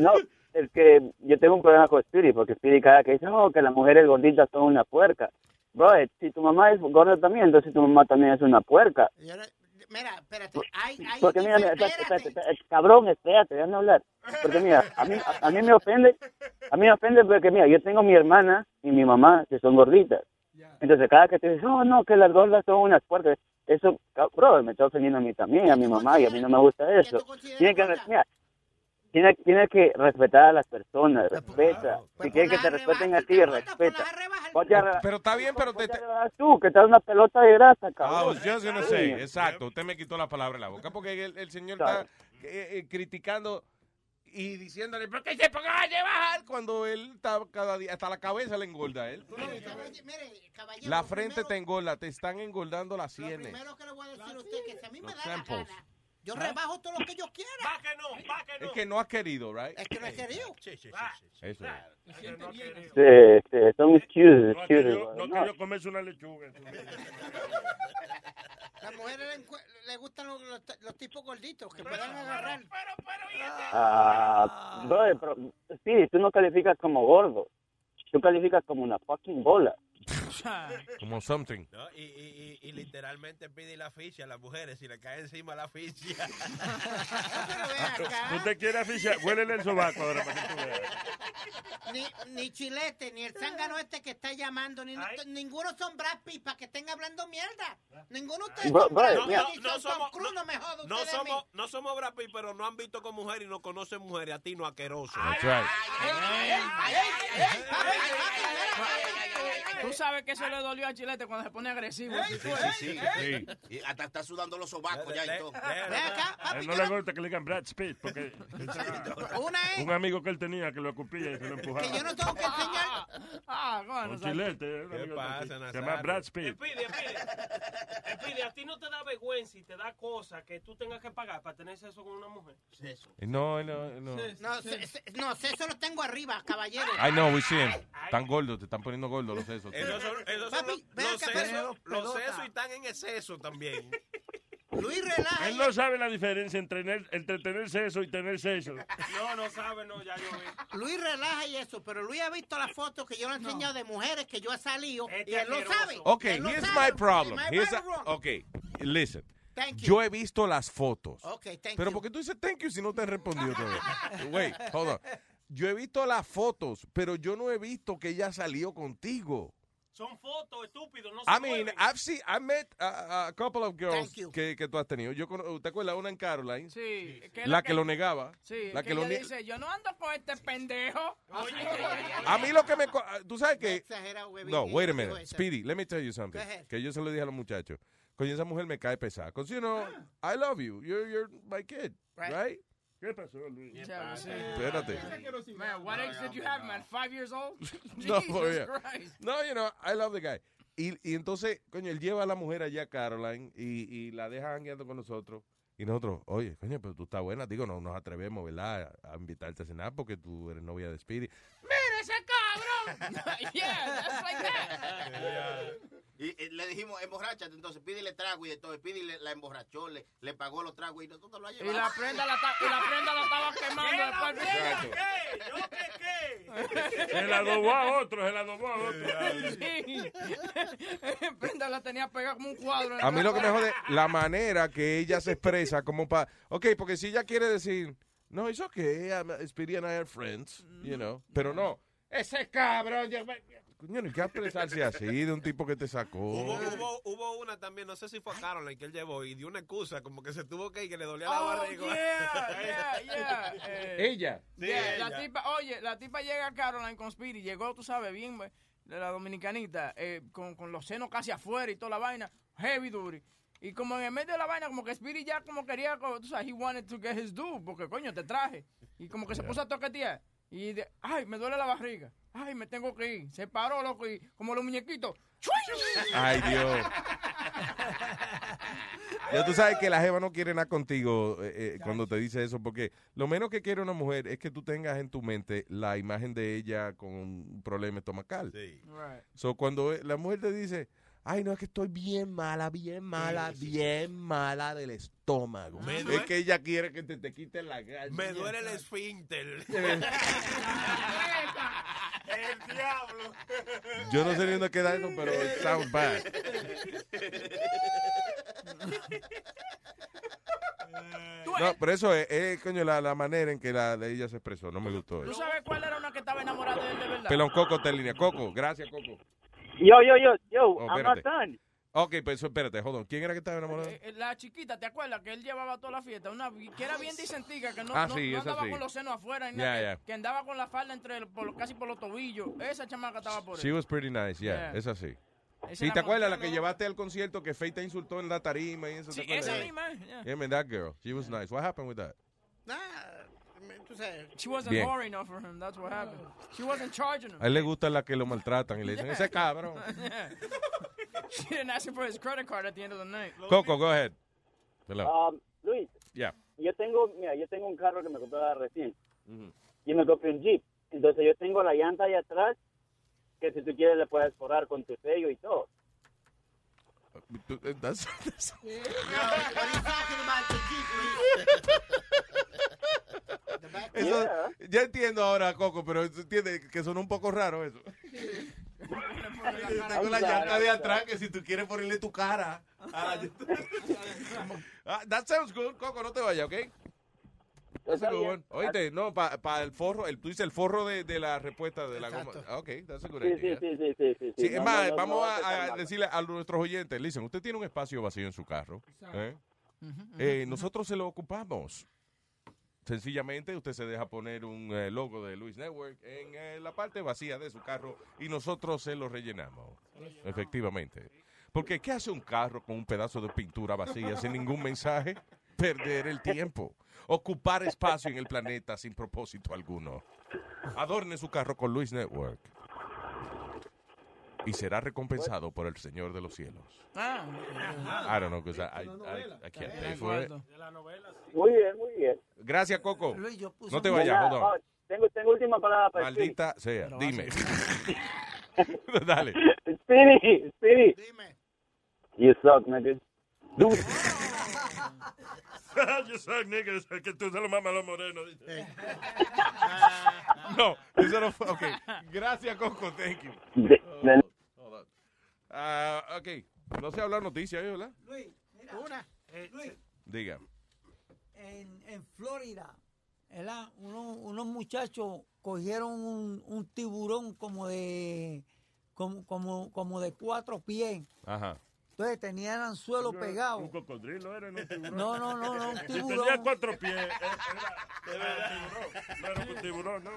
No, es que yo tengo un problema con Speedy, porque Speedy cada que dice, oh, que las mujeres gorditas son una puerca. Bro, eh, si tu mamá es gorda también, entonces tu mamá también es una puerca. Mira, espérate. Hay, hay Porque mira, mira, espérate. espérate, espérate, espérate, cabrón, espérate, déjame hablar. Porque mira, a mí, a, a mí me ofende, a mí me ofende porque mira, yo tengo mi hermana y mi mamá que son gorditas. Entonces cada que te dices, oh no, que las gordas son unas puercas, eso, bro, me está ofendiendo a mí también, a mi mamá, y a mí no me gusta eso. Tiene que, mira, tiene, tiene que respetar a las personas, respeta. Si quieres que te respeten a ti, respeta. Ponte a re- Pero está bien, pero te... tú, que estás una pelota de grasa, cabrón. just gonna Sí. say, exacto, usted me quitó la palabra de la boca porque el, el señor está eh, eh, criticando y diciéndole, ¿por qué se ponga a bajar? Cuando él está cada día, hasta la cabeza le engorda a él. ¿Tú no? La frente te engorda, te están engordando las sienes. Primero que le voy a decir a usted que si a mí me Los da la gana, yo ¿Ah? rebajo todo lo que yo quiera. Va que no, va que Es que no has querido, right? Es que no he querido. Sí, sí, sí. Eso es. Sí, sí, son excuses, No excuses. quiero, no comerse una lechuga. Las mujeres le, gustan los, los- los tipos gorditos que puedan agarrar. Ah, brother, pero, sí, tú no calificas como gordo. Tú calificas como una fucking bola. Como something. ¿no? Y, y, y, y literalmente pide la ficha a las mujeres y le cae encima la ficha. ¿Tú te quieres aficionar? Huélele el sobaco ahora para que tú veas. Ni, ni Chilete, ni el zángano este que está llamando, ni, ninguno son Brad Pitt para que estén hablando mierda. Ninguno de ustedes No somos- no me No somos, no somos Brad Pitt, pero no han visto con mujeres y no conocen mujeres. A ti no asqueroso. That's right. Sabes que eso le dolió a Chilete cuando se pone agresivo. Sí, sí, sí. Sí. Y hasta está sudando los sobacos ya y todo. Ve acá, A papi, no le no- gusta que le digan Brad Pitt porque Una es un amigo que él tenía que lo escupía y se lo empujaba. que yo no tengo que enseñar. Ah, bueno. Un chilete, ¿Qué pasa, se llama? Brad Pitt. Espide, espide. Espide, a ti no te da vergüenza y te da cosa que tú tengas que pagar para tener sexo con una mujer. No, no, no. No, se- se- no, eso lo tengo arriba, caballero. I know, we see him. Están gordos, te están poniendo gordos los sesos. Esos son, esos son Papi, los, sesos, pero- los pelota. sesos y están en exceso también. Luis relaja. Él no sabe la diferencia entre tener, entre tener sexo y tener sexo. No, no sabe, no, ya yo vi. Luis relaja y eso, pero Luis ha visto las fotos que yo le he enseñado de mujeres que yo he salido Este y él lo sabe. Okay, Él here's sabe. my problem. Here's a- okay, listen. Thank you. Yo he visto las fotos. Okay, thank Pero you. ¿por qué tú dices thank you si no te he respondido todavía? Wait, hold on. Yo he visto las fotos, pero yo no he visto que ella salió contigo. Son fotos estúpidos, no I mean. I've seen, I met a, a couple of girls que, que tú has tenido. Yo, ¿Te acuerdas una en Caroline? Sí. que es La que lo negaba. Sí, La que, que lo ella dice, yo no ando con este pendejo. A mí lo que me... co- Tú sabes que... No, wait a minute. Speedy, let me tell you something. Que yo se lo dije a los muchachos. Coño, esa mujer me cae pesada. Because, you know, I love you. You're, you're my kid. Right. Right? ¿Qué pasó, Luis? Ya, sí. Espérate. Man, what age did you have, man? Five years old? No, Jesus. Christ. No, you know, I love the guy. Y, y entonces, coño, él lleva a la mujer allá Caroline y, y la deja hangueando con nosotros. Y nosotros, oye, coño, pero tú estás buena. Digo, no nos atrevemos, ¿verdad? A, a invitarte a cenar porque tú eres novia de Speedy. ¡Mira ese cabrón! yeah, that's like that. Y, y le dijimos, emborráchate, entonces pídele trago y de todo. Pídele, la emborrachó, le, le pagó los tragos y nosotros lo ha Y llevado. la prenda la, ta- y la prenda la estaba quemando después. ¿Qué? ¿Yo qué qué? Se la adobó a otro, se la adobó a otro. Sí. prenda la tenía pegada como un cuadro. A mí lo que me jode, la manera que ella se expresa como para... Ok, porque si ella quiere decir, no, es okay, I'm, Speedy and I are friends, you know, pero no, ese cabrón, yo coño, no hay que expresarse así de un tipo que te sacó. Hubo, hubo, hubo una también, no sé si fue Caroline que él llevó y dio una excusa, como que se tuvo que ir, que le dolía la Oh, barriga. yeah, yeah, yeah. Eh, Ella. Sí, yeah, la tipa, oye, la tipa llega a Caroline con Speedy, llegó, tú sabes, bien, pues, de la dominicanita, eh, con, con los senos casi afuera y toda la vaina, heavy duty. Y como en el medio de la vaina, como que Speedy ya como quería, como, tú sabes, he wanted to get his due, porque coño, te traje. Y como que se puso a toquetear. Y de, ay, me duele la barriga. Ay, me tengo que ir. Se paró, loco, y como los muñequitos. ¡chui! Ay, Dios. Ya tú sabes que la jeva no quiere nada contigo eh, eh, cuando te dice eso, porque lo menos que quiere una mujer es que tú tengas en tu mente la imagen de ella con un problema estomacal. Right. So, cuando eh, la mujer te dice, ay, no, es que estoy bien mala, bien mala, bien mala del estómago. Me es duele- que ella quiere que te, te quiten la gana. Me duele el esfínter. El diablo. Yo no sé ni dónde queda eso, pero it sounds bad. No, pero eso es, es, coño, la, la manera en que la, de ella se expresó. No me gustó ¿Tú eso. sabes cuál era una que estaba enamorada de él de verdad? Pelón Coco está en línea. Coco, gracias, Coco. Yo, yo, yo, yo, Oh, I'm not espérate. done. Ok, pues espérate, hold on. ¿Quién era que estaba enamorado? Eh, eh, La chiquita, ¿te acuerdas que él llevaba toda la fiesta? Una que era bien dicentica, que no, Ah, no- sí, no esa andaba sí. con los senos afuera, Ya, nada, que- ya. que, andaba con la falda entre el- por- casi por los tobillos. Esa chamaca estaba por She él. was pretty nice, yeah, Yeah. esa sí. Esa Sí, era ¿te acuerdas la que llevaste al concierto que Faye te insultó en la tarima y eso? Sí, esa misma, yeah. Yeah, man, that girl. She was nice. What happened with that? Nah, tú sabes. She wasn't Bien. whore enough for him, that's what happened. She wasn't charging him. A él le gusta la que lo maltratan y le dicen, ese cabrón. Yeah. She didn't ask him for his credit card at the end of the night. Coco, go ahead. Hello. Um, Luis, Yeah. yo tengo, mira, yo tengo un carro que me compré recién. Y me compré un Jeep. Entonces yo tengo la llanta ahí atrás que si tú quieres le puedes forrar con tu sello y todo. Tú- eh, that's- that's- Eso, ya entiendo ahora, Coco, pero entiende que sonó un poco raro eso. Tengo la llanta de atrás que si tú quieres ponerle tu cara. a la llanta- Ah, that sounds good, Coco, no te vayas, ¿ok? That's a good one. Oíste, no, para el forro, el, tú dices el forro de, de la respuesta de la goma. Ok, that's a good Sí, idea. sí, sí, sí, sí, sí, Sí, sí. es No, más, no, no, vamos no, a- no, a, no. decirle a nuestros oyentes, listen, usted tiene un espacio vacío en su carro. ¿eh? Eh, nosotros se lo ocupamos. Sencillamente usted se deja poner un eh, logo de Luis Network en eh, la parte vacía de su carro y nosotros se lo rellenamos. Efectivamente. Porque ¿qué hace un carro con un pedazo de pintura vacía sin ningún mensaje? Perder el tiempo. Ocupar espacio en el planeta sin propósito alguno. Adorne su carro con Luis Network. Y será recompensado por el Señor de los cielos. Ah, I don't know, because I, I, I, I can't pay for it. Muy bien, muy bien. Gracias, Coco. No te vayas, hold on. tengo, tengo última palabra para Maldita sea, dime. Dale. Speedy, Speedy. Dime. You suck, nigga. Yo soy nigga, es que tú se lo mamas a los morenos. No, eso no fue. Ok. Gracias, Coco. Thank you. De- de- Hold on. Ah, ok. No sé hablar noticias, ¿eh, ¿verdad? Luis, mira, Una. Luis, Diga. en, en Florida, ¿verdad? Unos, unos muchachos cogieron un, un tiburón como de como, como, como de cuatro pies. Ajá. Entonces tenía el anzuelo pegado. Un cocodrilo era, no un tiburón. No, no, no, no, un Si tiburón. tenía cuatro pies, eh, era, era un tiburón. No era un tiburón, no.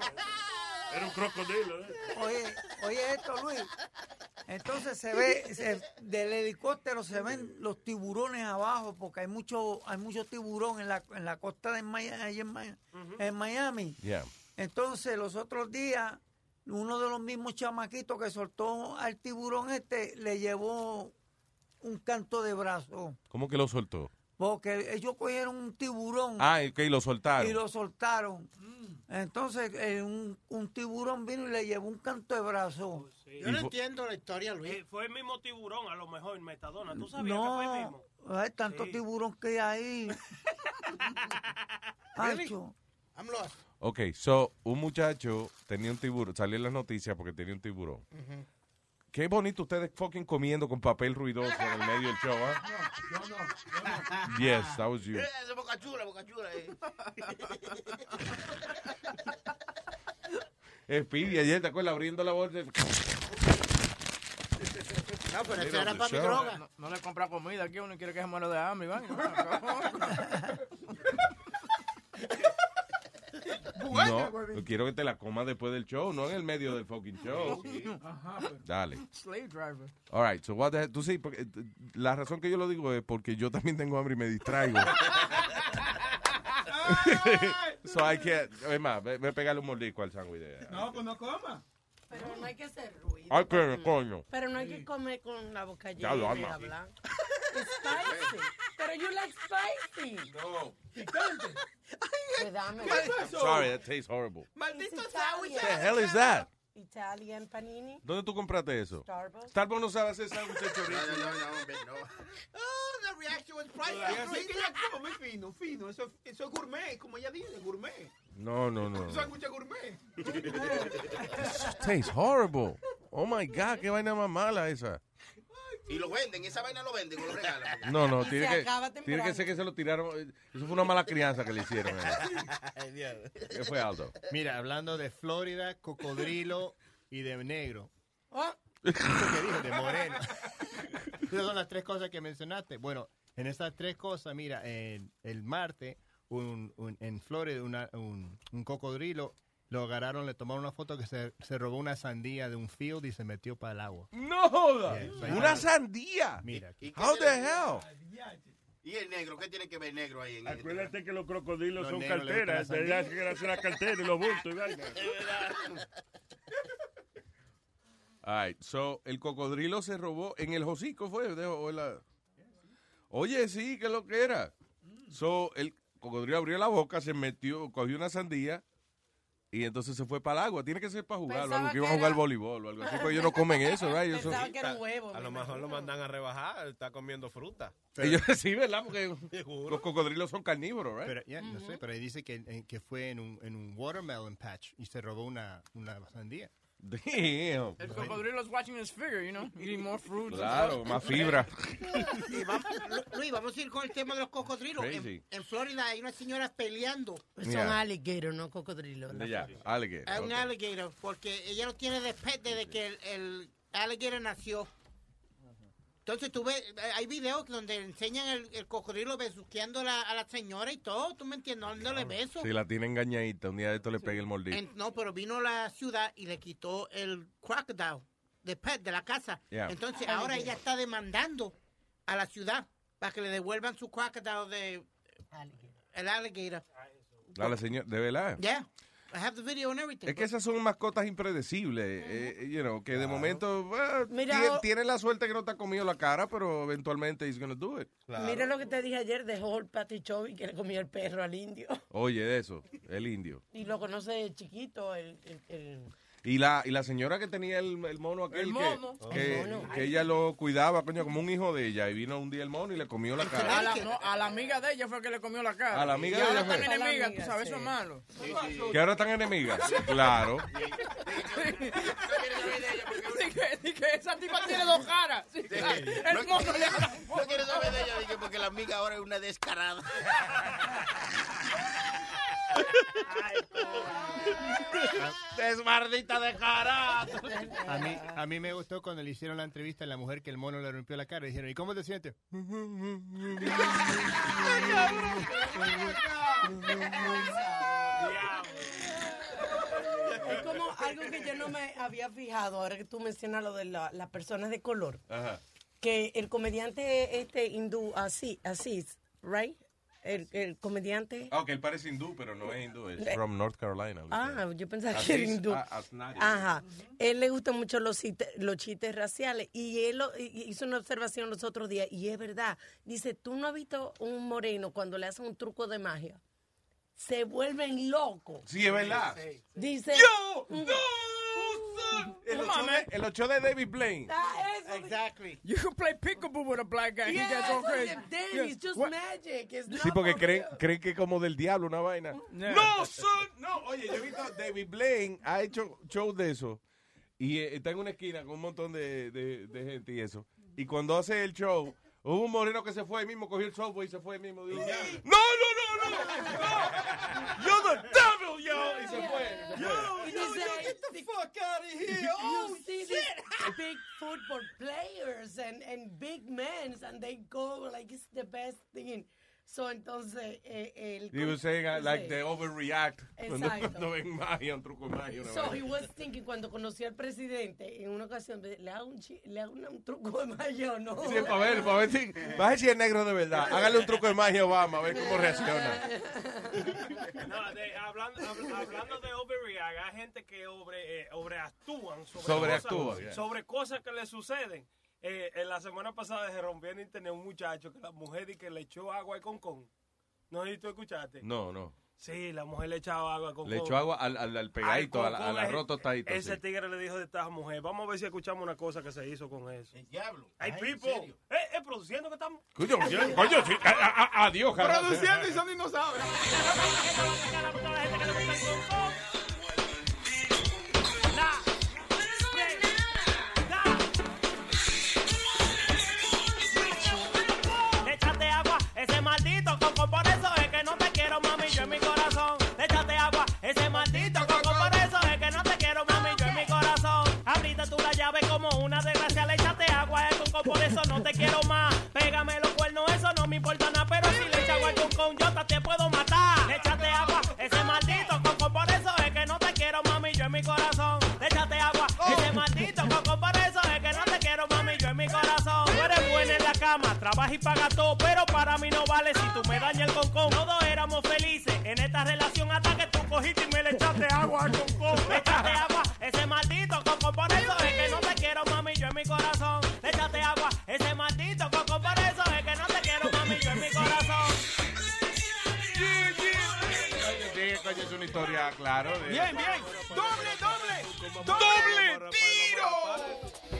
Era un crocodilo, ¿eh? Oye, oye esto, Luis. Entonces se ve, se- del helicóptero se ven los tiburones abajo, porque hay mucho, hay mucho tiburón en la, en la costa de ahí en, Miami. Yeah. Entonces, los otros días, uno de los mismos chamaquitos que soltó al tiburón este le llevó un canto de brazo. ¿Cómo que lo soltó? Porque ellos cogieron un tiburón Ah, ok, lo soltaron. y lo soltaron. Entonces, eh, un, un tiburón vino y le llevó un canto de brazo. Yo no entiendo la historia, Luis. Eh, fue el mismo tiburón, a lo mejor, Metadona. ¿Tú sabías que fue el No, mismo? hay tanto Sí. tiburón que hay? Hacho. I'm lost. Ok, so, un muchacho tenía un tiburón, salió en las noticias porque tenía un tiburón. Qué bonito ustedes fucking comiendo con papel ruidoso en el medio del show, ¿ah? Yo no, yo no. Yes, that was you. Eh, esa boca chula, boca chula. Eh. Speedy, ayer te acuerdas abriendo la bolsa. No, pero Mira, era para mi droga. No, no le compra comida aquí, uno quiere que se muera de hambre, Iván. No, yo quiero que te la comas después del show, no en el medio del fucking show. Pues. Dale. Slave driver. All right, so what the hell- tú sí, porque, la razón que yo lo digo es porque yo también tengo hambre y me distraigo. so I can't, es más, ve, ve pegarle un mordisco al sándwich No, pues no coma. Pero no hay que hacer ruido. Ay, qué coño. Pero no hay que comer con la boca Ya llena lo y ama. hablar. It's spicy. Pero you like spicy. No. Picante. Pues dame. Sorry, that tastes horrible. Maldito What the hell is that? Italian panini. ¿Dónde tú compraste eso? Starbucks. Starbucks no sabe hacer sándwich de chorizo. No, no, no, hombre, no. Oh, the reaction was priceless. Así que ella come fino, fino. Eso, eso es gourmet, como ella dice, gourmet. No, no, no. Un sándwich gourmet. Tastes horrible. Oh my God, qué vaina más mala esa. Y lo venden, esa vaina lo venden o lo regalan. No, no, tiene que, tiene que ser que se lo tiraron. Eso fue una mala crianza que le hicieron. eh. ¿Qué fue, Aldo? Mira, hablando de Florida, cocodrilo y de negro. Eso que dijo, de moreno. Esas son las tres cosas que mencionaste. Bueno, en esas tres cosas, mira, en- el martes, un, un- en Florida, una- un, un cocodrilo lo agarraron, le tomaron una foto que se, se robó una sandía de un field y se metió para el agua. ¡No joda! ¡Una sandía! Mira. aquí. How the hell? ¿Y el negro? ¿Qué tiene que ver negro ahí? En Acuérdate que los crocodilos Los son carteras. las De allá que hacen la cartera y los bultos. All right, so, el cocodrilo se robó en el hocico, fue. de- o en la- Oye, sí, que lo que era. So, el cocodrilo abrió la boca, se metió, cogió una sandía y entonces se fue para el agua. Tiene que ser para jugar, o algo, Pensaba que iban a jugar era- voleibol o algo así, porque ellos no comen eso, ¿verdad? Ellos son- A lo mejor lo mandan a rebajar, está comiendo fruta. Ellos sí, ¿verdad? Porque los cocodrilos son carnívoros. Pero, no sé, pero ahí dice que, eh, que fue en un, en un watermelon patch y se robó una, una sandía. Damn. El cocodrilo is watching his figure, you know, eating more fruits. Claro, más fibra. Y vamos, Lu- Luis, vamos a ir con el tema de los cocodrilos. Crazy. En, en Florida hay unas señoras peleando. Son Yeah. alligator, no cocodrilo. Ya, alligator. Un ok. alligator, porque ella lo tiene de pet desde que el, el alligator nació. Entonces tú ves, eh, hay videos donde enseñan el, el cocodrilo besuqueando a la, a la señora y todo, ¿tú me entiendes? Dándole besos. Si la tiene engañadita, un día de esto le pega el mordido. En- no, pero vino a la ciudad y le quitó el crocodile de pet de la casa. Yeah. Entonces ahora ella está demandando a la ciudad para que le devuelvan su crocodile de el alligator. A la señora, de verdad. Yeah, I have the video and everything. Es que esas son mascotas impredecibles, eh, you know, que de momento eh, Mira, tie- o- tiene la suerte que no te ha comido la cara, pero eventualmente he's gonna do it. Mira lo que te dije ayer de Whole Patty Chovy que le comió el perro al indio. Oye, de eso, el indio. Y lo conoce chiquito, el, el- el- Y la, y la señora que tenía el, el mono aquel El que- mono. Que, El mono. que ella lo cuidaba, coño, como un hijo de ella. Y vino un día el mono y le comió la A cara. la, no, a la amiga de ella fue que le comió la cara. A la amiga y de ahora ella están fue. enemigas, tú sabes, eso es malo. Que ahora están enemigas. Claro. Sí, que, sí, que esa tipa tiene dos caras. Sí. El No, mono le no quiero saber de ella, porque la amiga ahora es una descarada. Desmardita de cara. A mí, a mí me gustó cuando le hicieron la entrevista a la mujer que el mono le rompió la cara. Y dijeron, ¿y cómo te sientes? Es como algo que yo no me había fijado, ahora que tú mencionas lo de la- las personas de color. Ajá. Que el comediante este hindú, así, así, right? El, el comediante. Ah, ok, él parece hindú, pero no es hindú, es Eh, from North Carolina. Ah, yo pensaba que era hindú. Ajá. Él le gustan mucho los, chistes raciales y él lo- hizo una observación los otros días y es verdad. Dice, ¿tú no has visto un moreno cuando le hacen un truco de magia? Se vuelven locos. Sí, es verdad. Dice... ¡Yo! Mm. El ocho, de, el ocho de David Blaine. Exactly. You can play peekaboo with a black guy. He Yeah, gets all crazy. Yeah. it's just What- magic. It's Sí, porque for creen, real. creen que es como del diablo una vaina. Yeah. No, son, no. Oye, yo he visto David Blaine ha hecho shows de eso y eh, está en una esquina con un montón de, de- de gente y eso. Y cuando hace el show, hubo un moreno que se fue ahí mismo, cogió el software y se fue ahí mismo. Dijo, no, no, no, no, no. You're the devil, yo. Y se fue. y se fue. Y dice, get the fuck out of here. You Oh, see these big football players and, and big men, and they go like it's the best thing. So, entonces, eh, el... He was saying uh, like they overreact Exacto. cuando ven magia, un truco de magia. una So he was thinking cuando conocí al presidente en una ocasión le hago un, chi- le hago un truco de magia o no. Sí, para ver, para ver si, para ver si es negro de verdad. Hágale un truco de magia a Obama, a ver cómo reacciona. No, de- hablando, habl- hablando de overreact, hay gente que eh, sobreactúan sobre, Sobreactúan, cosas, yeah. sobre cosas que le suceden. Eh, en la semana pasada se rompió en internet un muchacho que la mujer y que le echó agua al concón. No sé si tú escuchaste. No, no. Sí, la mujer le echaba agua al concón. Le echó agua al, al, al pegadito, al, concón, al arroz ese- tostadito. Ese sí. tigre le dijo de esta mujer, vamos a ver si escuchamos una cosa que se hizo con eso. El diablo. Ay, Ay, Pipo. ¿en serio? Eh, eh, produciendo que estamos. Coño, coño, sí, a- a- a- adiós. Produciendo y son dinosaurios. Échate y paga todo. Pero para mí no vale si tú me dañas el concón. Todos éramos felices en esta relación hasta que tú cogiste y me le echaste agua al concón. Le echaste agua, ese maldito coco. Por eso es que no te quiero, mami, yo en mi corazón. Le echaste agua, ese maldito coco. Por eso es que no te quiero, mami, yo en mi corazón. Sí, coño, es una historia, claro. de- Bien, bien. Doble, doble. Doble tiro.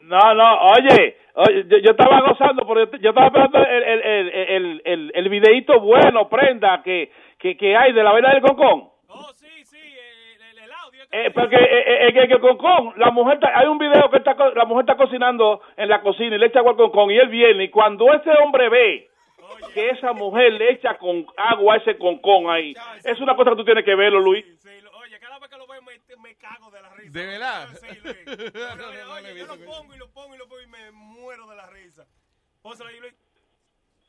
No, no, oye, oye yo, yo estaba gozando, pero yo, estaba esperando el, el, el, el, el, el videíto bueno, prenda, que, que, que hay de la vaina del concón. Eh, porque eh, eh, que concón, la mujer, está- hay un video que está, la mujer está cocinando en la cocina y le echa agua al concón y él viene y cuando ese hombre ve que esa mujer le echa con agua a ese concón ahí, es una cosa que tú tienes que verlo, Luis. ¿De verdad? Oye, yo lo pongo y lo pongo y lo pongo y me muero de la risa. Pónselo ahí, Luis.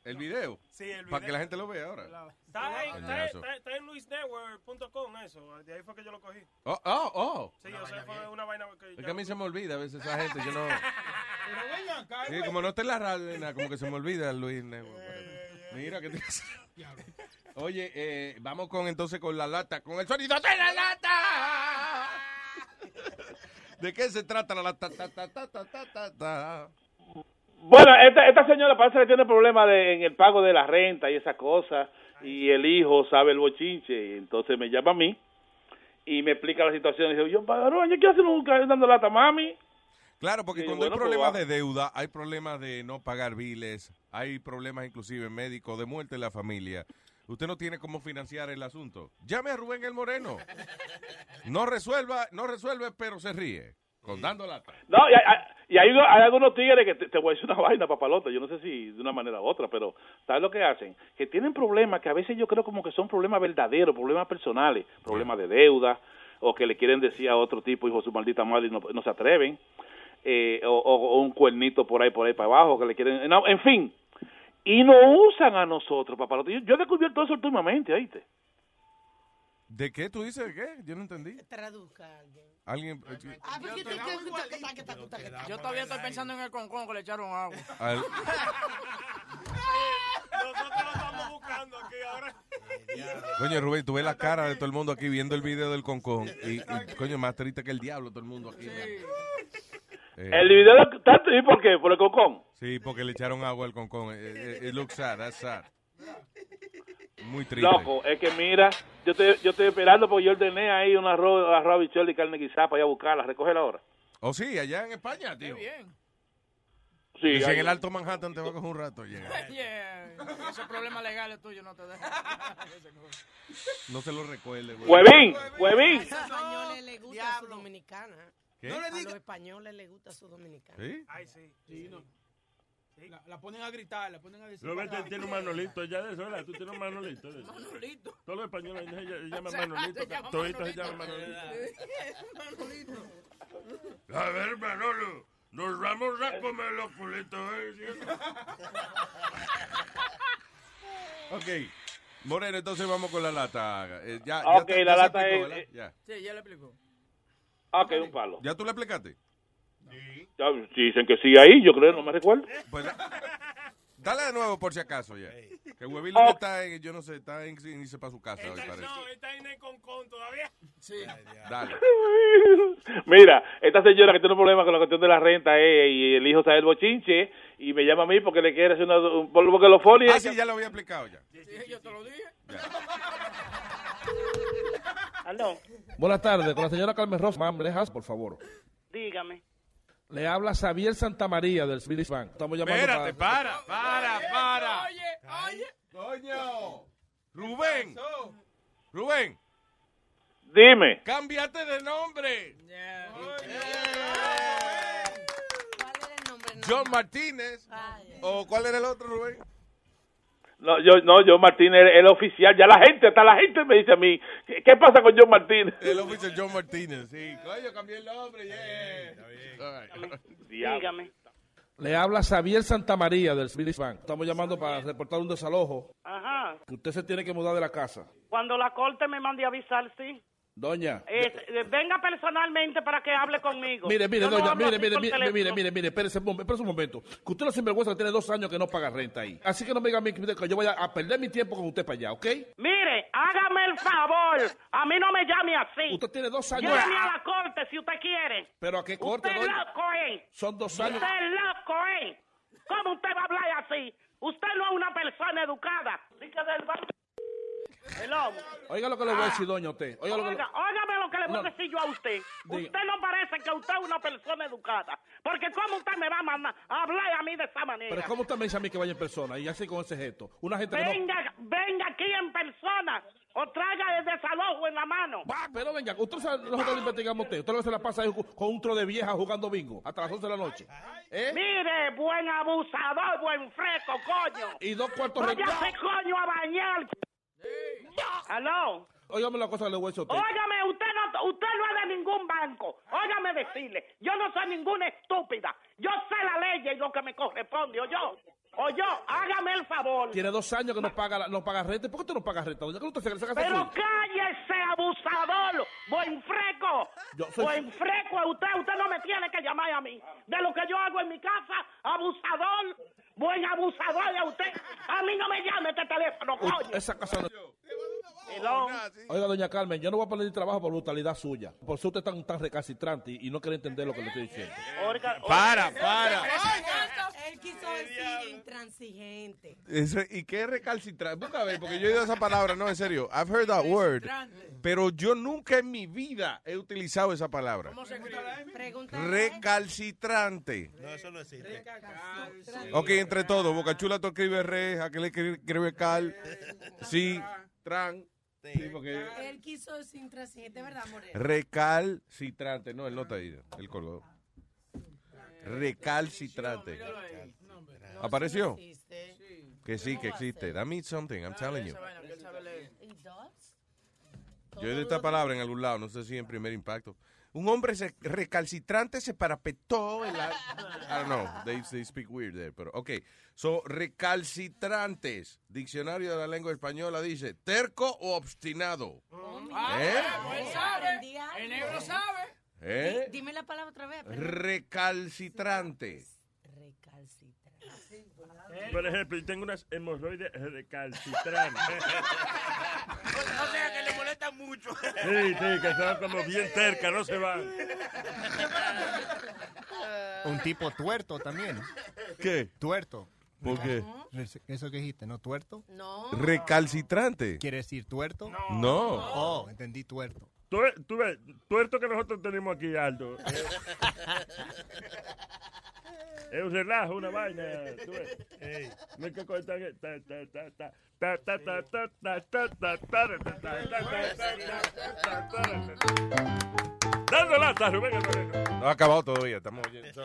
¿El video? Sí, el Para que video. la gente lo vea ahora. Está, ahí, está, está- está en luisnetwork.com eso. De ahí fue que yo lo cogí. Oh, oh, oh. Sí, o sea, fue una vaina que... Es que a mí se me olvida a veces esa gente. Yo no. Pero vengan acá, Sí, como no está en la radio, como que se me olvida Luis Network. Mira que te... Oye, eh, vamos con entonces con la lata, con el sonido de la lata. ¿De qué se trata la lata? Ta, ta, ta, ta, ta, ta, ta. Bueno, esta, esta señora parece que tiene problemas de, en el pago de la renta y esas cosas, y el hijo sabe el bochinche, y entonces me llama a mí y me explica la situación. Y dice, yo, padrón, ¿qué hacen un dando lata, mami? Claro, porque cuando bueno, hay pues problemas de deuda, hay problemas de no pagar biles, hay problemas inclusive médicos, de muerte en la familia. Usted no tiene cómo financiar el asunto. Llame a Rubén el Moreno. No resuelva, no resuelve, pero se ríe. Con dando lata. No, y hay, y hay, hay algunos tigres que te, te voy a decir una vaina, papalota, yo no sé si de una manera u otra, pero ¿sabes lo que hacen? Que tienen problemas que a veces yo creo como que son problemas verdaderos, problemas personales, problemas de deuda, o que le quieren decir a otro tipo, hijo su maldita madre, y no, no se atreven, eh, o, o- o un cuernito por ahí, por ahí para abajo, que le quieren, no, en fin, y no usan a nosotros, papalota. Yo, yo he descubierto eso últimamente, ¿oíste? ¿De qué tú dices? ¿De qué? Yo no entendí. Traduzca a alguien. Alguien... Ah, tú Yo todavía estoy pensando en el concón que le echaron agua. Al- Nosotros lo estamos buscando aquí ahora. Coño, Rubén, tú ves la cara de todo el mundo aquí viendo el video del concón. Y, y, coño, más triste que el diablo todo el mundo aquí. Eh, El video de- tanto y por qué, por el cocón. Sí, porque le echaron agua al concón. Eh, eh, It looks sad, that's sad. Muy triste. Loco, es que mira, yo estoy, yo estoy esperando porque yo ordené ahí un arroz, arroz y carne guisada para ir a buscarla, recogerla ahora. Oh, sí, allá en España, tío. Sí, Y si en el Alto Manhattan te va a coger un rato llegar. Yeah. Esos problemas legales tuyos no te dejan. No se lo recuerde, güey. Huevín, huevín. A los españoles les gusta su dominicana. ¿Qué? No le a los españoles les gusta su dominicana. ¿Sí? Ay, sí. Sí, no. La, la ponen a gritar, la ponen a decir. Roberto tiene un manolito ya de eso, ¿verdad? Tú tienes un manolito. de. Manolito. Todos los españoles se, llaman manolito. se llama Toditos se Manolito. llaman manolito. A ver, Manolo, nos vamos a comer los culitos, ¿eh? Ok. Moreno, entonces vamos con la lata. Eh, ya, ya ok, ya la lata explicó, es- Ya. Sí, ya le explicó. Ah, ok, un palo. ¿Ya tú le explicaste? Ya, si dicen que sí ahí, yo creo, no me recuerdo. Pues, dale de nuevo por si acaso ya. Que Huevín Oh. lo que está en, yo no sé, está en irse para su casa hoy, parece. No, está en el concón todavía. Sí. Dale. Mira, esta señora que tiene un problema con la cuestión de la renta eh, y el hijo está el bochinche y me llama a mí porque le quiere hacer una... un- Porque los folios... Ah, sí, ya lo había explicado ya. Sí, yo te lo dije. Aló, Buenas tardes, con la señora Carmen Ross, Lejas, por favor. dígame. Le habla Xavier Santamaría del Spirit Bank. Estamos llamando Espérate, para... para, para, para. Oye, oye. Coño. Rubén. Rubén. Dime. Cámbiate de nombre. ¿Cuál era el nombre? John Martínez. ¿O cuál era el otro, Rubén? No, yo, no, John Martínez es el oficial. Ya la gente, hasta la gente me dice a mí, ¿qué, qué pasa con John Martínez? El oficial John Martínez, sí. Coño, cambié el nombre, yeah. All right. Dígame. Le habla Xavier Santamaría del Spirit Bank. Estamos llamando para reportar un desalojo. Ajá. Que usted se tiene que mudar de la casa. Cuando la corte me mande a avisar, sí. Doña. Eh, venga personalmente para que hable conmigo. Mire, mire, no doña, mire, mire, mire, mire, mire, mire, espérese, espérese un momento. Que usted no sinvergüenza que tiene dos años que no paga renta ahí. Así que no me diga a mí que yo vaya a perder mi tiempo con usted para allá, ¿ok? Mire, hágame el favor. A mí no me llame así. Usted tiene dos años. Lléveme a la corte si usted quiere. Pero a qué corte, Usted es doña? loco, ¿eh? Son dos años. Usted es loco, ¿eh? ¿Cómo usted va a hablar así? Usted no es una persona educada. Así que del bar- Hello. Oiga lo que le voy a decir, doña, a usted. Oiga lo que le- Oiga, óigame lo que le voy No. a decir yo a usted. Diga. Usted no parece que usted es una persona educada. Porque ¿cómo usted me va a mandar a hablar a mí de esa manera? Pero ¿cómo usted me dice a mí que vaya en persona? Y así con ese gesto. Una gente que no... Venga, venga aquí en persona o traiga el desalojo en la mano. Pero venga, usted sabe, nosotros lo investigamos a usted. Usted no se la pasa ahí con un tro de vieja jugando bingo hasta las 11 de la noche. ¿Eh? Mire, buen abusador, buen fresco, coño. Y dos cuartos de... Váyase, coño, a bañar. ¿Aló? Óigame la cosa le voy a usted. Óigame, usted no, usted no es de ningún banco. Óigame decirle, yo no soy ninguna estúpida. Yo sé la ley y lo que me corresponde, o yo. O yo, hágame el favor. Tiene dos años que no paga, la- no paga renta. ¿Por qué usted no paga renta? usted se, Pero cállese, abusador, buen freco. Yo soy- Buen freco usted, usted no me tiene que llamar a mí. De lo que yo hago en mi casa, abusador, buen abusador es usted. A mí no me llame este teléfono, coño. Esa casa no... Hello. Oiga, doña Carmen, yo no voy a perder trabajo por brutalidad suya. Por eso usted es tan, tan recalcitrante y, y no quiere entender lo que le estoy diciendo. Oiga, Para, oiga. para. Él quiso decir intransigente. Ese- ¿Y qué es recalcitrante? Busca a ver, porque yo he oído esa palabra, no, en serio. I've heard that word. Pero yo nunca en mi vida he utilizado esa palabra. Pregunta. Recalcitrante. No, eso no existe. Ok, entre todos. Boca Chula tú escribes re, aquel escribe escribe cal. Sí, tran. Sí, porque... Él quiso decir intransigente, ¿verdad, Moreno? Recalcitrante. No, él no está ahí. Él colgó. Recalcitrante. ¿Apareció? Que sí, que existe. That means something, I'm telling you. Yo he oído esta palabra en algún lado, no sé si en primer impacto. un hombre se- recalcitrante se parapetó en la... I don't know, they, they speak weird there, pero ok. So, recalcitrantes, diccionario de la lengua española dice, terco o obstinado. Ah, ¿Eh? pues sabe. El negro sabe. ¿Eh? Dime la palabra otra vez. perdón. Recalcitrante. Por ejemplo, yo tengo unas hemorroides recalcitrantes. O sea, que le molesta mucho. Sí, sí, que son como bien cerca, no se van. Un tipo tuerto también. ¿Qué? Tuerto. ¿Por qué? Eso que dijiste, ¿no? ¿Tuerto? No. Recalcitrante. ¿Quiere decir tuerto? No. Oh, entendí tuerto. Tú, ves, tuerto que nosotros tenemos aquí, Aldo. Es un relajo, una vaina. ¿tú ves? No hay que cortar. Dando lata, Rubén. No ha acabado todavía, estamos oyendo.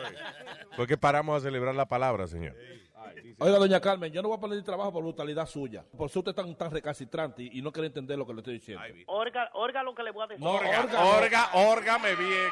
¿Por qué paramos a celebrar la palabra, señor? Hey. Oiga, doña Carmen, yo no voy a perder trabajo por brutalidad suya. Por eso usted es tan, tan recalcitrante y, y no quiere entender lo que le estoy diciendo. Orga, orga lo que le voy a decir. No, Orga, orga, orga, órgame bien.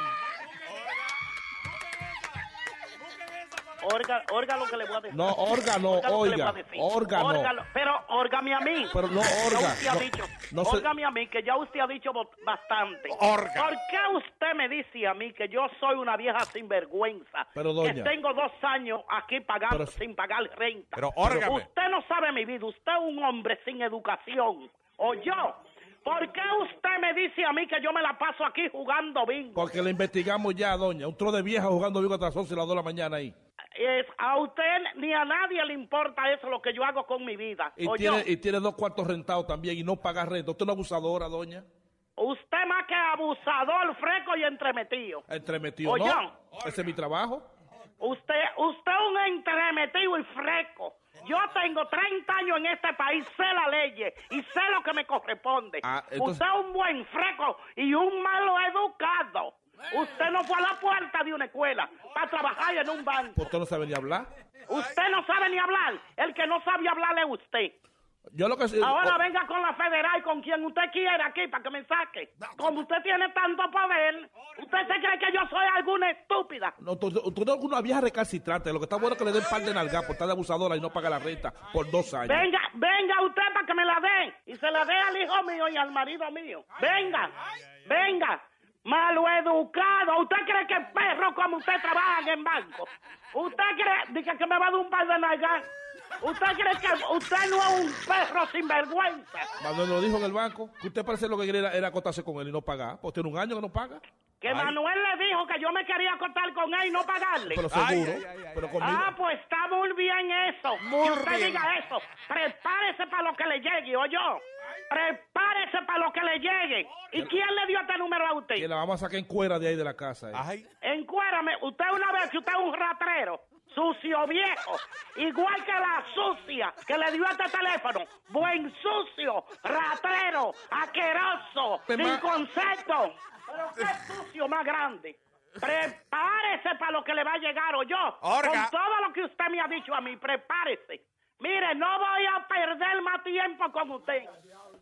Orga, lo que le voy a decir. No, órgano, oiga, órgano. Órgalo, pero órgame a mí. Pero no Ya orga, usted ha dicho. no se- Órgame a mí, que ya usted ha dicho bastante. Orga. ¿Por qué usted me dice a mí que yo soy una vieja sinvergüenza? Pero, doña. Que tengo dos años aquí pagando Pero- sin pagar renta. Pero, órgame. Usted no sabe mi vida. Usted es un hombre sin educación. ¿O yo? ¿Por qué usted me dice a mí que yo me la paso aquí jugando bingo? Porque le investigamos ya, doña. Un tro de vieja jugando vivo hasta las 11 y las 2 de la mañana ahí. Es, a usted ni a nadie le importa eso, lo que yo hago con mi vida. Y ¿O tiene, yo? y tiene dos cuartos rentados también y no paga renta. Usted es una abusadora, doña. Usted más que abusador, freco y entremetido. Entremetido, Oye. ¿no? Ese es mi trabajo. Usted, usted es un entremetido y freco. Yo tengo 30 años en este país, sé la ley y sé lo que me corresponde. Ah, entonces- Usted es un buen freco y un malo educado. Usted no fue a la puerta de una escuela para trabajar en un banco. Usted no sabe ni hablar. Usted no sabe ni hablar. El que no sabe hablar es usted. Yo lo que Ahora venga con la federal, con quien usted quiera aquí, para que me saque. Como usted tiene tanto poder, ¿usted se cree que yo soy alguna estúpida? no, tú, tú- eres una vieja recalcitrante. Lo que está bueno es que le den par de nalgas por estar de abusadora y no paga la renta por dos años. Venga, venga usted para que me la dé. Y se la dé al hijo mío y al marido mío. Venga, venga. Malo educado. ¿Usted cree que perro como usted trabajan en banco? ¿Usted cree dice que me va a dar un par de nalgas? ¿Usted cree que usted no es un perro sinvergüenza? Manuel lo dijo en el banco que usted parece lo que quería era, era acostarse con él y no pagar. Pues tiene un año que no paga. Que Ay. Manuel le dijo que yo me quería acostar con él y no pagarle. Pero seguro. pero conmigo. Ah, pues está muy bien eso. que usted diga eso. Prepárese para lo que le llegue, o yo. Prepárese para lo que le llegue. ¿Y quién le dio este número a usted? Que la vamos a sacar en cuera de ahí de la casa. eh. Encuérame, usted una vez que usted es un ratrero, sucio viejo, igual que la sucia que le dio este teléfono. Buen sucio, ratrero, aqueroso, Pe- sin ma- concepto. Pero qué sucio más grande. Prepárese para lo que le va a llegar, o yo. Orga. Con todo lo que usted me ha dicho a mí, prepárese. Mire, no voy a perder más tiempo con usted.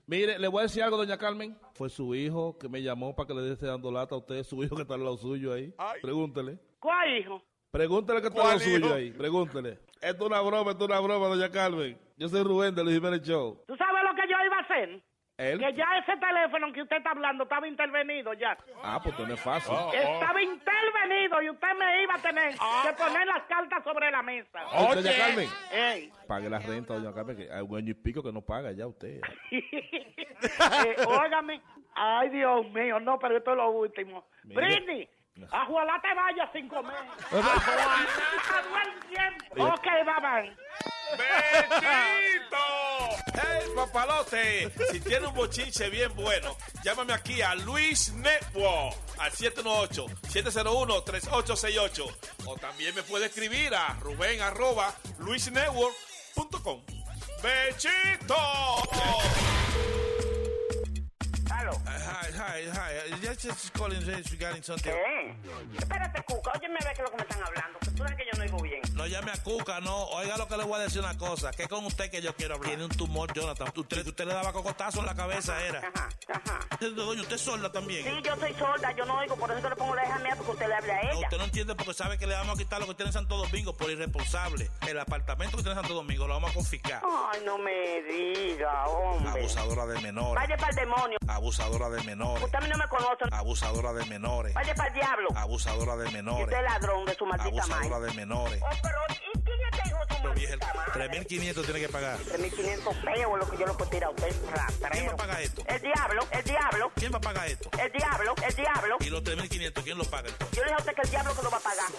Mire, le voy a decir algo, doña Carmen. Fue su hijo que me llamó para que le esté dando lata a usted. Su hijo que está al lado suyo ahí. Pregúntele. ¿Cuál hijo? Pregúntele que está al lado suyo ahí. Pregúntele. Esto es una broma, esto es una broma, doña Carmen. Yo soy Rubén de Luis Jiménez Show. ¿Tú sabes lo que yo iba a hacer? ¿Él? Que ya ese teléfono que usted está hablando estaba intervenido ya. Ah, pues no es fácil. Estaba intervenido y usted me iba a tener que poner las cartas sobre la mesa. Oye, doña Carmen. Ey. Pague la renta, doña Carmen, que hay un año y pico que no paga ya usted. Eh, óigame. Ay, Dios mío, no, pero esto es lo último. Mire. Britney, ojalá te vayas sin comer. Tiempo. Ok, bye bye. ¡Bechito! ¡Hey, papalote! Si tiene un bochinche bien bueno, llámame aquí a Luis Network al 718-701-3868. O también me puede escribir a Rubén arroba luisnetwork.com. ¡Bechito! Hi, Hi, hi. Just, just calling regarding something. ¿Qué? Espérate, Cuca, óyeme a ver qué es lo que me están hablando, tú sabes que yo no oigo bien. No llame a Cuca, no. Oiga lo que le voy a decir una cosa. Que con usted que yo quiero hablar. Tiene un tumor, Jonathan. Usted, usted le daba cocotazo en la cabeza, era. Ajá, ajá. Doña, usted es sorda también. Sí, yo soy sorda, yo no oigo, por eso que le pongo la hija mía, porque usted le habla a No, ella. usted no entiende porque sabe que le vamos a quitar lo que tiene en Santo Domingo por irresponsable. El apartamento que tiene en Santo Domingo lo vamos a confiscar. Ay, no me diga, hombre. Abusadora de menores. Vaya para el demonio. Abusadora de menores. Usted a mí no me conoce. Abusadora de menores. Vaya para el diablo. Abusadora de Y menores. usted es ladrón de su maldita Abusadora madre. de menores. Oh, pero, ¿y quién es que hijo de su Pero vieja, maldita madre? 3.500 tiene que pagar. 3.500 pesos es lo que yo le puedo tirar a usted. ¿Quién va a pagar esto? El diablo, el diablo, ¿Quién va a pagar esto? el diablo, el diablo. Y los 3.500, ¿quién lo paga entonces? Yo le dije a usted que el diablo que lo va a pagar.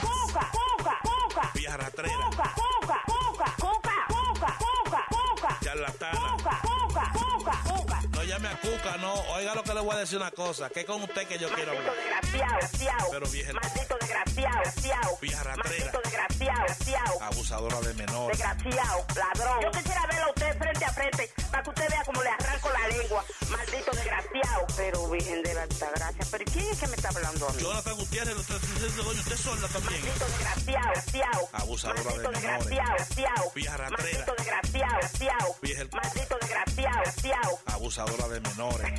Cuca, cuca, cuca. Vieja rastrera. Cuca, cuca, cuca, cuca, cuca, cuca, cuca. Charlatana. Cuca, cuca, cuca, cuca. No llame a Cuca, no. Oiga lo que le voy a decir una cosa. Que con usted que yo quiero Maldito hablar. desgraciado, desgraciado. Pero vieja, Maldito desgraciado, desgraciado. vieja rastrera. Maldito desgraciado, desgraciado. Abusadora de menores. Desgraciado, ladrón. Yo quisiera verlo a usted frente a frente para que usted vea cómo le arranco la lengua. Maldito desgraciado. Pero, Virgen de la Altagracia, ¿pero quién es que me está hablando a mí? Jonathan Gutiérrez, los 3.500, doña, usted sorda también. Maldito desgraciado, desgraciado. Abusadora de Maldito menores. desgraciado, desgraciado. Vieja rastrera. Maldito desgraciado, desgraciado. Vieja- Maldito desgraciado, desgraciado. Abusadora de menores.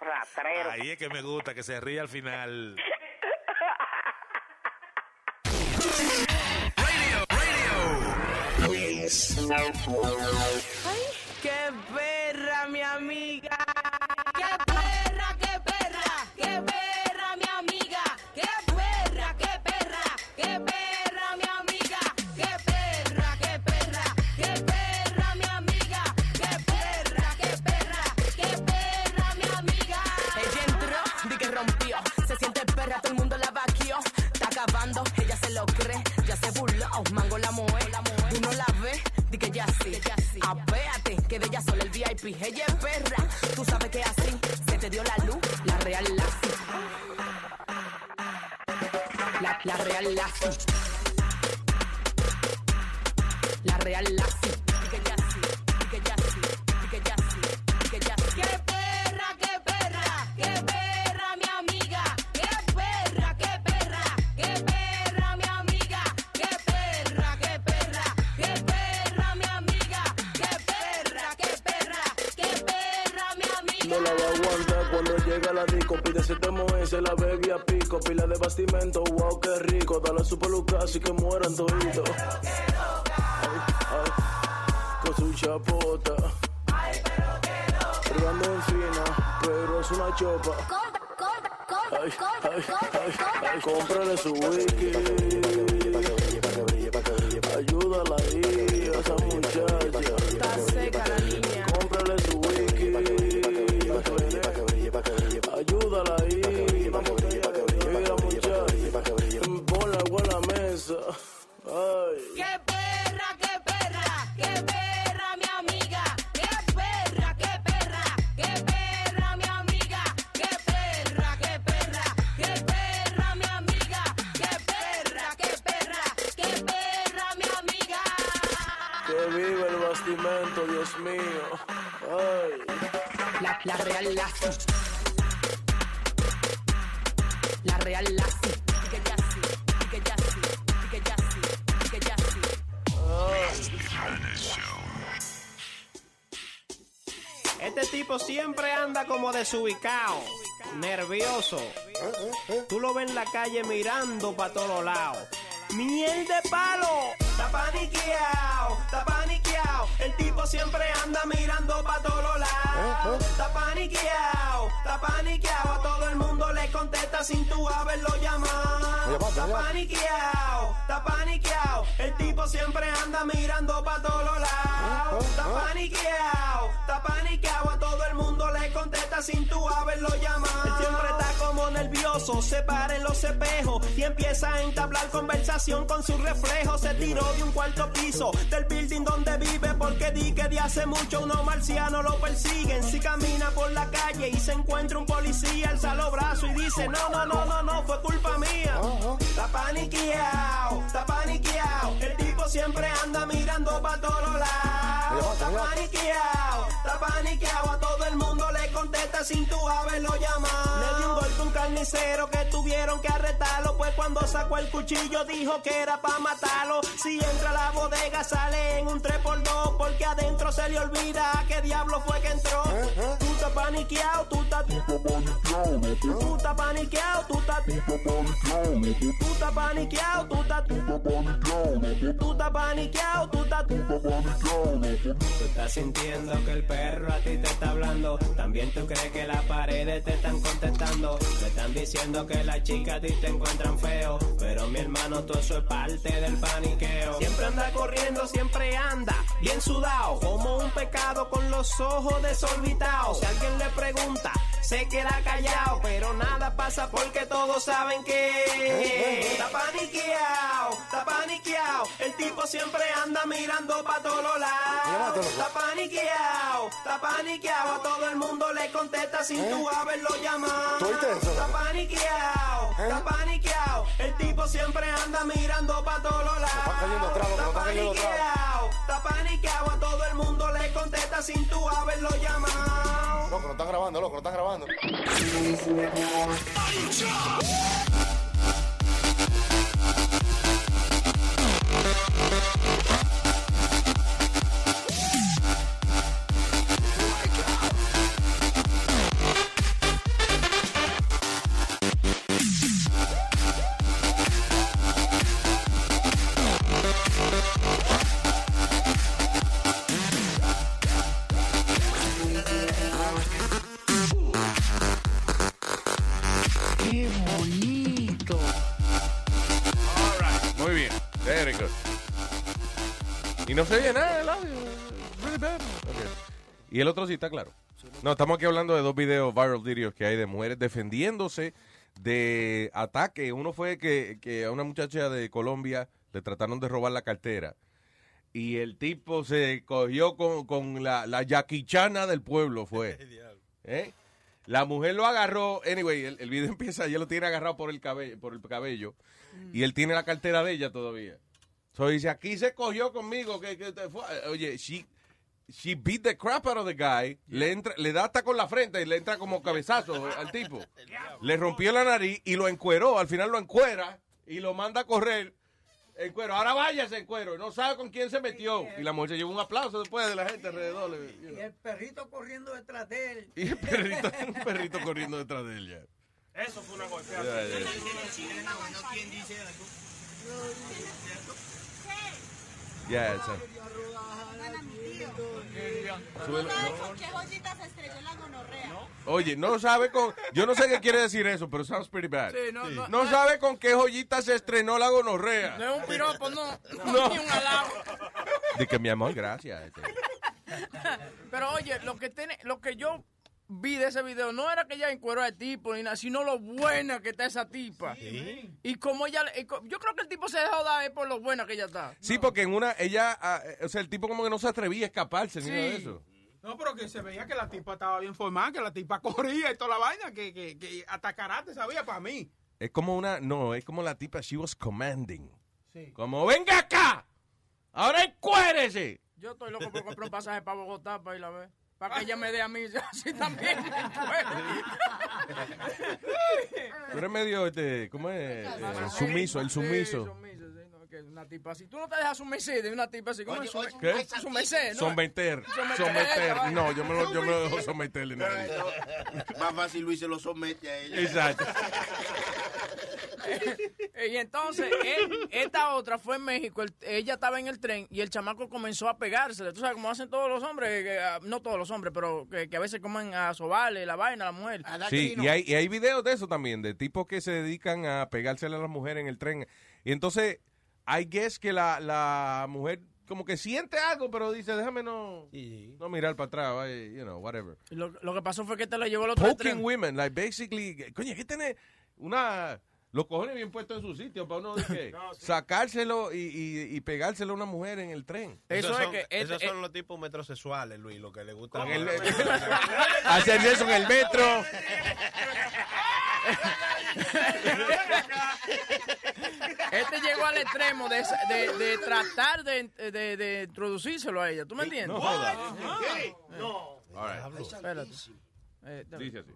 Rastrero. Ahí es que me gusta, que se ríe al final. Ay, qué perra, mi amiga. ¡Qué perra, Apéate, que de ella solo el VIP. Ella es perra, tú sabes que así. Se te dio la luz, la real la La, la real la La real la la disco. Pide se la bebe a pico. Pila de bastimento, wow, qué rico. Dale su peluca así que mueran toditos. Ay, ay, con su chapota. Privando en fina, pero es una chopa. Ay, ay, ay, ay, cómprale su wiki. Ayúdala ahí, esa muchacha. Está seca Ay. ¡Qué perra, qué perra! ¡Qué perra, mi amiga! ¡Qué perra, qué perra! ¡Qué perra, mi amiga! ¡Qué perra, qué perra! ¡Qué perra, mi amiga! ¡Qué perra, qué perra! ¡Qué perra, mi amiga! Que vive el bastimento, Dios mío. Ay. La, la real la La real la tipo siempre anda como desubicado, nervioso. Tú lo ves en la calle mirando para todos lados. ¡Miel de palo! Está paniqueado, está paniqueado. El tipo siempre anda mirando para todos lados. Está paniqueado, está paniqueado. A todo el mundo le contesta sin tú haberlo llamado. Está paniqueado, está paniqueado. El tipo siempre anda mirando para todos lados. Está paniqueado, está paniqueado. A todo el mundo le contesta sin tú haberlo llamado. Él siempre está como nervioso, se para en los espejos y empieza a entablar conversación con su reflejo. Se tiró de un cuarto piso del building donde vive porque di que de hace mucho unos marcianos lo persiguen. Si camina por la calle y se encuentra un policía, alza los brazos y dice, no, no, no, no, no, fue culpa mía. Está paniqueado, está paniqueado. El tipo siempre anda mirando para todos lados. Está paniqueado. Contesta sin tu haberlo llamado. Le dio un golpe a un carnicero que tuvieron que arrestarlo, pues cuando sacó el cuchillo dijo que era para matarlo. Si entra a la bodega sale en un 3x2, porque adentro se le olvida a qué diablo fue que entró. Tú estás paniqueado, tú estás... Tú estás paniqueado, tú estás... Tú estás paniqueado, tú estás... Tú estás paniqueado, tú estás... Tú estás sintiendo que el perro a ti te está hablando. También tú crees que las paredes te están contestando. Te están diciendo que las chicas a ti te encuentran feo. Pero mi hermano, todo eso es parte del paniqueo. Siempre anda corriendo, siempre anda bien sudado. Como un pecado con los ojos desorbitados. Si alguien le pregunta, se queda callado. Pero nada pasa porque todos saben que está paniqueado, está paniqueado. El tipo siempre anda mirando para todos lados. Está paniqueado, está paniqueado. A todo el mundo le contesta sin tú haberlo llamado. ¿Tú oíste eso? Está paniqueado, está paniqueado. El tipo siempre anda mirando para todos lados. cayendo trago, Está paniqueado, está paniqueado. A todo el mundo le contesta sin tú haberlo llamado. Loco, no están grabando, loco, no están grabando. Y no se oye nada del audio. Really bad. Ok. Y el otro sí está claro. No, estamos aquí hablando de dos videos, viral videos que hay de mujeres defendiéndose de ataque. Uno fue que, que a una muchacha de Colombia le trataron de robar la cartera. Y el tipo se cogió con, con la, la yaquichana del pueblo, fue. ¿Eh? La mujer lo agarró, anyway, el, el video empieza, ella lo tiene agarrado por el cabello, por el cabello y él tiene la cartera de ella todavía. So dice, aquí se cogió conmigo, que, que te fue. Oye, she, she beat the crap out of the guy, le, entra, le da hasta con la frente y le entra como cabezazo al tipo. Le rompió la nariz y lo encueró, al final lo encuera y lo manda a correr en cuero. Ahora váyase en cuero, no sabe con quién se metió. Y la mujer se llevó un aplauso después de la gente alrededor. you Y el perrito corriendo detrás de él. Y el perrito, un perrito corriendo detrás de ella. Eso fue una golpeada. Ya, ya. Ya, esa. Súbelo. ¿Qué joyita se estrelló la gonorrea? Oye, no sabe con. Yo no sé qué quiere decir eso, pero sounds pretty bad. Sí, no, no, No sabe con qué joyita se estrenó la gonorrea. No es un piropo, no. No. no. Ni un halago. De que mi amor, gracias. Este. Pero oye, lo que tiene, lo que yo vi de ese video no era que ella encueró al tipo ni nada, sino lo buena que está esa tipa. Y como ella, yo creo que el tipo se dejó dar es por lo buena que ella está. Sí, porque en una, ella, ah, eh, o sea, el tipo como que no se atrevía a escaparse ni nada de eso. No, pero que se veía que la tipa estaba bien formada, que la tipa corría y toda la vaina, que, que, que hasta karate sabía para mí. Es como una, no, es como la tipa, she was commanding. Sí. Como, venga acá, ahora encuérese. Yo estoy loco por comprar un pasaje para Bogotá para ir a ver. Para que ella me dé a mí así también. Tú eres medio, este, ¿cómo es? Eh, sumiso, el sumiso. Sí, sumiso, sí, no, que una tipa así. Tú no te dejas sumergir de una tipa así. ¿Cómo es? Sume- ¿Qué? ¿no? Someter, Someter. No, yo me lo, yo me lo dejo someter. Más fácil Luis se lo somete a ella. Exacto. Y entonces, él- esta otra fue en México, el- ella estaba en el tren y el chamaco comenzó a pegársele. Tú sabes cómo hacen todos los hombres, que, ah, no todos los hombres, pero que, que a veces comen a sobarle la vaina a la mujer. Sí, y hay, y hay videos de eso también, de tipos que se dedican a pegársele a las mujeres en el tren. Y entonces, I guess que la, la mujer como que siente algo, pero dice, déjame no, no mirar para atrás, vaya, you know, whatever. Lo, lo que pasó fue que te la llevó el otro Poking tren. women, like basically, coño, hay que tener una, los cojones bien puestos en su sitio para uno de que sacárselo y, y, y pegárselo a una mujer en el tren. Esos son, esos son los tipos metrosexuales, Luis, lo que le gusta. En el- Hacer eso en el metro. Este llegó al extremo de, de, de tratar de, de, de introducírselo a ella. ¿Tú me entiendes? no. All right. Espérate. Eh. Dice así.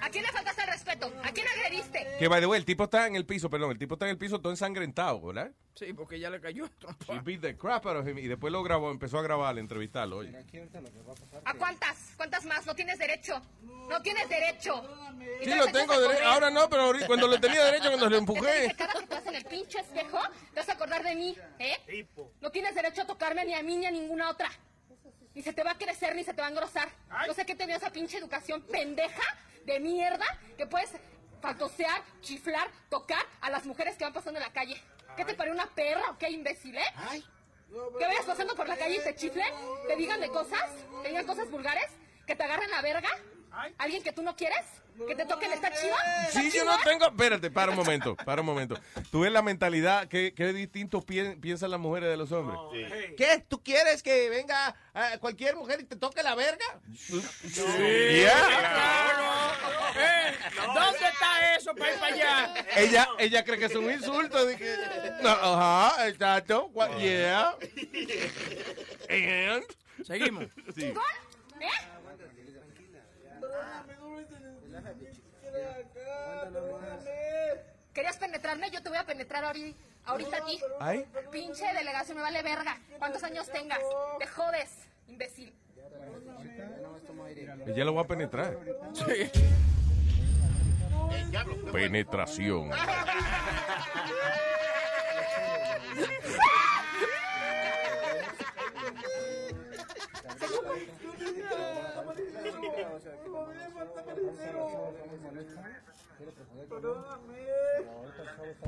¿A quién le faltaste el respeto? ¿A quién agrediste? Que, by the way, el tipo está en el piso, perdón, el tipo está en el piso todo ensangrentado, ¿verdad? Sí, porque ya le cayó. She beat the crap out of him y después lo grabó, empezó a grabar, a entrevistarlo, oye. ¿A cuántas? ¿Cuántas más? No tienes derecho. No tienes derecho. Sí, lo tengo derecho, ahora no, pero ahorita- cuando le tenía derecho, cuando le empujé. cada que te vas en el pinche espejo, te vas a acordar de mí, ¿eh? No tienes derecho a tocarme ni a mí ni a ninguna otra. Ni se te va a crecer ni se te va a engrosar. No sé qué te dio esa pinche educación pendeja de mierda que puedes fantosear, chiflar, tocar a las mujeres que van pasando en la calle. ¿Qué te parece una perra o qué imbécil, eh? Que vayas pasando por la calle y te chiflen, te digan de cosas, te digan cosas vulgares, que te agarren la verga, alguien que tú no quieres, que te toquen, ¿está chido? ¿Está Sí, yo no eh? tengo. Espérate, para un momento, para un momento. Tú ves la mentalidad, qué, qué distinto pi- piensan las mujeres de los hombres. ¿Qué? ¿Tú quieres que venga ah, cualquier mujer y te toque la verga? Eh, ¿Dónde está eso para ir para allá? Ella, ella cree que es un insulto. de que- no, ajá, exacto. Yeah. And. Seguimos. Sí. ¿Eh? ¿Querías penetrarme? Yo te voy a penetrar ahori- ahorita a ti. Ay. Pinche delegación, me vale verga. ¿Cuántos años tengas? Te jodes, imbécil. Ella lo va a penetrar. Penetración.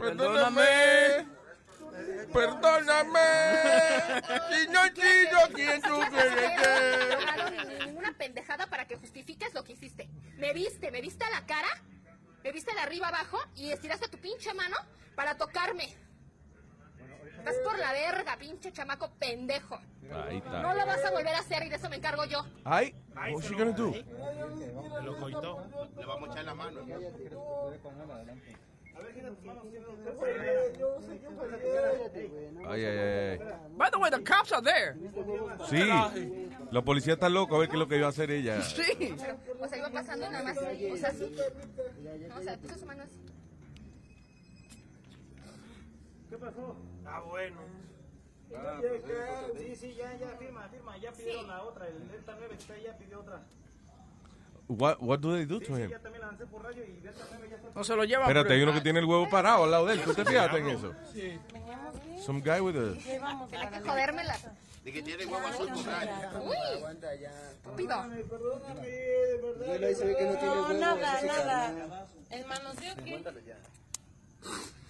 Perdóname. Perdóname. Si no he sido quien tú quieres ser. Claro, ni, ni ninguna pendejada para que justifiques lo que hiciste. ¿Me viste? ¿Me viste a la cara? ¿Me viste de arriba abajo? Y estiraste tu pinche mano para tocarme. Vas por la verga, pinche chamaco pendejo. Ahí está. No lo vas a volver a hacer y de eso me encargo yo. Ay, what's she gonna do? Lo coitó. Le vamos a echar la mano. Ay, ay, ay. By the way, the cops are there. Sí, la policía está loco a ver qué es lo que iba a hacer ella. Sí. O sea, iba pasando nada más. O sea, así. O sea, puso su mano así. ¿Qué pasó? Ah, bueno. Sí, sí, ya, ya, firma, firma. Ya pidieron la otra. El Delta 9 está ya pidió otra. What, what do they do to him? Ya también la lancé por radio y Delta 9 ya está. No se lo llevan. Espérate, hay uno que tiene el huevo parado al lado de él. ¿Tú te fijaste en eso? Sí. Some guy with a... Tiene que jodérmela. De que tiene huevo azul con rayas. Uy, estúpido. Yo le hice ver que no nada, sí, nada. ¿El manoseo qué?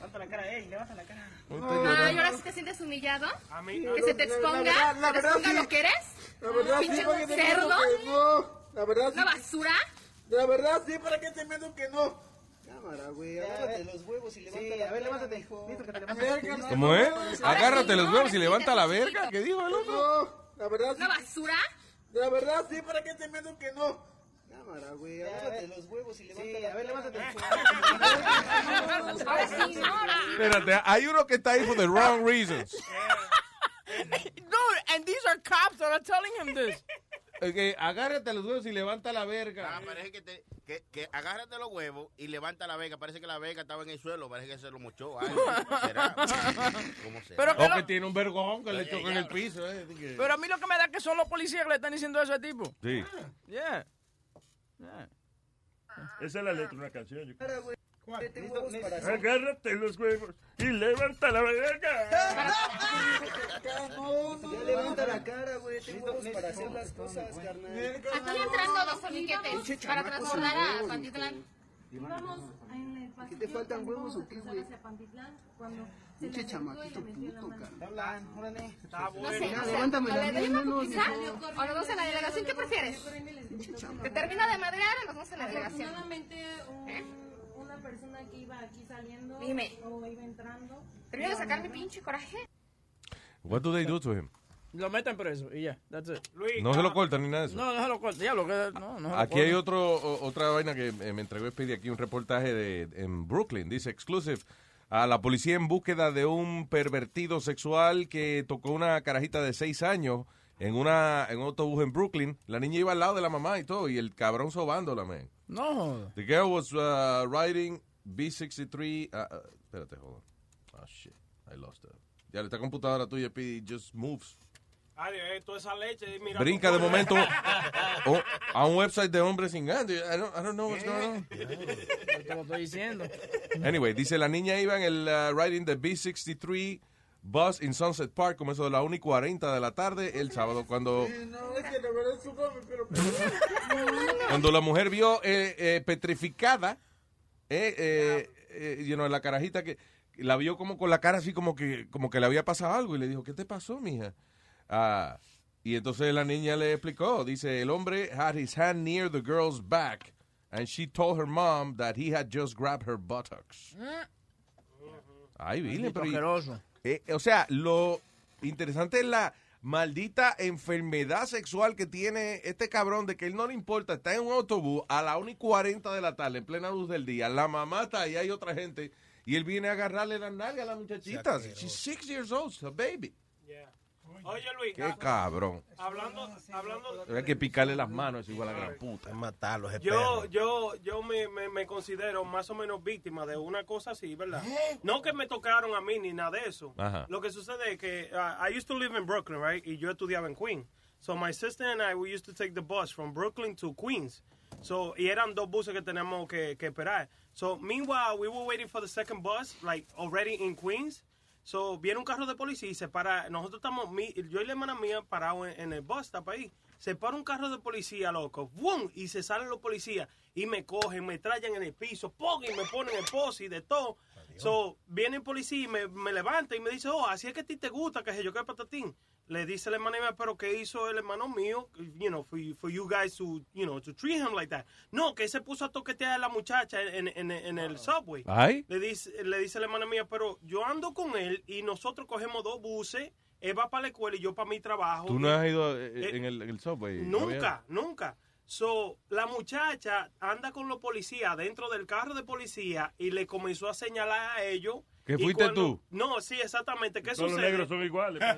Levanta la cara, ey, levanta la cara. Ay, ahora sí te sientes humillado. mí- Que se te La- la- exponga, la la te exponga sí. lo que eres. La verdad sí, Pinche porque te cerdo. no. La verdad sí. Una basura. La verdad sí, ¿para qué te meto que no? Cámara, güey. Agárrate los huevos y levanta sí, a ver, levántate. ¿Cómo es? Agárrate los huevos y levanta la verga. ¿Qué dijo el otro? No, la verdad sí. Una basura. La verdad sí, ¿para qué te meto que no? Cámara, güey. Agárrate los huevos y levanta sí, a ver, levántate. Ahora sí. Espérate, hay uno que está ahí for the wrong reasons. Dude, and these are cops that are telling him this. Ok, agárrate los huevos y levanta la verga. Ah, parece que, te, que, que agárrate los huevos y levanta la vega. Parece que la vega estaba en el suelo. Parece que se lo mochó. Ay, ¿Será? ¿Cómo será? Pero que O lo- que tiene un vergón que le chocó en el piso. Eh. Pero a mí lo que me da es que son los policías que le están diciendo eso a ese tipo. Sí. Yeah. Yeah. Esa es la letra de una canción. yo creo. Agárrate los huevos y levanta la verga. Ya levanta la cara, güey. Tengo huevos para hacer las cosas, carnal. Aquí entrando dos torniquetes para transbordar a Pantitlán. El pasillo. te faltan huevos o qué, güey? cuando Pinche acercó y chamaquito puto. Hablan, órale. Está No sé, Ya, o sea, levántame ¿o la mano, o nos vamos a la delegación? ¿Qué prefieres? ¿Te termina de madrear o nos vamos a la delegación? Afortunadamente, un- una persona que iba aquí saliendo Dime. o iba entrando. Termino de sacar mi pinche coraje. What do they do to him? Lo meten preso y ya, that's it. No se lo cortan ni nada de eso. No, no se lo corta. Diablo, que no, no se lo Aquí hay otro, otra vaina que eh, me entregó Speedy aquí, un reportaje de, en Brooklyn. Dice, exclusive, a la policía en búsqueda de un pervertido sexual que tocó una carajita de seis años en una en un autobús en Brooklyn. La niña iba al lado de la mamá y todo, y el cabrón sobándola, man. No. The girl was uh, riding B63. Uh, uh, espérate, hold on. Oh, shit. I lost it. Ya, esta computadora tuya, P, just moves. Ay, eh, toda esa leche. Mira, Brinca de momento a un website de hombres sin ganas. I don't, I don't know what's going on. Te lo estoy diciendo. Anyway, dice la niña iba en el uh, riding the B63 bus in Sunset Park como eso de la 1 y 40 de la tarde el sábado cuando cuando la mujer vio eh, eh, petrificada eh, eh, eh, you know, la carajita que la vio como con la cara así como que como que le había pasado algo y le dijo ¿qué te pasó mija? Ah, y entonces la niña le explicó dice el hombre had his hand near the girl's back and she told her mom that he had just grabbed her buttocks Ay, Vile, Maldito pero... y- asqueroso. eh, o sea, lo interesante es la maldita enfermedad sexual que tiene este cabrón de que él no le importa, está en un autobús a la 1 y 40 de la tarde, en plena luz del día, la mamá está y hay otra gente, y él viene a agarrarle la nalga a la muchachita. She's six years old, a baby. Oye, Luis. Qué cabrón. Hablando, hablando. Hay que picarle las manos, es igual a la gran puta. Matarlos, Yo, yo, yo me, me, me considero más o menos víctima de una cosa así, ¿verdad? No que me tocaron a mí ni nada de eso. Ajá. Lo que sucede es que uh, I used to live in Brooklyn, right? Y yo estudiaba en Queens. So my sister and I, we used to take the bus from Brooklyn to Queens. So, y eran dos buses que teníamos que, que esperar. So, meanwhile, we were waiting for the second bus, like, already in Queens. So, viene un carro de policía y se para. Nosotros estamos, mi- yo y la hermana mía, parados en, en el bus stop ahí. Se para un carro de policía, loco. ¡Bum! Y se salen los policías y me cogen, me traen en el piso, ¡pum! y me ponen el posi de todo. So, viene el policía y me, me levanta y me dice, oh, así es que a ti te gusta, que se yo, que patatín. Le dice la hermana mía, pero ¿qué hizo el hermano mío? You know, for, you- for you guys to, you know, to treat him like that. No, que se puso a toquetear a la muchacha en, en, en el subway. Ay. Le dice, le dice la hermana mía, pero yo ando con él y nosotros cogemos dos buses. Él va para la escuela y yo para mi trabajo. ¿Tú no has ido eh, Eh, en, el, en el subway? Nunca, nunca. So, la muchacha anda con los policías dentro del carro de policía y le comenzó a señalar a ellos. ¿Que fuiste cuando- tú? No, sí, exactamente. ¿Qué Todos los sucede? negros son iguales.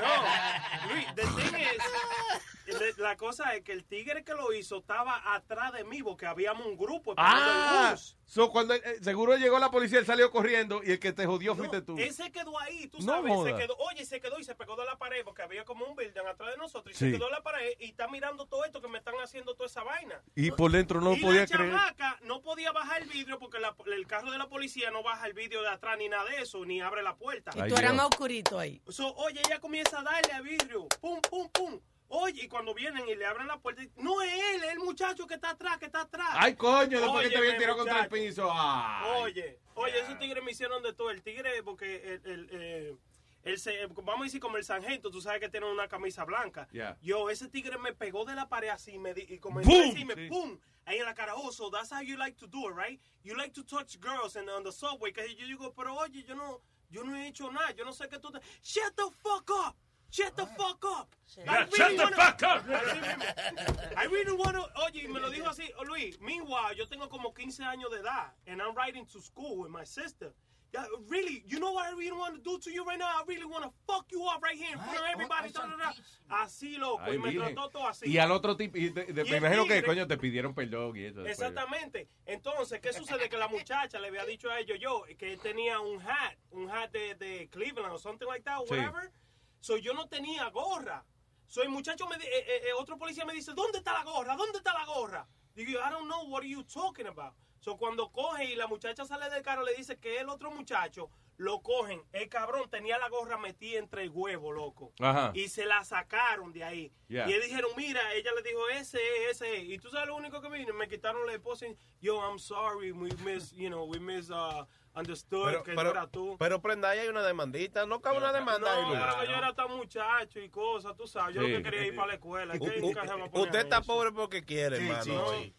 No, Luis, the thing is, la cosa es que el tigre que lo hizo estaba atrás de mí porque habíamos un grupo el Ah, bus. so cuando eh, seguro llegó la policía, él salió corriendo y el que te jodió fuiste tú. Él se quedó ahí, tú No sabes, se quedó, oye, se quedó y se pegó de la pared porque había como un building atrás de nosotros y Sí. se quedó en la pared y está mirando todo esto que me están haciendo toda esa vaina. Y por dentro no y podía la creer. no podía bajar el vidrio porque la- el carro de la policía no baja el vidrio de atrás ni nada de eso, ni abre la puerta. Y tú eras más oscurito ahí. So, oye, ella comienza a darle al vidrio, pum, pum, pum. Oye, y cuando vienen y le abren la puerta, no es él, es el muchacho que está atrás, que está atrás. Ay, coño, después que te habían tirado contra el piso. Ay. Oye, oye, esos tigres me hicieron de todo. El tigre, porque el, el, eh, el se- vamos a decir como el sargento, tú sabes que tiene una camisa blanca. Yeah. Yo, ese tigre me pegó de la pared así me di- y comenzó ¡Pum! a decirme, Sí. ¡pum! Ahí en la cara, oh, so that's how you like to do it, right? You like to touch girls and on the subway. Que yo digo, pero oye, yo no, yo no he hecho nada. Yo no sé qué tú te... Shut the fuck up! Shut the fuck up! Yeah, shut the fuck up. I really wanna, oye, y me lo dijo así, Luis, meanwhile, yo tengo como 15 años de edad, and I'm riding to school with my sister. Yeah, really, you know what I really want to do to you right now? I really want to fuck you up right here in front of everybody. da, da, da. Así, loco, Ay, y me trató todo así. Y al otro tipo, y de- de- Y me el imagino que, tigre- coño, te pidieron perdón y eso. después. Exactamente. Entonces, ¿qué sucede? Que la muchacha le había dicho a ellos yo que él tenía un hat, un hat de, de Cleveland o something like that, Sí. whatever. So yo no tenía gorra. So el muchacho me di- eh, eh, eh, otro policía me dice, ¿dónde está la gorra? ¿Dónde está la gorra? Digo, yo, I don't know what are you talking about. So cuando coge y la muchacha sale del carro le dice que el otro muchacho lo cogen. El cabrón tenía la gorra metida entre el huevo, loco. Ajá. Y se la sacaron de ahí. Yeah. Y ellos dijeron, mira, ella le dijo, ese es, ese es. Y tú sabes lo único que me vino, me quitaron la esposa y, yo, I'm sorry, we miss, you know, we miss, uh, understood Pero, que no pero, era tú. pero prenda, ahí hay una demandita. No cabe una demanda ahí, No, pero que yo era tan muchacho y cosas, tú sabes. Yo Sí. lo que quería ir para la escuela. U- ¿qué u- nunca se me ponía usted está eso? pobre porque quiere, hermano.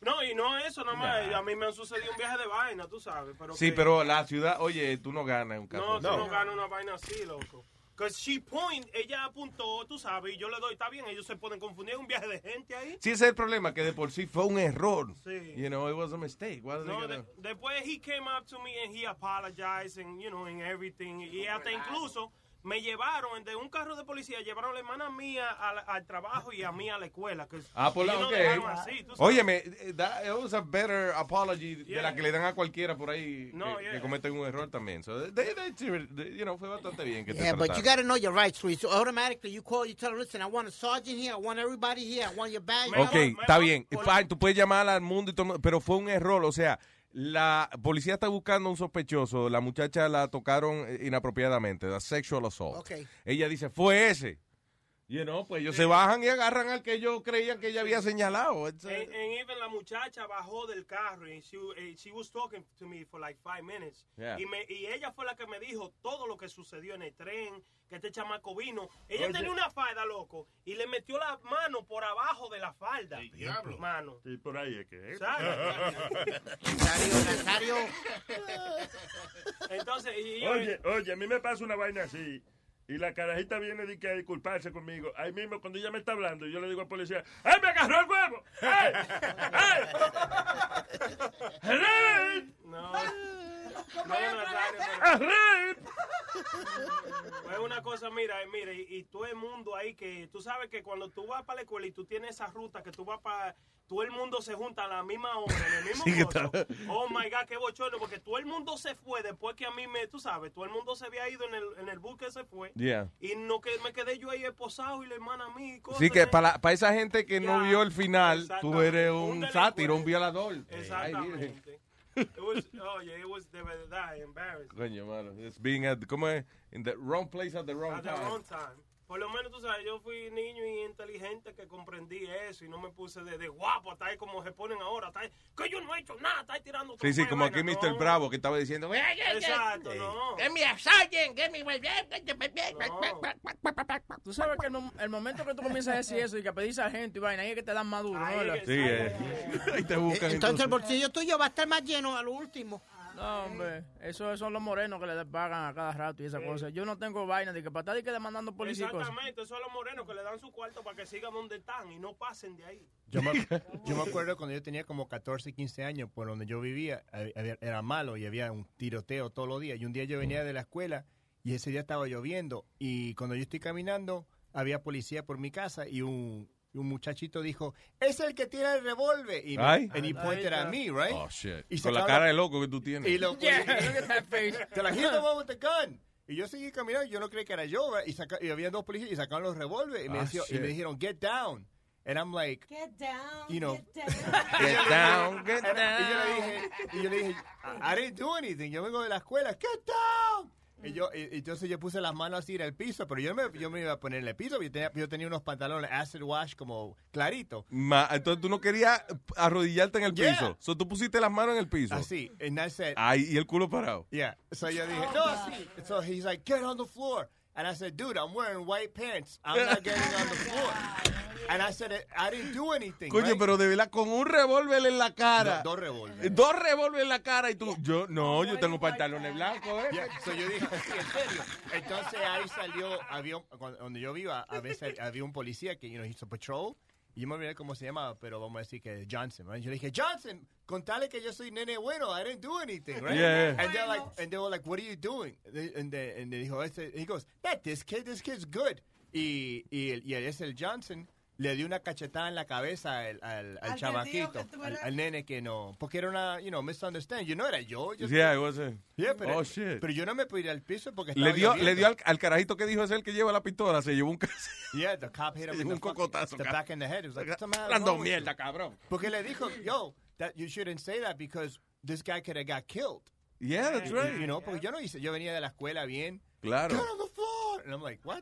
No, no, y no eso nada más. Nah. A mí me han sucedido un viaje de vaina, tú sabes. Pero Sí, que- pero la ciudad, oye, tú no ganas en un caso. No, tú no ganas una vaina así, loco. Because she point, ella apuntó, tú sabes, y yo le doy, está bien, ellos se pueden confundir, un viaje de gente ahí. Sí, ese es el problema, que de por sí fue un error. Sí. You know, it was a mistake. What No, de- después he came up to me and he apologized and, you know, and everything. Y hasta incluso me llevaron de un carro de policía, llevaron a la hermana mía al, al trabajo y a mí a la escuela. Que Ah, por la ellos nos ok. dejaron así. Óyeme, eh, that, was a better apology de la que le dan a cualquiera por ahí No, que, yeah. que cometen un error también. So, they, they, they- you know, fue bastante bien que te Yeah, but you trataron. got to know your rights, Luis. So automatically, you call, you tell them, listen, I want a sergeant here, I want everybody here, I want your badge. Ok, está bien. Fine, tú puedes llamar al mundo y todo, pero fue un error. O sea, la policía está buscando un sospechoso. La muchacha la tocaron eh, inapropiadamente, a sexual assault. Ok. Ella dice, fue ese. You know, pues ellos se bajan y agarran al que ellos creían que ella había señalado. And even la muchacha bajó del carro y she, eh, she was talking to me for like five minutes. Yeah. Y, me, y ella fue la que me dijo todo lo que sucedió en el tren, que este chamaco vino. Ella Oye. tenía una falda, loco, y le metió la mano por abajo de la falda. diablo. Mano. Sí, por ahí es que es. Nazario. Entonces, y yo- Oye, oye, a mí me pasa una vaina así. Y la carajita viene de que a disculparse conmigo. Ahí mismo, cuando ella me está hablando, yo le digo al policía, ¡Ay, me agarró el huevo! ¡Ay! ¡Ay! ¡Hello! No. No, Nazario, ¡Ah, pero- Es una cosa, mira, eh, mira, y, y todo el mundo ahí que tú sabes que cuando tú vas para la escuela y tú tienes esa ruta que tú vas para todo el mundo se junta a la misma hora en el mismo Sí, que coso. está- Oh my god, qué bochorno, porque todo el mundo se fue después que a mí me, tú sabes, todo el mundo se había ido en el, en el bus que se fue. Yeah. Y no que me quedé yo ahí esposado y la hermana a mí y cosas. Sí, que para, para esa gente que no vio el final, tú eres Un sátiro, un violador. Ay. Exactamente. It was, oh yeah, it was de verdad embarrassing. Coño, mano. It's being at, ¿cómo es? In the wrong place at the wrong At the wrong time. Por lo menos, tú sabes, yo fui niño y inteligente que comprendí eso y no me puse de, de guapo, hasta ahí como se ponen ahora, hasta ahí, que yo no he hecho nada, está ahí tirando Sí, sí, como aquí Mr. Bravo que estaba diciendo, Exacto, no. Give me a sergeant, give me Tú sabes que el, mom- el momento que tú comienzas a decir eso y que pedís a gente y vaina, ahí es que te dan más duro, ¿no? Sí, eh. Ahí te buscan. Entonces el bolsillo tuyo va a estar más lleno a lo último. No, hombre, eso son los morenos que le pagan a cada rato y esa cosa. Yo no tengo vaina de que para estar de que demandando policía y cosas. Exactamente, esos son los morenos que le dan su cuarto para que sigan donde están y no pasen de ahí. Yo me, yo me acuerdo cuando yo tenía como 14, 15 años, por donde yo vivía, había- era malo y había un tiroteo todos los días. Y un día yo venía de la escuela y ese día estaba lloviendo. Y cuando yo estoy caminando, había policía por mi casa y un, un muchachito dijo, es el que tiene el revólver. Y, me- Ay. and he pointed at me, right? Oh, shit. Y Con la cara de loco que tú tienes. Y lo, Yeah, look at that face. Te la here's the one with the gun. Y yo seguí caminando, yo no creí que era yo, right? y, saca- y había dos policías y sacaron los revólveres y, me Ah, y me dijeron, get down. And I'm like, Get down. you know, Get down, get y yo le down. dije, y yo le dije, I, I didn't do anything. Yo vengo de la escuela, get down. Y yo, y- y entonces yo puse las manos así en el piso, pero yo me, yo me iba a poner en el piso, yo tenía, yo tenía unos pantalones acid wash como clarito. Ma- entonces tú no querías arrodillarte en el Yeah. piso. So, tú pusiste las manos en el piso. Así, and I said, Ay, y el culo parado. Yeah. So yo dije, no, así. So he's like, get on the floor. And I said, dude, I'm wearing white pants. I'm not getting on the floor. And I said, I didn't do anything. Coño, right? pero de verdad, con un revólver en la cara. Do- dos revólveres. Dos revólveres en la cara y tú, yo, no, yo tengo pantalones blancos, ¿eh? Yeah, so yo dije, sí, en serio. Entonces ahí salió, había, cuando- donde yo vivo, a, a veces había un policía que, you know, a patrol. Yo me olvidé cómo se llamaba, pero vamos a decir que Johnson, right? Yo le dije, Johnson, contale que yo soy nene bueno, I didn't do anything, right? Yeah. And they're like, and they were like, what are you doing? And, they, and they dijo, este, he goes, that this kid, this kid's good. Y, y, el- y ese el Johnson le dio una cachetada en la cabeza al, al, al chamaquito, nene que no, porque era una, you know, misunderstand. Yo no era yo. yo Yeah, it was a- Yeah, pero, Oh, shit. pero yo no me pude ir al piso porque Le estaba dio, lloviendo. le dio al, al carajito que dijo es el que lleva la pistola, se llevó un Yeah, the cop hit him Se in llevó the, un cocotazo, the back in the head. It was like, "What's the matter Hablando mierda, you?" cabrón. Porque le dijo, yo, that you shouldn't say that because this guy could have got killed. Yeah, that's right. You know, porque yo no hice, yo venía de la escuela bien. Claro. Get on the And I'm like, what?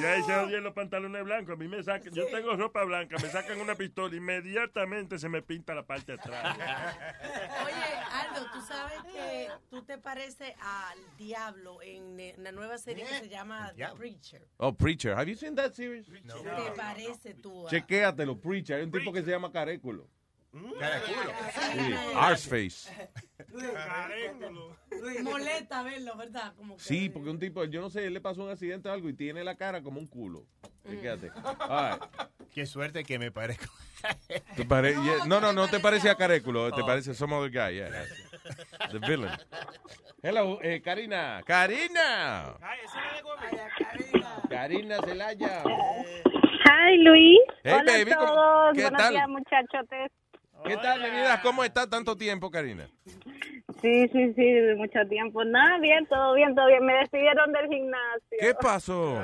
Y ahí se odian los pantalones blancos. A mí me sacan, yo tengo ropa blanca, me sacan una pistola, inmediatamente se me pinta la parte de atrás. Oye, Aldo, tú sabes que tú te pareces al diablo en eh, una nueva serie que se llama The. Preacher. Oh, Preacher. Have you seen that series? Te parece tú. a- Chequéatelo, Preacher. Hay un tipo que se llama Caréculo. Caréculo. Sí. Arseface. Molesta verlo, ¿verdad? Como que- Sí, porque un tipo, yo no sé, él le pasó un accidente o algo y tiene la cara como un culo. Chequéate. All right. Qué suerte que me parezco. ¿Te pare- yeah, No, no, no te parece a Caréculo, te Oh. parece some other guy, yeah. The villain. Hello, eh, Karina. Karina. Karina Celaya. Hi, Luis. Hey, Hola baby, a ¿cómo- todos. qué Buenos tal? días, muchachotes. ¿Qué tal, mi vida? ¿Cómo está tanto tiempo, Karina? Sí, sí, sí, mucho tiempo. Nada, bien, todo bien, todo bien. Me despidieron del gimnasio. ¿Qué pasó?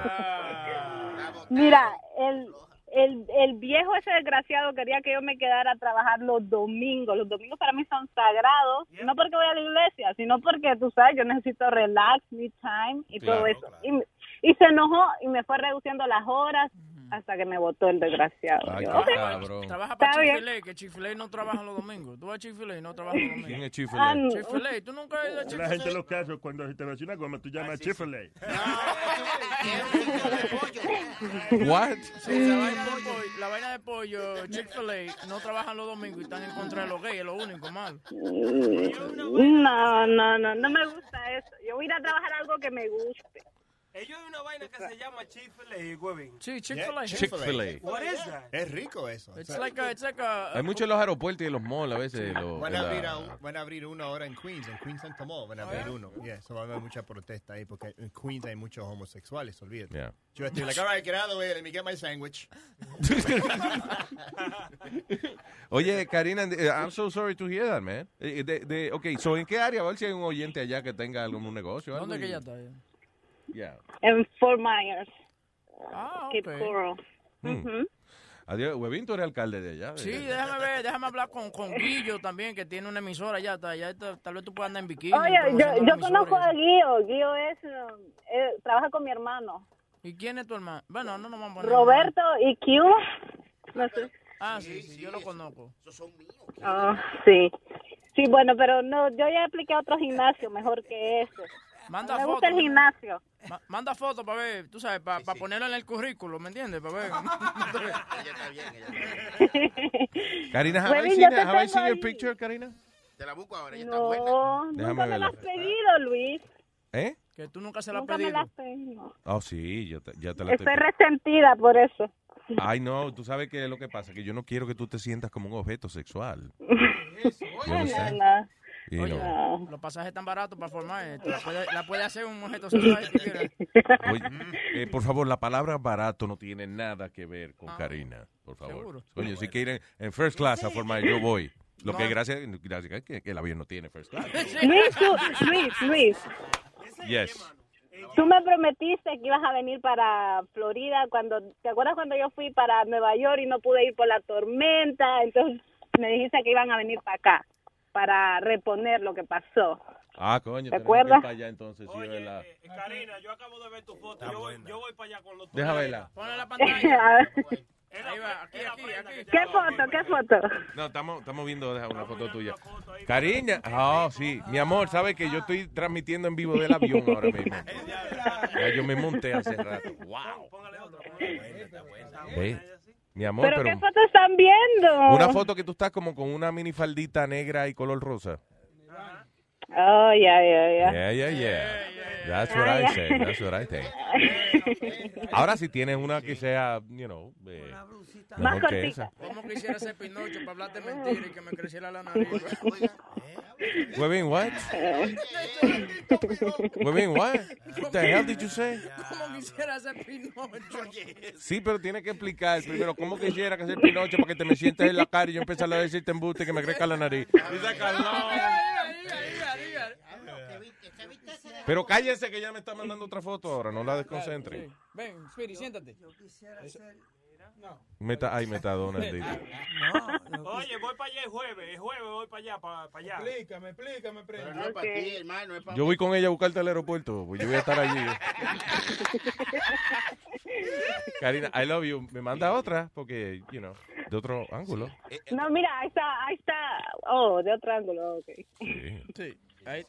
Mira, el, el, el viejo ese desgraciado quería que yo me quedara a trabajar los domingos. Los domingos para mí son sagrados, no porque voy a la iglesia, sino porque, tú sabes, yo necesito relax, me time y todo Claro, eso. Y, y se enojó y me fue reduciendo las horas hasta que me votó el desgraciado. Ay, Yo, qué "Ok". cabrón. Trabaja para. Chick-fil-A, que Chick-fil-A no trabaja los domingos. Tú vas a Chick-fil-A y no trabajas los domingos. ¿Quién es Ah, Chick-fil-A? no. Chick-fil-A, tú nunca has ido a La gente en los casos, cuando se te va a hacer una goma, tú llamas. What? Sí, la vaina de pollo, la vaina de pollo, Chick-fil-A, no trabajan los domingos y están en contra de los gays, es lo único malo. No, no, no, no me gusta eso. Yo voy a ir a trabajar algo que me guste. Ellos hay una vaina que se llama Chick-fil-A, huevín. Sí, Chick-fil-A. Chick-fil-A. What is that? Es rico eso. It's like a, it's like a, Hay muchos en los aeropuertos y en los malls a veces. lo- Van a, la- abrir a un- van a abrir uno ahora en Queens, en Queens Center Mall. Van a abrir uno. Yeah, so va a haber mucha protesta ahí porque en Queens hay muchos homosexuales, olvídate. Yeah. Yo estoy like, all right, get out of the way, let me get my sandwich. Oye, Karina, eh, I'm so sorry to hear that, man. Eh, De, de, ok, so, ¿en qué área? A ver si hay un oyente allá que tenga algún negocio. algo ¿Dónde que y- ella está? Yeah. En Fort Myers. Ah, Cape ok. Coral. Hmm. Ujú. Adiós, Huevín, tú eres alcalde de allá. Sí, de- déjame ver, déjame hablar con, con Guillo también, que tiene una emisora allá, está, allá tal vez tú puedas andar en bikini. Oye, yo, yo conozco a Guío. Guío es, um, eh, trabaja con mi hermano. ¿Y quién es tu hermano? Bueno, no nos vamos a poner. Roberto y Q. No sé. Ah, sí, sí, yo lo conozco. Ah, sí. Sí, bueno, pero no, yo ya apliqué a otro gimnasio mejor que ese. Manda me fotos. gusta el gimnasio. Ma- manda fotos para ver, tú sabes, para ponerlo en el currículo, ¿me entiendes? Para ver. Karina, have I Huevín, seen, yo te have I tengo seen your picture, Karina? Te la busco ahora, ella No, Déjame nunca me la has pedido, Luis. ¿Eh? Que tú nunca se la has Nunca me pedido. la has pedido. Oh, sí, yo te- ya te la Estoy resentida por eso. Ay, no, tú sabes qué es lo que pasa, que yo no quiero que tú te sientas como un objeto sexual. Yo no sé. No, Y Oye, no. los pasajes están baratos para formar. esto. La puede, la puede hacer un objeto. Oye, eh, por favor, la palabra barato no tiene nada que ver con Karina, por favor. seguro. Oye, si quieren en first class a formar, yo voy. Lo que No. gracias, gracias que, que el avión no tiene first class. Luis, tú, Luis, Luis, Yes. tú me prometiste que ibas a venir para Florida cuando, ¿te acuerdas cuando yo fui para Nueva York y no pude ir por la tormenta? Entonces me dijiste que iban a venir para acá para reponer lo que pasó. Ah, coño, ¿Te tenemos que ir acuerdas? para allá entonces, sí, es verdad. Eh, Karina, yo acabo de ver tu foto. Yo voy, yo voy para allá con los Deja verla. Ponle la A pantalla. ver, Ahí va, aquí, aquí, aquí. ¿Qué foto? ¿Qué foto? No, estamos, estamos viendo deja una foto tuya. Karina, oh, sí, mi amor, sabes que yo estoy transmitiendo en vivo del avión ahora mismo. Ya yo me monté hace rato. Wow. Ve, Mi amor, ¿Pero, pero, qué foto están viendo? una foto que tú estás como con una minifaldita negra y color rosa. Oh, ya, ya, ya. Yeah, yeah, yeah. That's what Ah, I ya. say. That's what I think. Ahora si tienes una que sea, you know, eh, Más mejor que cortita. esa. ¿Cómo quisiera ser Pinocho para hablarte mentira y que me creciera la nariz? Webin, what? Webin, what? What the hell did you say? ¿Cómo quisiera ser Pinocho? Sí, pero tiene que explicar primero cómo quisiera que sea Pinocho para que te me sientes en la cara y yo empezar a decirte embuste que me crezca la nariz. Pero cállense que ya me está mandando otra foto ahora, no la desconcentre. Ven, Spiri, siéntate. Meta, ay, metadona. dice. Oye, voy para allá el jueves. El jueves voy para allá, para, allá. Explícame, explícame, prenda. No es para ti, hermano, es para Yo voy con ella a buscarte al aeropuerto, pues yo voy a estar allí. Karina, I love you. Me manda otra, porque, you know, de otro ángulo. No, mira, ahí está, ahí está. Oh, de otro ángulo, ok. Sí. Ahí.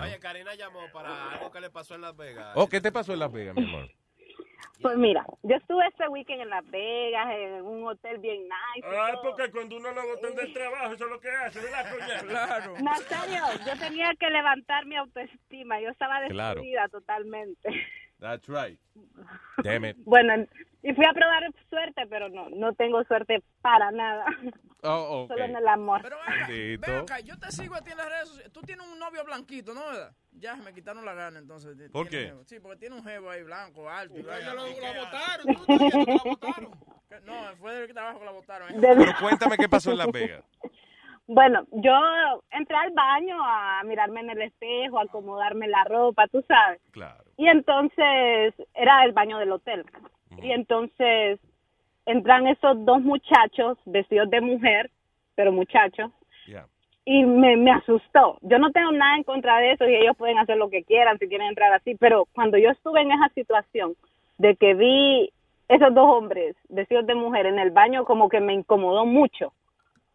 Oye, Karina llamó para algo que le pasó en Las Vegas. Oh, ¿qué te pasó en Las Vegas, mi amor? Pues mira, yo estuve este weekend en Las Vegas, en un hotel bien nice. Ah, porque cuando uno lo botan del trabajo, eso es lo que hace, ¿verdad, coña? Claro. Nazario, yo tenía que levantar mi autoestima, yo estaba Claro. destruida totalmente. That's right. Damn it. Bueno, y fui a probar suerte, pero no, no tengo suerte para nada. Oh, ok. Solo en el amor. Ven acá, yo te sigo a ti en las redes sociales. Tú tienes un novio blanquito, ¿no? ¿Verdad? Ya me quitaron la gana, entonces. ¿Por qué? jevo. Sí, porque tiene un jevo ahí blanco, alto. Ya lo, ¿Y la qué votaron. tú votaron. No, fue del trabajo que la votaron. ¿eh? Pero cuéntame qué pasó en Las Vegas. Bueno, yo entré al baño a mirarme en el espejo, a acomodarme la ropa, tú sabes. Claro. Y entonces era el baño del hotel. Y entonces entran esos dos muchachos vestidos de mujer, pero muchachos, Yeah. y me, me asustó. Yo no tengo nada en contra de eso y ellos pueden hacer lo que quieran si quieren entrar así, pero cuando yo estuve en esa situación de que vi esos dos hombres vestidos de mujer en el baño, como que me incomodó mucho.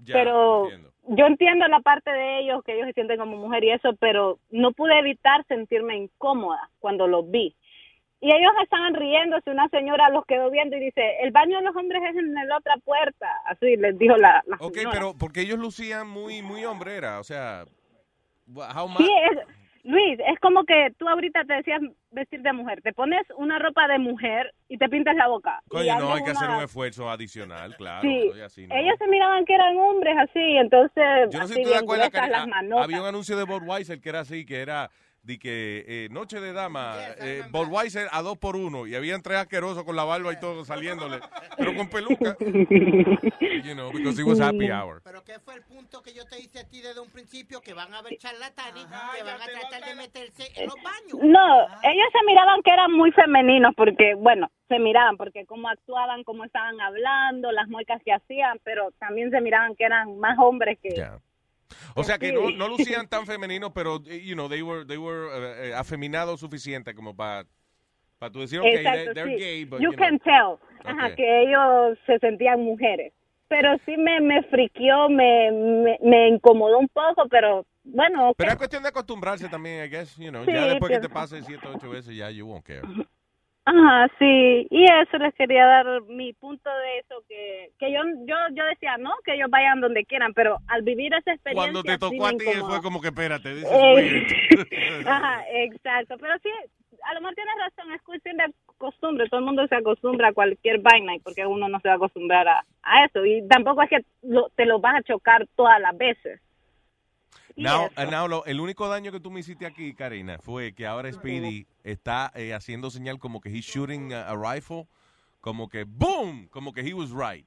Ya, pero entiendo. yo entiendo la parte de ellos, que ellos se sienten como mujer y eso, pero no pude evitar sentirme incómoda cuando los vi. Y ellos estaban riéndose, una señora los quedó viendo y dice, el baño de los hombres es en la otra puerta. Así les dijo la, la Ok, señora. pero porque ellos lucían muy, muy hombrera, o sea, how Sí, much? es, Luis, es como que tú ahorita te decías vestir de mujer. Te pones una ropa de mujer y te pintas la boca. Coño, no, hay que hacer un esfuerzo adicional, claro. Sí, así, ¿no? ellos se miraban que eran hombres así, entonces Yo no sé si tú te acuerdas que había un anuncio de Budweiser que era así, que era de que eh, noche de dama, eh, Budweiser a dos por uno, y habían tres asquerosos con la barba y todo saliéndole, pero con peluca. you know, because it was happy hour. Pero ¿qué fue el punto que yo te hice a ti desde un principio? Que van a haber charlatanes que van a tratar de meterse en los baños. No, ellos se miraban que eran muy femeninos porque, bueno, se miraban porque cómo actuaban, cómo estaban hablando, las muecas que hacían, pero también se miraban que eran más hombres que... O sea que no, no lucían tan femeninos, pero, eh, you know, they were, they were eh, afeminados suficiente como para para tú decir, ok, Exacto, they- they're sí. gay, but, you you know. can tell ajá, que ellos se sentían mujeres. Pero sí me, me friqueó, me, me, me incomodó un poco, pero bueno, ok. Pero es cuestión de acostumbrarse también, I guess, you know. Sí, ya después que te pase siete o ocho veces, ya you won't care. Ajá, sí, y eso les quería dar mi punto de eso, que, que yo, yo yo decía, no, que ellos vayan donde quieran, pero al vivir esa experiencia Cuando te tocó a ti fue como que espérate, is Eh. Ajá, exacto, pero sí, a lo mejor tienes razón, es cuestión de costumbre, todo el mundo se acostumbra a cualquier vaina y porque uno no se va a acostumbrar a, a eso, y tampoco es que lo- te lo vas a chocar todas las veces. Now, now, lo- el único daño que tú me hiciste aquí, Karina, fue que ahora Speedy está eh, haciendo señal como que he's shooting a, a rifle, como que boom, como que he was right.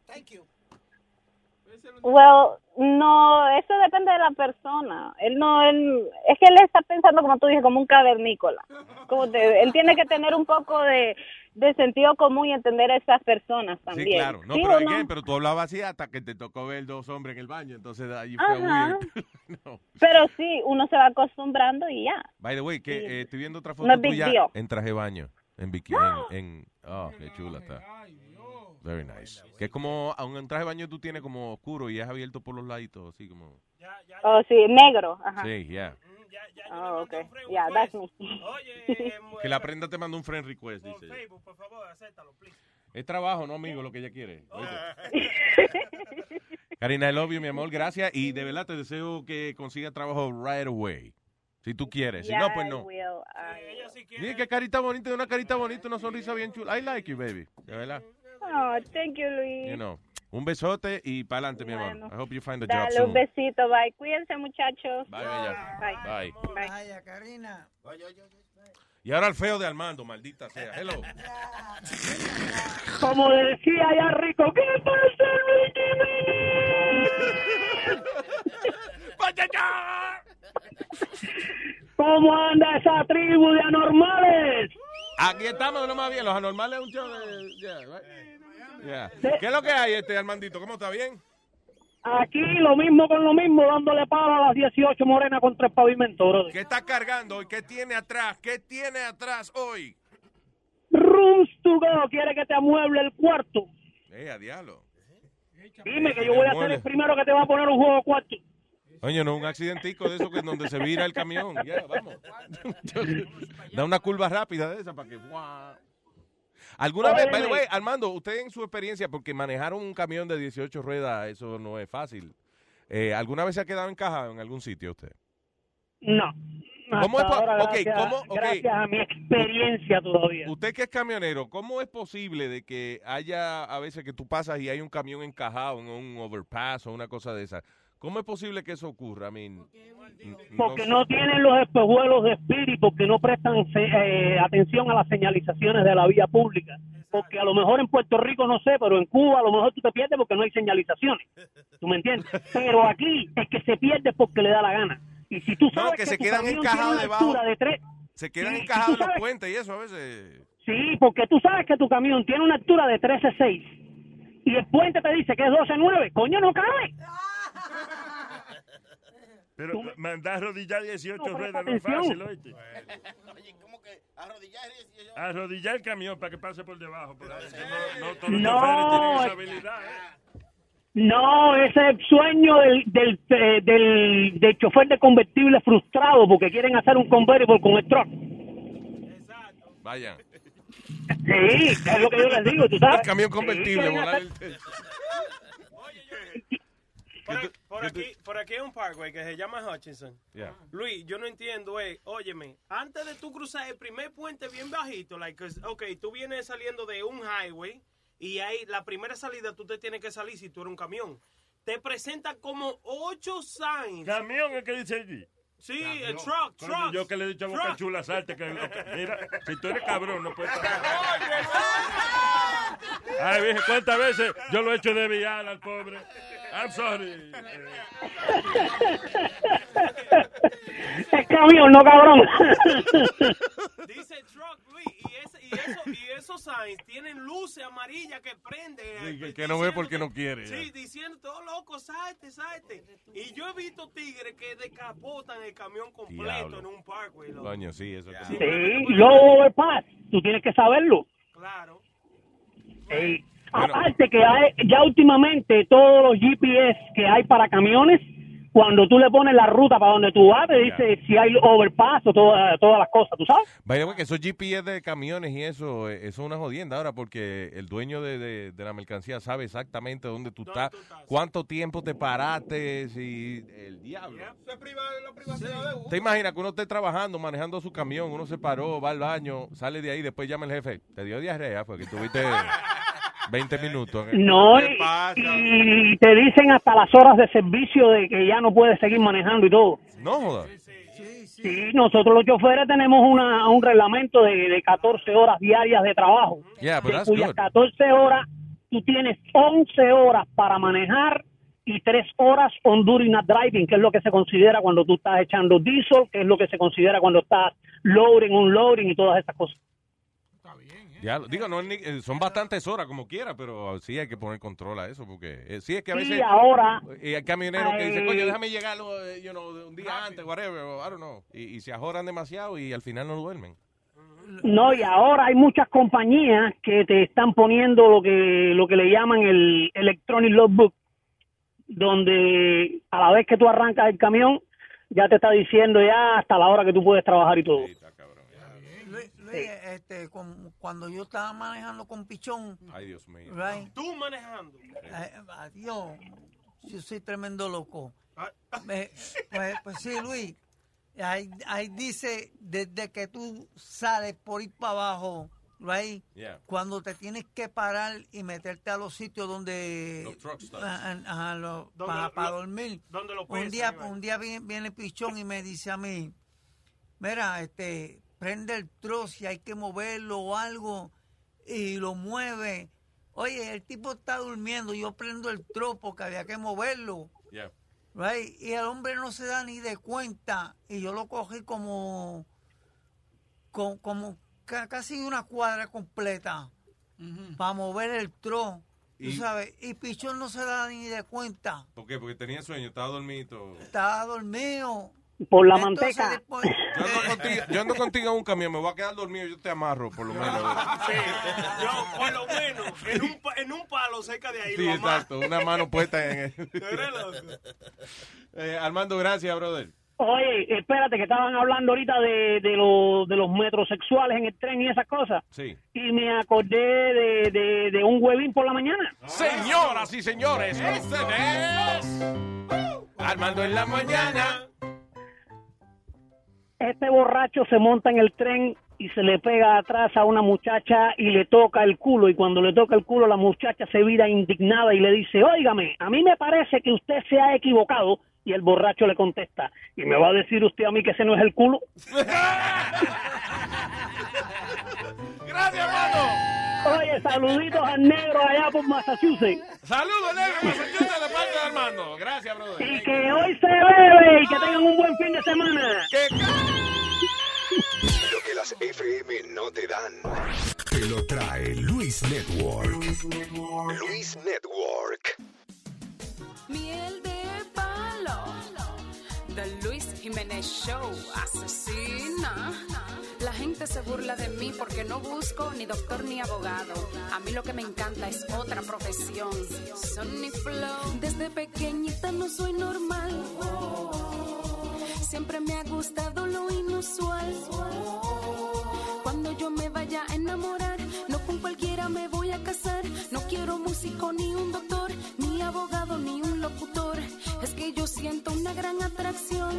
Well, no, eso depende de la persona. Él no, él, es que él está pensando, como tú dices, como un cavernícola. Como te- él tiene que tener un poco de, de sentido común y entender a esas personas también. Sí, claro. No, ¿Sí pero, no? pero tú hablabas así hasta que te tocó ver dos hombres en el baño, entonces you feel Ajá. weird. no. Pero sí, uno se va acostumbrando y ya. By the way, que Sí. eh, estoy viendo otra foto tuya en traje de baño, en bikini, en, en- oh, qué chula está. Very nice. Que es como, a un traje de baño tú tienes como oscuro y es abierto por los laditos, así como. Oh, sí, negro. Ajá. Sí, yeah. Oh, okay. Yeah, that's me. Que la prenda te manda un friend request, dice. Facebook, por favor, acéptalo, please. Es trabajo, no amigo, lo que ella quiere. Oíste. Karina, I love you, mi amor, gracias. Y de verdad te deseo que consigas trabajo right away. Si tú quieres. Si no, pues Yeah, no. Will. I- Dile que carita bonita, una carita bonita, una sonrisa bien chula. I like you, baby. De verdad. Oh, thank you, Luis. You know. Un besote y para adelante, mi amor. Bueno. I hope you find a job Dale soon. un besito, bye. Cuídense, muchachos. Bye, bella. Bye. Bye. Bye. Vaya, Karina. Y ahora el feo de Armando, maldita sea. Hello. Como decía ya Rico, ¿qué pasa, ¿Cómo anda esa tribu de anormales? Aquí estamos, no más bien. Los anormales es un show de. yeah, right? Yeah. ¿Qué es lo que hay, este Armandito? ¿Cómo está bien? Aquí lo mismo con lo mismo, dándole palo a las 18 morenas contra el pavimento, brother. ¿Qué está cargando hoy? ¿Qué tiene atrás? ¿Qué tiene atrás hoy? Rooms to go, quiere que te amueble el cuarto. Eh, a diablo. Dime que yo voy a ser el primero que te va a poner un juego cuarto. Oye, no, un accidentico de eso que es donde se vira el camión. Ya, vamos. da una curva rápida de esa para que. ¡guau! ¿Alguna vez, by the way, Armando, usted en su experiencia, porque manejar un camión de 18 ruedas, eso no es fácil. Eh, ¿Alguna vez se ha quedado encajado en algún sitio usted? No. ¿Cómo es ahora, ok, gracias, ¿cómo- ok. gracias a mi experiencia todavía. Usted que es camionero, ¿cómo es posible de que haya a veces que tú pasas y hay un camión encajado en un overpass o una cosa de esa? ¿Cómo es posible que eso ocurra? I mean, Porque no tienen los espejuelos de espíritu, que no prestan eh, atención a las señalizaciones de la vía pública. Porque a lo mejor en Puerto Rico no sé, pero en Cuba a lo mejor tú te pierdes porque no hay señalizaciones. ¿Tú me entiendes? Pero aquí es que se pierde porque le da la gana. Y si tú No, sabes que que, se tu quedan encajados tiene una debajo. altura de tres, Se quedan encajados en los puentes y eso a veces. Sí, porque tú sabes que tu camión tiene una altura de 13.6 y el puente te dice que es 12.9. Coño, no cabe. Pero mandar arrodillar 18 No, ruedas no es atención. fácil, ¿oíste? Arrodillar el camión para que pase por debajo. porque no, no todos los No, esa es- habilidad. ¿eh? No, ese es el sueño del, del, eh, del, del chofer de convertible frustrado porque quieren hacer un convertible con el truck. Vaya. Sí, es lo que yo les digo, tú sabes. El camión Sí, convertible, quieren volar hacer- el- Por, aquí- por aquí, por aquí hay un parkway que se llama Hutchinson. Yeah. Luis, yo no entiendo, eh, óyeme, antes de tú cruzar el primer puente bien bajito, like, ok, tú vienes saliendo de un highway y ahí la primera salida tú te tienes que salir si tú eres un camión. Te presenta como ocho signs. Camión es que dice allí. Sí, el truck, truck. Yo que le he dicho a Boca truck. Chula, salte. Que, mira, si tú eres cabrón, no puedes Ay, viejo, ¿cuántas veces yo lo he hecho de villano al pobre? I'm sorry. Es camión, no cabrón. Dice truck, Luis, y, y eso, y esos signs tienen luces amarillas que prenden. Sí, que, que no ve porque no quiere. ya. Sí, diciendo todo loco, salte, salte. Y yo he visto tigres que decapotan el camión completo Diablo. en un parkway. loco. Coño, sí, eso es Sí, los overpass, tú tienes que saberlo. Claro. Ey, Aparte que hay, ya últimamente todos los GPS que hay para camiones, cuando tú le pones la ruta para donde tú vas, te dice si hay overpass o toda- todas las cosas, ¿tú sabes? Vaya, que esos GPS de camiones y eso, eh, eso es una jodienda ahora porque el dueño de, de- de la mercancía sabe exactamente dónde tú estás, cuánto tiempo te paraste, si el diablo. Eso es priva- la privacidad de uno. ¿Te imaginas que uno esté trabajando, manejando su camión, uno se paró, va al baño, sale de ahí, después llama el jefe, te dio diarrea, porque tuviste 20 minutos. No, ¿Qué y, te dicen hasta las horas de servicio de que ya no puedes seguir manejando y todo. No jodas. Sí, nosotros los choferes tenemos una, un reglamento de, de 14 horas diarias de trabajo. Yeah, but de that's cuyas good. 14 horas, tú tienes 11 horas para manejar y 3 horas on not driving, que es lo que se considera cuando tú estás echando diesel, que es lo que se considera cuando estás loading, unloading y todas esas cosas. Diablo. Digo, no, eh, son bastantes horas como quiera, pero sí hay que poner control a eso, porque eh, sí es que a veces... ahora- Y hay camioneros que dicen, coño, déjame llegar eh, you know, un día antes, whatever, I don't know. Y, y se ajoran demasiado y al final no duermen. No, y ahora hay muchas compañías que te están poniendo lo que lo que le llaman el electronic logbook, donde a la vez que tú arrancas el camión ya te está diciendo ya hasta la hora que tú puedes trabajar y todo. Este, con- cuando yo estaba manejando con Pichón, Ay, Dios mío. right, Tú manejando. eh, adiós, yo soy tremendo loco. Eh, pues, pues sí, Luis, ahí, ahí dice, desde que tú sales por ir para abajo, right, Yeah. cuando te tienes que parar y meterte a los sitios donde... Los truck stops. Ajá, ajá, lo- Donde para, lo- para lo- dormir. donde lo un día, un día viene, viene Pichón y me dice a mí, mira, este, prende el trozo si hay que moverlo o algo y lo mueve. Oye, el tipo está durmiendo, yo prendo el trozo porque había que moverlo. Yeah. Right? Y el hombre no se da ni de cuenta. Y yo lo cogí como, como, como ca- casi una cuadra completa para mover el tro. Tú Y- sabes, y Pichón no se da ni de cuenta. ¿Por qué? Porque tenía sueño, estaba dormido. Estaba dormido. Por la Entonces, manteca. después- Yo ando, contigo, yo ando contigo en un camión, me voy a quedar dormido, yo te amarro, por lo menos. Sí, yo, por lo menos, en un, pa- en un palo cerca de ahí. Sí, lo exacto, una mano puesta en loco. Eh, Armando, gracias, brother. Oye, espérate, que estaban hablando ahorita de, de, los de los metrosexuales en el tren y esas cosas. Sí. Y me acordé de, de, de un huevín por la mañana. Señoras y señores, este es Armando en la mañana. Este borracho se monta en el tren y se le pega atrás a una muchacha y le toca el culo y cuando le toca el culo la muchacha se vira indignada y le dice, óigame, a mí me parece que usted se ha equivocado y el borracho le contesta, ¿y me va a decir usted a mí que ese no es el culo? Gracias, hermano. Oye, saluditos al negro allá por Massachusetts. Saludos, negro, Massachusetts, de parte de Armando. Gracias, brother. Y que hoy se bebe y que tengan un buen fin de semana. Lo que las FM no te dan. Te lo trae Luis Network. Luis Network. Miel de palo. The Luis Jiménez Show asesina. Gente se burla de mí porque no busco ni doctor ni abogado. A mí lo que me encanta es otra profesión. Sonny Flow. Desde pequeñita no soy normal. Siempre me ha gustado lo inusual. Cuando yo me vaya a enamorar, no con cualquiera me voy a casar. No quiero músico ni un doctor, ni abogado ni un locutor. Es que yo siento una gran atracción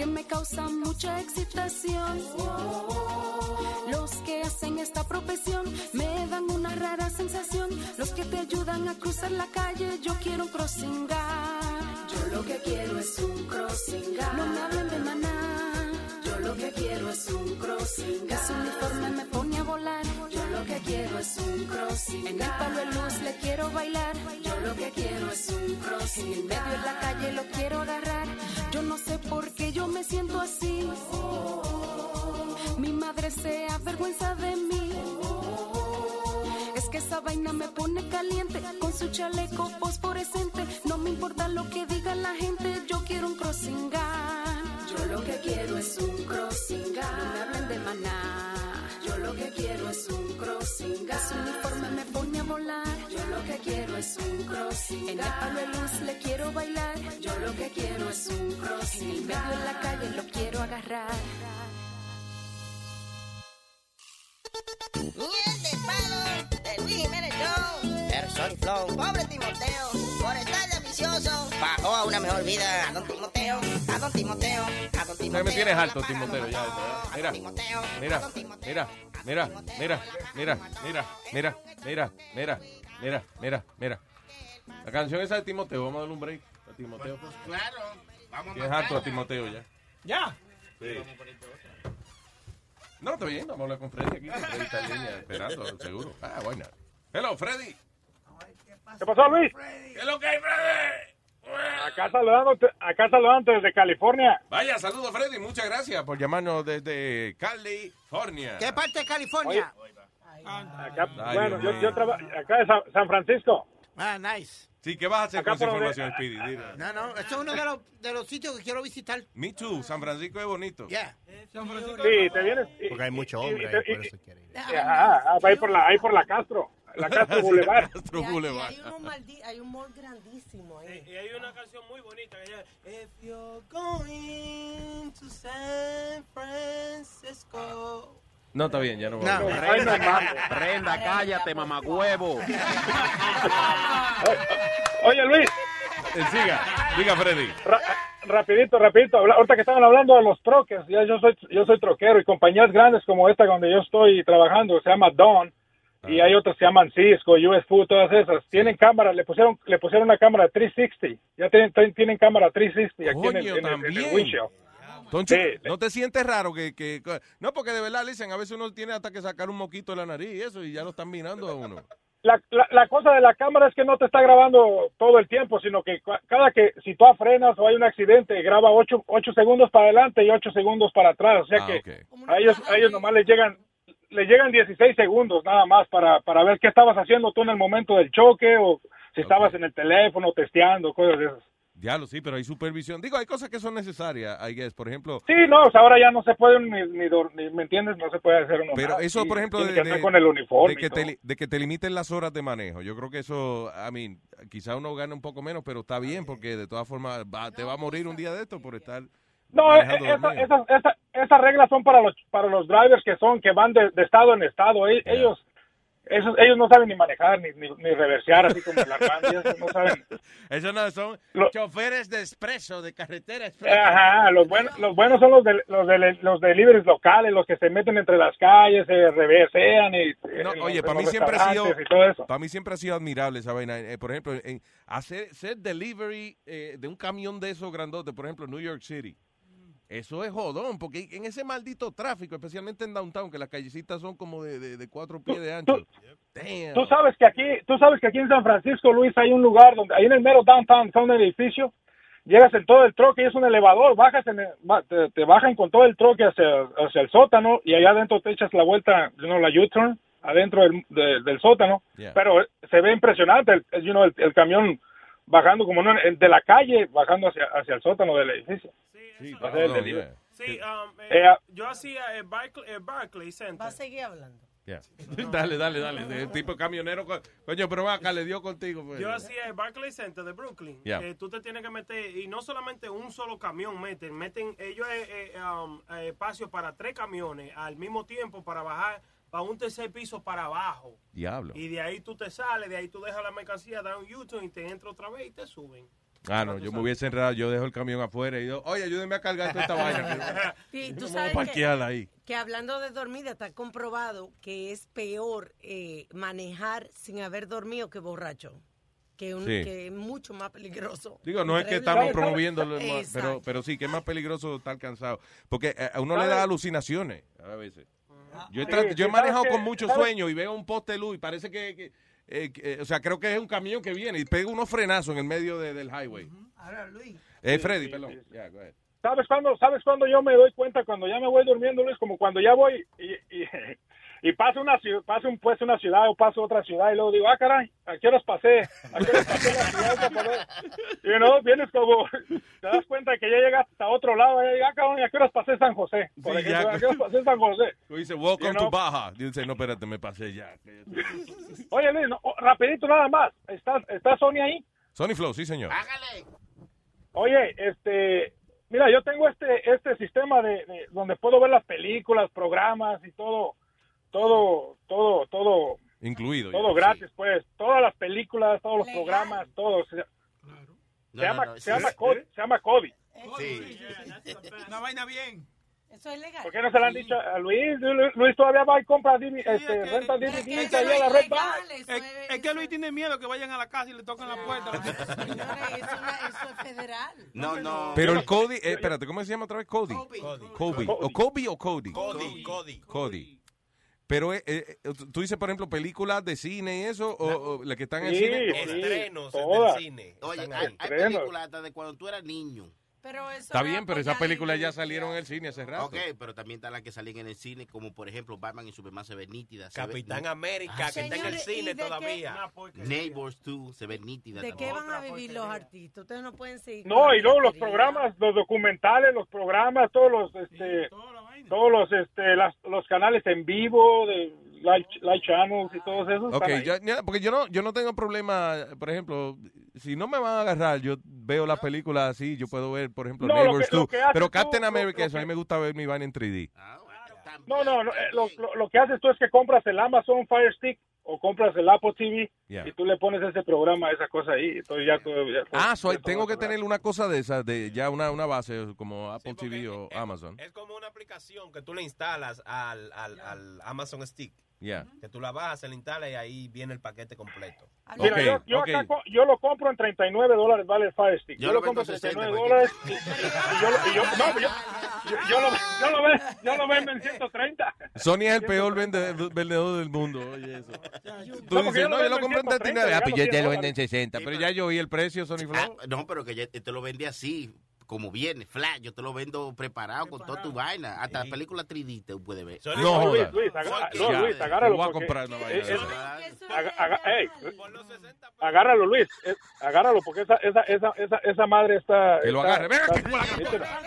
que me causa mucha excitación. Los que hacen esta profesión me dan una rara sensación. Los que te ayudan a cruzar la calle, yo quiero un crossing guard. Yo lo que quiero es un crossing guard. No me hablen de maná. Yo lo que quiero es un crossing guard. Ese uniforme me pone a volar. Es En el palo de luz le quiero bailar. Yo lo que quiero es un crossing En medio de la calle lo quiero agarrar. Yo no sé por qué yo me siento así. Mi madre se avergüenza de mí. Es que esa vaina me pone caliente con su chaleco fosforescente. No me importa lo que diga la gente, yo quiero un crossing guard. Yo lo que quiero es un crossing guard. No me hablen de maná. Es un crossing guard. Su uniforme me pone a volar. Yo lo que quiero es un crossing guard. En el palo de luz le quiero bailar. Yo lo que quiero es un crossing En medio de la calle lo quiero agarrar. Miel de palo de Luis Jiménez Show. Person Flow. Pobre Timoteo, por estar ambicioso, bajó a una mejor vida. A don Timoteo, a don Timoteo, a don Timoteo. Me tienes alto, Timoteo. Ya, ya. Mira, mira, mira, mira, mira, mira, mira, mira, mira, mira, mira, mira, mira. La canción esa de Timoteo, vamos a darle un break a Timoteo. Pues claro, vamos Tienes alto a Timoteo ya. ¿Ya? Sí. No, está bien, vamos a hablar con Freddy aquí. Freddy está en línea esperando, seguro. Ah, bueno. Hello, Freddy. ¿Qué pasó, Luis? ¿Qué es lo que hay, Freddy? Acá saludándote, acá saludándote desde California. Vaya, saludos, Freddy. Muchas gracias por llamarnos desde California. ¿Qué parte de California? Acá, Ay, bueno, yo, yo trabajo acá de San, San Francisco. Ah, nice. Sí, ¿qué vas a hacer Acá con esa información, Speedy? Dile. No, no, esto es uno de los, de los sitios que quiero visitar. Me too, San Francisco es bonito. Yeah. Sí, te vienes. Porque hay mucho hombre y- ahí, y- por eso quiere ir. ah, ah, ahí por la, ahí por la Castro, la Castro Boulevard. Castro Y hay, Boulevard. hay unos maldi- hay un mall grandísimo ahí. Y hay una canción muy bonita que ella If you're going to San Francisco. No, está bien, ya no No, voy. Brenda, Brenda, cállate, mamagüevo. Oye, Luis. Eh, Siga, diga, Freddy. Ra- rapidito, rapidito. Ahorita que estaban hablando de los troques, ya yo soy, yo soy troquero y compañías grandes como esta donde yo estoy trabajando se llama Dawn Ah. y hay otras que se llaman Cisco, US Food, todas esas. Tienen cámara, le pusieron, le pusieron una cámara 360. Ya tienen, tienen, cámara 360 aquí en el, en el- en el también. windshield. Toncho, Sí. ¿no te sientes raro que, que- No, porque de verdad, dicen, a veces uno tiene hasta que sacar un moquito de la nariz y eso, y ya lo están mirando a uno. La, la, la cosa de la cámara es que no te está grabando todo el tiempo, sino que cada que si tú frenas o hay un accidente, graba 8, ocho segundos para adelante y 8 segundos para atrás. O sea Ah, que a ellos, a ellos nomás les llegan le llegan 16 segundos nada más para, para ver qué estabas haciendo tú en el momento del choque o si estabas en el teléfono testeando, cosas de esas. Diablo, sí, pero hay supervisión. Digo, hay cosas que son necesarias, I guess. Por ejemplo, Sí, no, o sea, ahora ya no se puede ni, ni, dor- ni- ¿me entiendes? No se puede hacer uno pero nada. eso, por ejemplo, de, de- con el uniforme de que te, de que te limiten las horas de manejo. Yo creo que eso, I mean, quizá uno gane un poco menos, pero está bien, porque de todas formas va- te va a morir un día de esto por estar No, eh, esa- dormido. esas, esa- esas reglas son para los para los drivers que son que van de, de estado en estado. E- Ellos esos, ellos no saben ni manejar, ni, ni, ni reversear, así como bandas, no saben. Eso no, son choferes de expreso, de carretera expreso. Ajá, los buenos, los buenos son los de, los de los deliveries locales, los que se meten entre las calles, se reversean y No, en oye, los- para mí los siempre ha sido, para mí siempre ha sido admirable esa vaina. Eh, por ejemplo, en hacer delivery eh, de un camión de esos grandotes, por ejemplo, New York City. Eso es jodón, porque en ese maldito tráfico, especialmente en downtown, que las callecitas son como de, de- de cuatro pies de ancho. Damn. Tú sabes que aquí, tú sabes que aquí en San Francisco, Luis, hay un lugar donde, ahí en el mero downtown, está un edificio, llegas en todo el troque y es un elevador, bajas en el- ba- te, te bajan con todo el troque hacia, hacia el sótano y allá adentro te echas la vuelta, you know, la U-turn, adentro del, de- del sótano, Yeah. pero se ve impresionante el, el, you know, el, el camión bajando como no, de la calle, bajando hacia, hacia el sótano del edificio. Va a ser el delivery. Sí, um, eh, Eh, ah. yo hacía el Barclay, el Barclay Center. Va a seguir hablando. Yeah. dale, dale, dale. El tipo camionero, co- coño, pero acá, le dio contigo. pues. Yo hacía el Barclay Center de Brooklyn. Yeah. Eh, tú te tienes que meter, y no solamente un solo camión meten, meten ellos eh, eh, um, eh, espacio para tres camiones al mismo tiempo para bajar para un tercer piso para abajo. Diablo. Y de ahí tú te sales, de ahí tú dejas la mercancía, das un U-turn y te entra otra vez y te suben. Ah, no, yo me hubiese enredado, yo dejo el camión afuera y digo, oye, ayúdenme a cargar toda esta vaina. Sí, tú sabes que, ahí. que hablando de dormida, está comprobado que es peor eh, manejar sin haber dormido que borracho. Que, un- Sí. que es mucho más peligroso. Digo, no es que estamos promoviendo, pero sí que es más peligroso estar cansado. Porque eh, a uno le da alucinaciones a veces. Yo he, Sí, yo he ¿sabes manejado con mucho ¿Sabes? sueño y veo un poste de luz y parece que, que, eh, que, eh, o sea, creo que es un camión que viene y pega unos frenazos en el medio de- del highway. Ahora, Luis. Eh, Freddy, sí, perdón. sí. Ya, go ahead. ¿Sabes cuándo, ¿Sabes cuándo yo me doy cuenta? Cuando ya me voy durmiendo, Luis, como cuando ya voy y, y, y paso una ciudad, paso un puesto una ciudad o paso otra ciudad y luego digo, ah, caray, ¿a qué horas pasé? ¿A qué horas pasé la ciudad? esa para ver?" Y no, vienes como, te das cuenta que ya llegaste hasta otro lado, ya ah, cabrón, ¿y a qué horas pasé San José? Por Sí, ejemplo, ya. ¿a qué horas pasé San José? Tú dices, welcome You know? to Baja. Dice, no, espérate, me pasé ya. Oye, Luis, no, oh, rapidito nada más, ¿está, está Sony ahí? Sony Flow, sí, señor. Oye, este, mira, yo tengo este este sistema de, de- donde puedo ver las películas, programas y todo, todo, todo, todo, Incluido. todo gratis, pues, todas las películas, todos los programas, todo. Se, se No, llama, no, se llama sí. Cody, se llama Cody. Sí. Una vaina bien. Eso es legal. ¿Por qué no se lo han dicho a Luis? Luis, todavía va y compra DVD, este, renta DVD y allá a la Red. Es, es que Luis tiene miedo que vayan a la casa y le toquen la puerta. Eso es federal. No, no. Pero el Cody, eh, espérate, ¿cómo se llama otra vez? Cody. Kobe. ¿O Kobe o Cody? Cody, Cody. Cody. Pero eh, eh, tú dices, por ejemplo, películas de cine y eso, o, o las que están en Sí, cine. sí, Estrenos del cine. Oye, hay, hay películas hasta de cuando tú eras niño. Pero eso Está bien, pero esas películas la ya salieron en el cine hace rato. Ok, pero también están las que salían en el cine, como por ejemplo Batman y Superman se ven nítidas. Capitán América, Ah, que está en el Señores, ¿y cine todavía. Neighbors 2 se ven nítidas. ¿De qué van a vivir los artistas? Ustedes no pueden seguir. No, y luego los programas, los documentales, los programas, todos los, este, todos los, este, las- los canales en vivo de live, live channels y todos esos. Ok, están ahí. ya- ya, porque yo no, yo no tengo problema, por ejemplo, si no me van a agarrar, yo veo las películas así, yo puedo ver, por ejemplo, No, Neighbors que- lo 2, que haces pero tú, Captain lo- America, lo eso, a mí que- me gusta ver mi vaina en 3D. No, no, no, eh, lo, lo- lo que haces tú es que compras el Amazon Fire Stick o compras el Apple TV Yeah. y tú le pones ese programa, esa cosa ahí. Entonces ya tú, ya tú- Ah, so, ya tú tengo que tener una cosa de esa, de ya una, una base como Apple TV o Amazon. Es como una aplicación que tú le instalas al, al, al Amazon Stick. Yeah. Que tú la bajas, se la instala y ahí viene el paquete completo. Mira, Ok, yo, yo, ok. acá yo lo compro en 39 dólares, vale el Fire Stick. Yo Yo, lo lo compro en vendo 60 39 porque- dólares y, yo, lo- y yo, no, yo, yo, yo lo, yo, lo, ve- yo lo vendo en 130. Sony es el peor vende- vendedor del mundo, oye eso. Tú No, dices, yo lo no, yo lo en compré en 130, 39, ah, pues ya lo 100 venden en 60, pero ya yo oí el precio, Sony Ah, Flow. no, pero que ya te lo vende así, como viene, flat. Yo te lo vendo preparado con toda tu vaina. Hasta Sí. película 3D te puede ver. Sony No, Luis, joda. Luis, Ya, no, Luis, agárralo. voy a porque- comprar una vaina es- es- agárralo, Luis. es- agárralo, porque esa, esa, esa, esa, esa madre está... Que lo está- agarre. Venga acá. nítida.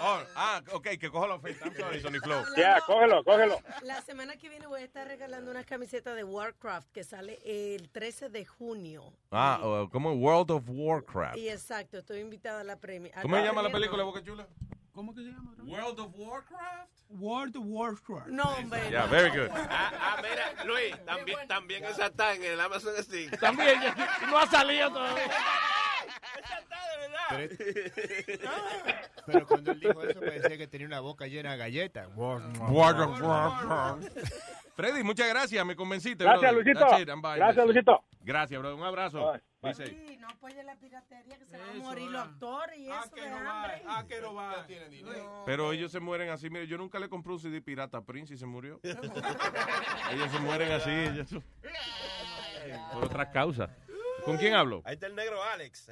Oh, ah, ok, que coja la oferta. I'm sorry, Sony Flow. Ya, cógelo, cógelo. La semana que viene voy a estar regalando unas camisetas de Warcraft que sale el 13 de junio. Ah, oh, como World of Warcraft. Y exacto, estoy invitada a la premia. ¿Cómo se llama la película, Boca Chula? ¿Cómo que se llama? World of Warcraft. World of Warcraft. No, hombre. Yeah, very good. Ah, ah, mira, Luis, también, también esa está en el Amazon Steam. También, no ha salido todavía. Pero, pero cuando él dijo eso, parecía que tenía una boca llena de galletas. Freddy, muchas gracias, me convenciste. Gracias, brother. Luisito. It, bye. Gracias. Luisito. Gracias, bro. Un abrazo. Dice. Sí, no apoye la piratería que se van a morir los actores y eso de hambre. Ah, que no va. Pero ellos se mueren así. Mire, yo nunca le compré un CD pirata a Prince y se murió. ellos se mueren así. ellos- por otras causas. ¿Con quién hablo? Ahí está el negro Alex.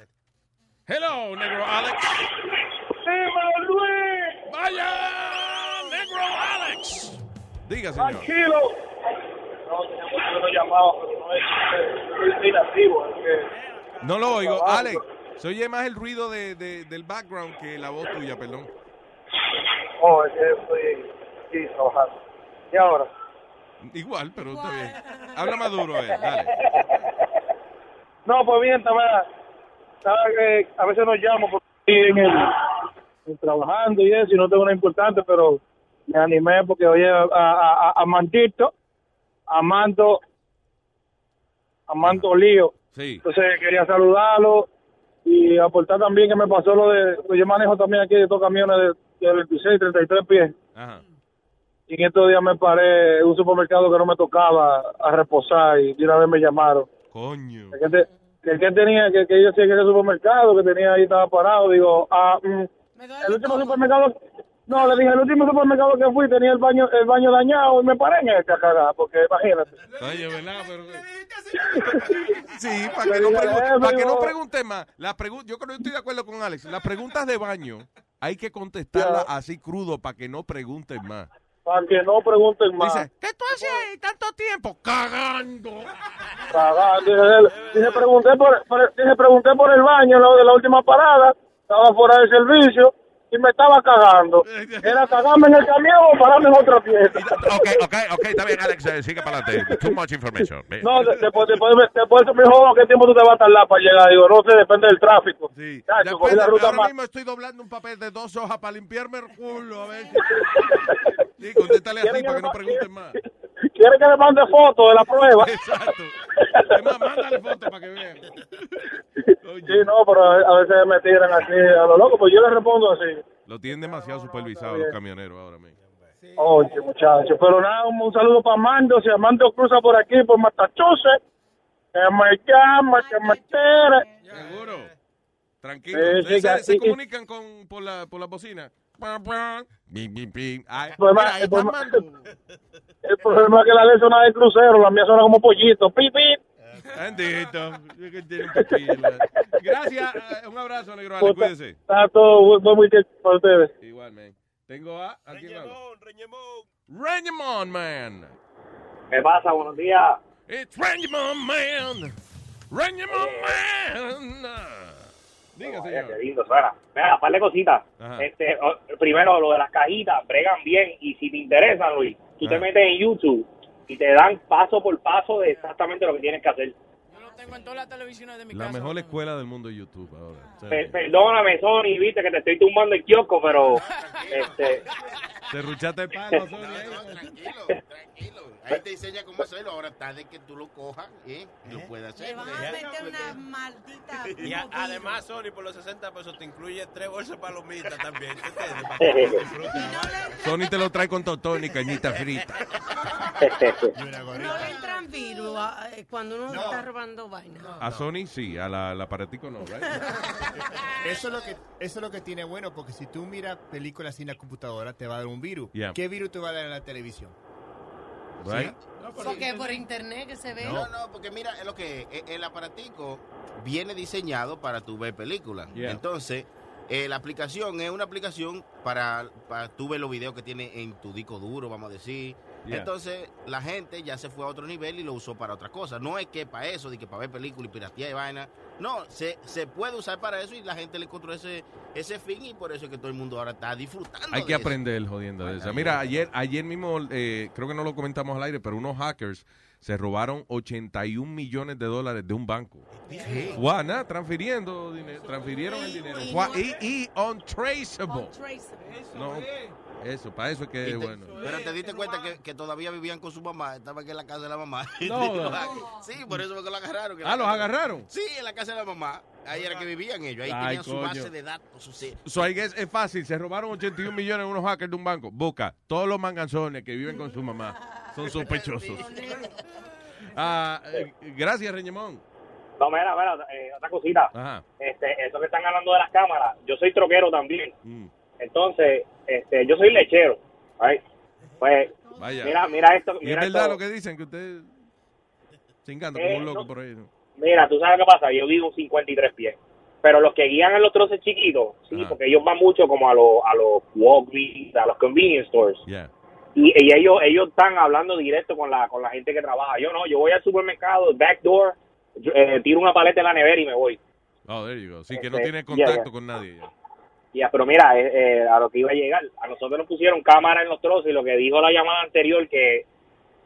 Hello, negro Alex. ¡Dímelo, Luis! ¡Vaya! ¡Negro Alex! Diga, señor. Tranquilo. No, tenemos que llamado, pero no es, es inactivo. Es que No lo oigo. Trabajo. Alex, se oye más el ruido de, de- del background que la voz tuya, perdón. Oh, es que estoy trabajando. ¿Y ahora? Igual, pero está bien. Habla más duro, eh. Dale. No, pues bien. Sabes que a veces nos llamo porque estoy en el, en trabajando y eso, y no tengo nada importante, pero me animé porque oye a, a, a, a Mantito, Amando, Amando Lío. Sí. Entonces quería saludarlo y aportar también que me pasó lo de, pues yo manejo también aquí de estos camiones de, de 26, 33 pies. Ajá. Y en estos días me paré en un supermercado que no me tocaba a reposar y de una vez me llamaron. Coño. Que, te- que, que tenía, que, que yo que ese supermercado que tenía ahí estaba parado. Digo, ah, mm, el último supermercado, no, le dije, el último supermercado que fui tenía el baño el baño dañado y me paré en este a cagar, porque imagínate. Oye, ¿verdad? Pero... Sí, para que, no pregun- para que no pregunte más. La pregu- yo creo que estoy de acuerdo con Alex. Las preguntas de baño hay que contestarlas así crudo para que no pregunten más. Para que no pregunten más. Dice, ¿qué tú haces ahí tanto tiempo? Cagando. Cagar. Dije, dije, pregunté por, dije, pregunté por el baño de la última parada, estaba fuera de servicio y me estaba cagando. Era cagarme en el camión o pararme en otra pieza. Ok, ok, ok, está bien, Alex, eh, sigue para adelante. Too much information. No, de- después, después, después me dijo, ¿qué tiempo tú te vas a tardar para llegar? Digo, no sé, depende del tráfico. Sí. Chacho, cogí Después, la ruta ahora más. mismo estoy doblando un papel de dos hojas para limpiarme el culo. A ver. Sí, contéstale así para que no pregunten más. ¿Quiere que le mande fotos de la prueba? Exacto. Es más, mándale foto para que vean. Sí, no, pero a veces me tiran así a lo loco, pues yo le respondo así. Lo tienen demasiado supervisado los camioneros ahora mismo. Oye, muchachos, pero nada, un, un saludo para Mando. Si Armando cruza por aquí, por Massachusetts, que me llama, que me entere. Seguro. Tranquilo. Sí, sí, Ustedes se, se comunican con, por, la, por la bocina. Ay, El problema, mira, el problema- Armando. el problema es que la de suena de crucero, la mía suena como pollito. Pip, pip. Bendito. Gracias. eh, Un abrazo, negro. Cuídese. Está todo buen, buen weekend para ustedes. Igual, man. Tengo a... ¿A hablo? Reñemon, man. ¿Qué pasa? Buenos días. It's Reñemon, man. Reñemon, man. Diga, señor. Qué lindo suena. Mira, par de cositas. Ajá. Este, primero, lo de las cajitas, bregan bien. Y si te interesa, Luis, tú te Ajá. metes en YouTube y te dan paso por paso de exactamente lo que tienes que hacer. Tengo en todas las televisiones de mi La casa. mejor escuela del mundo YouTube ahora. O sea, Per- perdóname, Sony, viste que te estoy tumbando el kiosco, pero este, Te ruchaste el palo, Sony. Tranquilo, tranquilo. Ahí te enseña cómo hacerlo. Ahora tarde que tú lo cojas, ¿eh? Lo puedes hacer. Le van a meter una maldita. Y a- además, Sony, por los 60 pesos te incluye tres bolsas de palomitas también. Sony te lo trae con totón y cañita frita. No le entran virus eh, cuando uno está robando vaina. A Sony sí, a la, la aparatico no, right? Eso es lo que eso es lo que tiene bueno porque si tú miras películas sin la computadora te va a dar un virus. Yeah. ¿Qué virus te va a dar en la televisión? Right? Porque por internet que se ve. No, no, porque mira, es lo que es, el aparatico viene diseñado para tu ver películas. Yeah. Entonces, eh, la aplicación es una aplicación para, para tú ver los videos que tiene en tu disco duro, vamos a decir. Yeah. Entonces, la gente ya se fue a otro nivel y lo usó para otra cosa. No es que para eso, de que para ver películas y piratear y vaina. No, se, se puede usar para eso y la gente le encontró ese, ese fin y por eso es que todo el mundo ahora está disfrutando. Hay de que eso. aprender jodiendo de eso. Mira, ayer, ayer mismo, eh, creo que no lo comentamos al aire, pero unos hackers se robaron 81 millones de dólares de un banco. ¿Qué? Guau, nada, transfiriendo dinero, transfirieron el dinero. Y, y untraceable. No, eso, para eso es que es bueno. Pero te diste cuenta que, que todavía vivían con su mamá, estaban aquí en la casa de la mamá. No. sí, por eso fue que lo agarraron. que Ah, la ¿los agarraron? Sí, en la casa de la mamá. Ahí era que vivían ellos. Ahí Ay, tenían su base de datos. Su So, I guess es fácil, se robaron 81 millones unos hackers de un banco. Busca, todos los manganzones que viven con su mamá son sospechosos. Ah, eh, gracias, Reñemón. No, mira, mira, eh, otra cosita. Ajá. Este, eso que están hablando de las cámaras, yo soy troquero también. Mm. Entonces, este, yo soy lechero. ¿right? Pues, Vaya. mira, mira esto. Y es Mira verdad esto. lo que dicen, que usted chingando Eh, como un loco no. por ahí. ¿no? Mira, tú sabes qué pasa, yo vivo un 53 pies. Pero los que guían en los troces chiquitos, sí, porque ellos van mucho como a los a los Walgreens, a los convenience stores. Yeah. Y, y ellos ellos están hablando directo con la con la gente que trabaja. Yo no, yo voy al supermercado, back door, yo, eh, tiro una paleta en la nevera y me voy. Oh, there you go. Sí, que no Este, tiene yeah, contacto yeah. con nadie. ya. Pero mira, eh, eh, a lo que iba a llegar, a nosotros nos pusieron cámara en los trozos y lo que dijo la llamada anterior que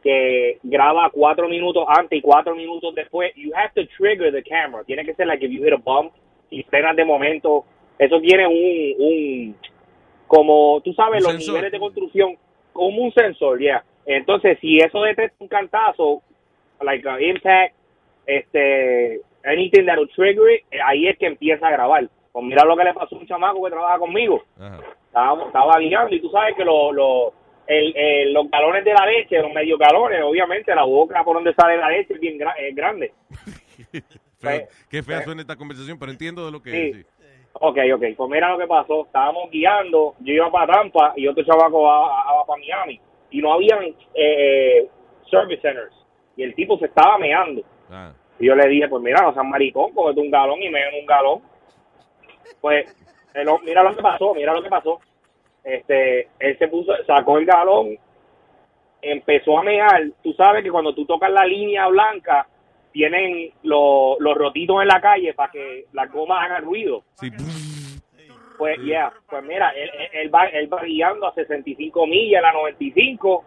que graba cuatro minutos antes y cuatro minutos después. You have to trigger the camera. Tiene que ser like if you hit a bump y frenas de momento. Eso tiene un, un como tú sabes los sensor. niveles de construcción como un sensor, ya. Entonces si eso detecta un cantazo, like impact, este, anything that will trigger it, ahí es que empieza a grabar. Pues mira lo que le pasó a un chamaco que trabaja conmigo. Ajá. Estaba, estaba guiando y tú sabes que lo, lo- el, el- los galones de la leche, los medio galones, obviamente la boca por donde sale la leche es bien gra- es grande. Feo- qué fea eh. suena esta conversación, pero entiendo de lo que Sí. es. sí. Ok, ok, pues mira lo que pasó. Estábamos guiando, yo iba para Tampa y otro chavaco va, va para Miami. Y no habían eh, service centers. Y el tipo se estaba meando. Ah. Y yo le dije, pues mira, no seas maricón, cógete un galón y me en un galón. Pues, el mira lo que pasó, mira lo que pasó. Este, él se puso, sacó el galón, empezó a mear. Tú sabes que cuando tú tocas la línea blanca, tienen lo- los rotitos en la calle para que las gomas hagan ruido. Sí. Pues, yeah, pues mira, él, va, él va guiando a 65 millas, a la 95,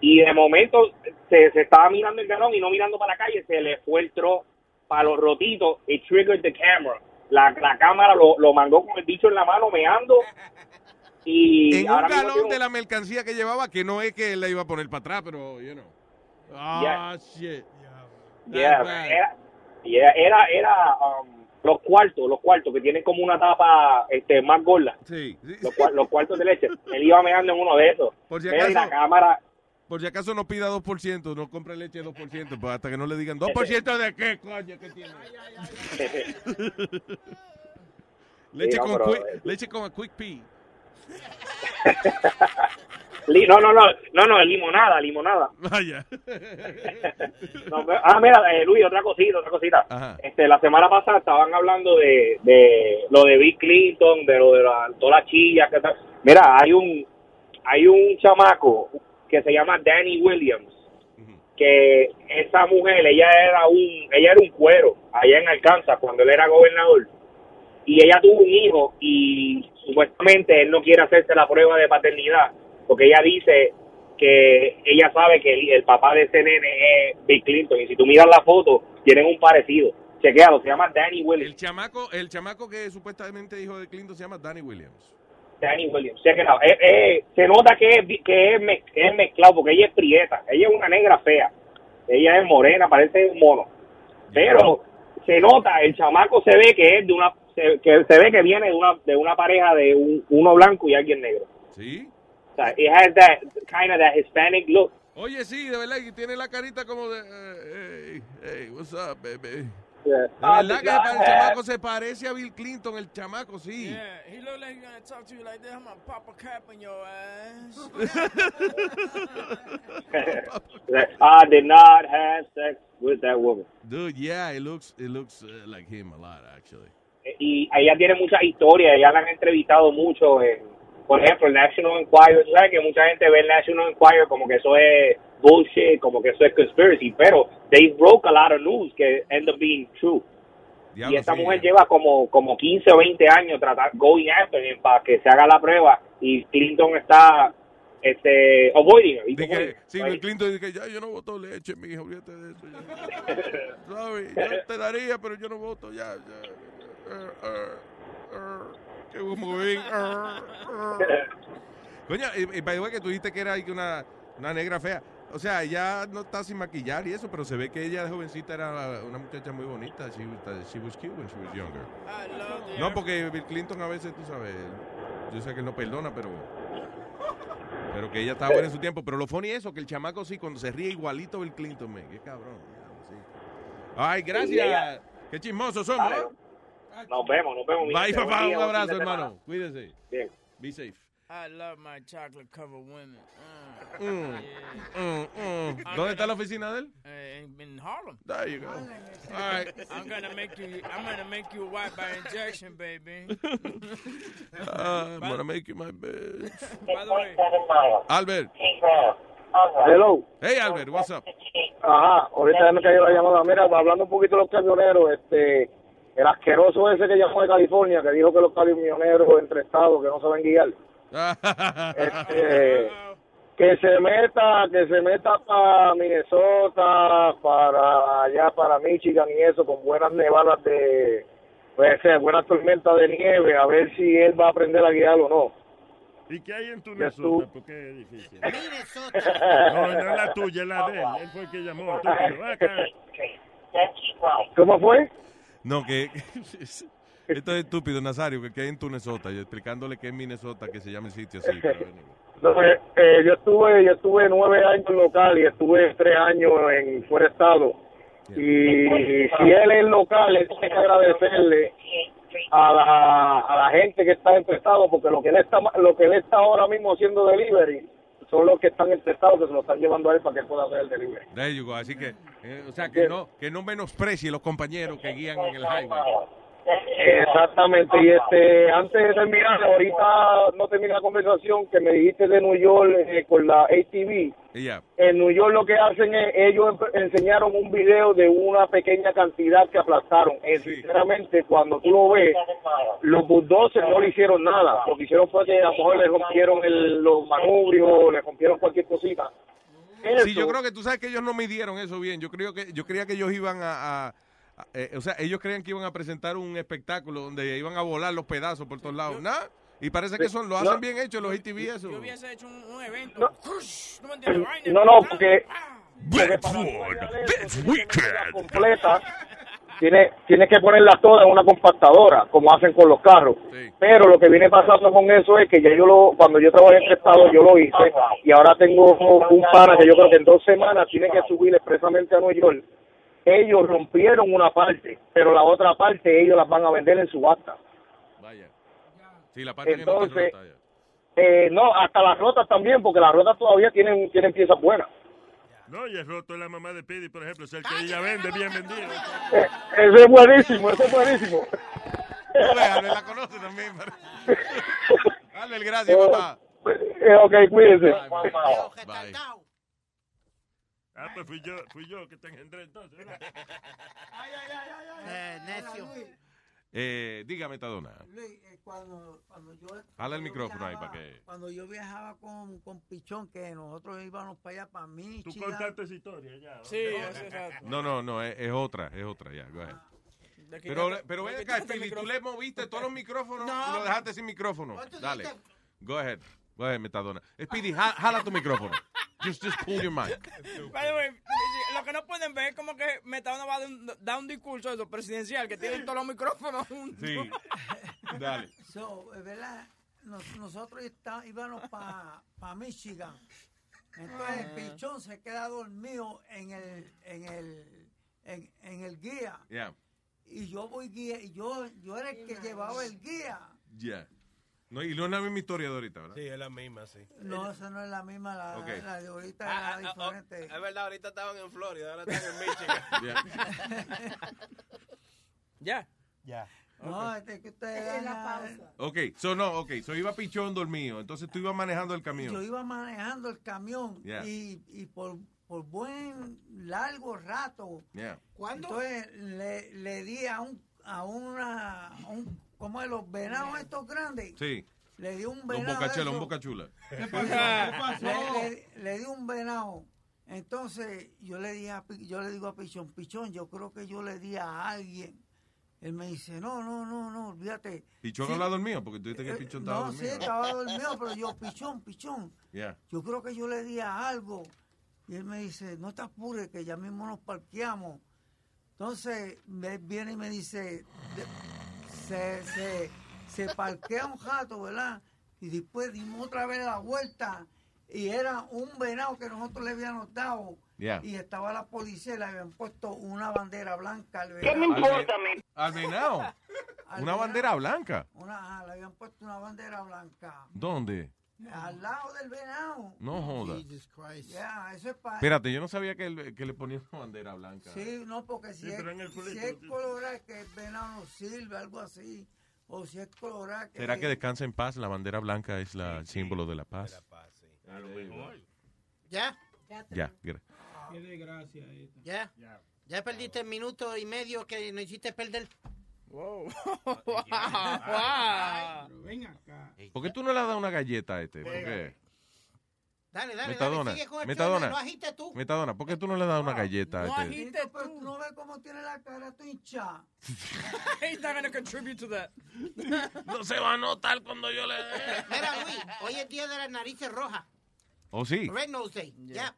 y de momento se, se estaba mirando el galón y no mirando para la calle, se le fue el tro para los rotitos y triggered the camera. La, la cámara lo, lo mandó con el bicho en la mano, meando. Y En un ahora galón de la mercancía que llevaba, que no es que él la iba a poner para atrás, pero, you know. Ah, shit. Yeah, era, yeah, era, era um, los cuartos, los cuartos que tienen como una tapa este, más gorda. Sí. Los, cua- los cuartos de leche. Él iba meando en uno de esos. Por si Mira, y acaso- la cámara, Por si acaso no pida 2%, no compre leche de 2%, pues hasta que no le digan 2% de qué, coño, que tiene. leche, Sí, no, con pero, quick, eh, leche con quick pea. No, no, no, no, no, limonada, limonada. Vaya. No, pero- ah, mira, eh, Luis, otra cosita, otra cosita. Ajá. Este, la semana pasada estaban hablando de, de lo de Bill Clinton, de lo de la, todas las chillas que tal. Mira, hay un, hay un chamaco que se llama Danny Williams, que esa mujer, ella era un, ella era un cuero allá en Arkansas cuando él era gobernador. Y ella tuvo un hijo y supuestamente él no quiere hacerse la prueba de paternidad porque ella dice que ella sabe que el, el papá de ese nene es Bill Clinton y si tú miras la foto tienen un parecido. Chequealo, se llama Danny Williams. El chamaco, el chamaco que supuestamente hijo de Clinton se llama Danny Williams. Danny Williams. Eh, eh, se nota que es, que, es mez- que es mezclado porque ella es prieta, ella es una negra fea, ella es morena, parece un mono. Pero se nota, el chamaco se ve que es de una, se, que se ve que viene de una, de una pareja de un- uno blanco y alguien negro. ¿Sí? O sea, it has that kind of that Hispanic look. Oye, sí, de verdad, y tiene la carita como de... hey, hey, what's up, baby? De verdad que el chamaco se parece a Bill Clinton, el chamaco, sí. Yeah, he look like he's gonna talk to you like this. I'm gonna pop a cap in your ass. I did not have sex with that woman. Dude, yeah, it looks, it looks uh, like him a lot, actually. y ella tiene muchas historias, ella la han entrevistado mucho en, por ejemplo, el National Enquirer, tú sabes que mucha gente ve el National Enquirer como que eso es bullshit, como que eso es conspiracy, pero they broke a lot of news que end up being true. y esta mujer lleva como, como 15 o 20 años tratar, going after him para que se haga la prueba y Clinton está este, avoiding her. Dije, sí, right? Clinton dice, ya yo no voto leche, mi hijo, olvídate de eso. ya. ¿Sabes? Yo te daría, pero yo no voto, ya. ya. Er, er, er. Er, er. Coño, y, y by the way, que tú dijiste que era que una, una negra fea. O sea, ella no está sin maquillar y eso, pero se ve que ella de jovencita era una muchacha muy bonita. She was, she was cute when she was younger. No, porque Bill Clinton a veces, tú sabes, yo sé que él no perdona, pero pero que ella estaba buena en su tiempo. Pero lo funny es eso, que el chamaco sí, cuando se ríe igualito Bill Clinton, man. Qué cabrón. Sí. Ay, gracias. Qué chismosos somos. ¿eh? Nos vemos, nos vemos. Bye, papá. Un abrazo, hermano. semana. Cuídese. Bien. Be safe. I love my chocolate covered women. Uh, Mm, mm, mm. ¿Dónde está la oficina de él? Uh, in, in Harlem. There you go. All right. I'm gonna make you. I'm gonna make you white by injection, baby. I'm gonna make you my bitch. By the way, Albert. Hello. Hey, Albert, what's up? Ajá, ahorita me cayó la llamada. Mira, hablando un poquito de los camioneros, este, el asqueroso ese que llamó de California, que dijo que los camioneros entre estados que no saben guiar, este, que se meta, que se meta para Minnesota, para allá, para Michigan y eso, con buenas nevadas de, pues, buenas tormentas de nieve, a ver si él va a aprender a guiar o no. ¿Y qué hay en tu. Minnesota? Porque es difícil. No, no es la tuya, es la de él. Él fue el que llamó. acá. ¿Cómo fue? No, que. Esto es estúpido, Nazario, que, que hay en Minnesota, y explicándole que es Minnesota, que se llama el sitio así. pero. No, eh, eh, yo estuve yo estuve nueve años local y estuve tres años en fuera de estado y si él es local él tiene que agradecerle a la, a la gente que está en tu estado porque lo que él está lo que él está ahora mismo haciendo delivery son los que están estado que se lo están llevando a él para que él pueda hacer el delivery There you go. Así que, eh, o sea, que no, que no menosprecie los compañeros que guían en el highway. Exactamente, y este, antes de terminar, ahorita no termina la conversación que me dijiste de New York eh, con la ATV. Y ya. En New York lo que hacen es, ellos enseñaron un video de una pequeña cantidad que aplastaron. Eh, Sinceramente, cuando tú lo ves, los bulldozers no le hicieron nada. Lo que hicieron fue que a lo mejor le rompieron el- los manubrios, le rompieron cualquier cosita. Sí, yo creo que tú sabes que ellos no midieron eso bien. Yo creo que yo creía que ellos iban a- eh, o sea, ellos creían que iban a presentar un espectáculo donde iban a volar los pedazos por todos lados. Nada. Y parece que son lo hacen No. bien hecho los ATV eso. yo hubiese hecho un, un evento. ¿No? Vaina. No, no, porque Weekend. completa tiene, tiene que ponerla toda en una compactadora, como hacen con los carros. Pero lo que viene pasando con eso es que ya yo lo, cuando yo trabajé en el estado, yo lo hice, y ahora tengo un pana que yo creo que en dos semanas tiene que subir expresamente a Nueva York. Ellos rompieron una parte, pero la otra parte ellos las van a vender en subasta. Vaya. Sí, la parte que no Entonces, está rota, ya. Eh, no, hasta las rotas también, porque las rotas todavía tienen, tienen piezas buenas. No, y el roto es la mamá de Pidi, por ejemplo. Es el que ella vende bien vendido. Eh, ese es buenísimo, ese es buenísimo. Dale, la conoce también. Dale, gracias, papá. Eh, ok, cuídense. Bye. Ah, pues fui yo, fui yo que te engendré entonces. ¿verdad? Eh, necio. Eh, dígame, Tadona. Luis, eh, cuando, cuando yo... Hala el micrófono ahí viajaba- para que- Cuando yo viajaba con, con Pichón, que nosotros íbamos para allá, para mí, Tú contaste esa historia ya. Sí, hace rato. No, no, no, es, es otra, es otra, ya, go ahead. De que Pero, pero ven acá, Speedy, tú le moviste todos los micrófonos No. y lo dejaste sin micrófono. ¿Cuánto Dale, go ahead, ahead, Metadona. Speedy, ja- jala tu micrófono. Just, just pull your mic. By the way, lo que no pueden ver es como que Metadona va a dar un, discurso eso, presidencial, que tiene todos los micrófonos juntos. Sí, dale. So, es verdad, nos- nosotros está- íbamos para Michigan. Entonces Ah. Pichón se queda dormido en el, en el, en, en el guía. Yeah, Y yo voy guía, y yo, yo era el que llevaba el guía. yeah. No, y no es la misma historia de ahorita, ¿verdad? Sí, es la misma, sí. No, esa no es la misma, la, la de ahorita Ah, era ah, ah, diferente. Es verdad, ahorita estaban en Florida, ahora están en Michigan. Ya. Ya. No, este que ustedes dan- Ok, so no, ok, so iba Pichón dormido, entonces tú ibas manejando el Yo camión. iba manejando el camión Yeah. y, y por, por buen largo rato. Yeah. Entonces le, le di a un a una a un como de los venados estos grandes. Sí. le di un Un venado. bocachela, un eso. boca chula. le, le- le di un venado. Entonces yo le dije a yo le digo a Pichón, Pichón, yo creo que yo le di a alguien. Él me dice, no, no, no, no, olvídate. Pichón Sí. al lado mío, porque tú dijiste que Eh, Pichón estaba No, sí, dormido. estaba dormido, pero yo, Pichón, Pichón, Yeah. yo creo que yo le di a algo. Y él me dice, no te apures, que ya mismo nos parqueamos. Entonces, me viene y me dice, de- se, se, se parquea un jato, ¿verdad? Y después dimos otra vez la vuelta y era un venado que nosotros le habíamos dado. Yeah. Y estaba la policía y le habían puesto una bandera blanca al ¿Qué me venado. importa a mí? Al venado. Una venado. bandera blanca. Una, ajá, le habían puesto una bandera blanca. ¿Dónde? Al lado del venado. No joda. Ya, eso es para... Espérate, yo no sabía que, el- que le ponían una bandera blanca. Sí, no, porque si, Sí, es, en el si culito, es colorado que el venado no sirve, algo así. O si es colorado que... ¿Será que descansa en paz? La bandera blanca es la, el símbolo de la paz. ¿Ya? Ya, gra- Qué desgracia esta. ¿Ya? ¿Ya perdiste el minuto y medio que no hiciste perder? Wow. Ven acá. ¿Por qué tú no le has dado una galleta a este? ¿Por qué? Dale, dale, Metadona, dale, sigue con el Metadona. no agites tú. Metadona, ¿por qué tú no le has dado una galleta a este? Tito, pero tú no ves cómo tiene la cara tu hincha. He's not gonna contribute to that. No se va a notar cuando yo le Mira, Luis, hoy es día de las narices rojas. ¿Oh, sí? Red Nose Day, ya.